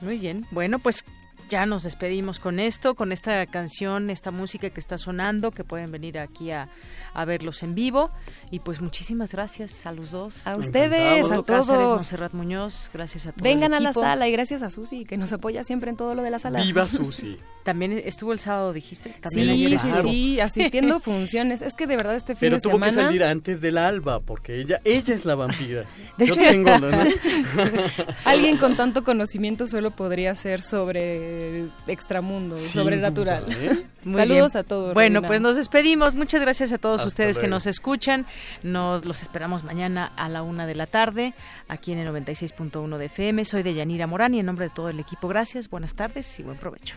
Muy bien, bueno pues ya nos despedimos con esto, con esta canción, esta música que está sonando, que pueden venir aquí a, a verlos en vivo. Y pues muchísimas gracias a los dos. A ustedes, a todos. Cáceres, Monserrat Muñoz, gracias a todos. Vengan a la sala y gracias a Susi, que nos apoya siempre en todo lo de la sala. Viva Susi. También estuvo el sábado, dijiste. También sí, ayer sí, claro. sí, asistiendo funciones. Es que de verdad este fin Pero de tuvo que salir antes del alba, porque ella, ella es la vampira. De Yo hecho, tengo, ¿no? alguien con tanto conocimiento solo podría ser sobre extramundo, Sin sobrenatural. duda, ¿eh? Muy Saludos bien. a todos. Bueno, Reina. pues nos despedimos. Muchas gracias a todos Hasta ustedes que nos escuchan. Nos los esperamos mañana a la una de la tarde aquí en el 96.1 de FM. Soy de Yanira Morán y en nombre de todo el equipo, gracias, buenas tardes y buen provecho.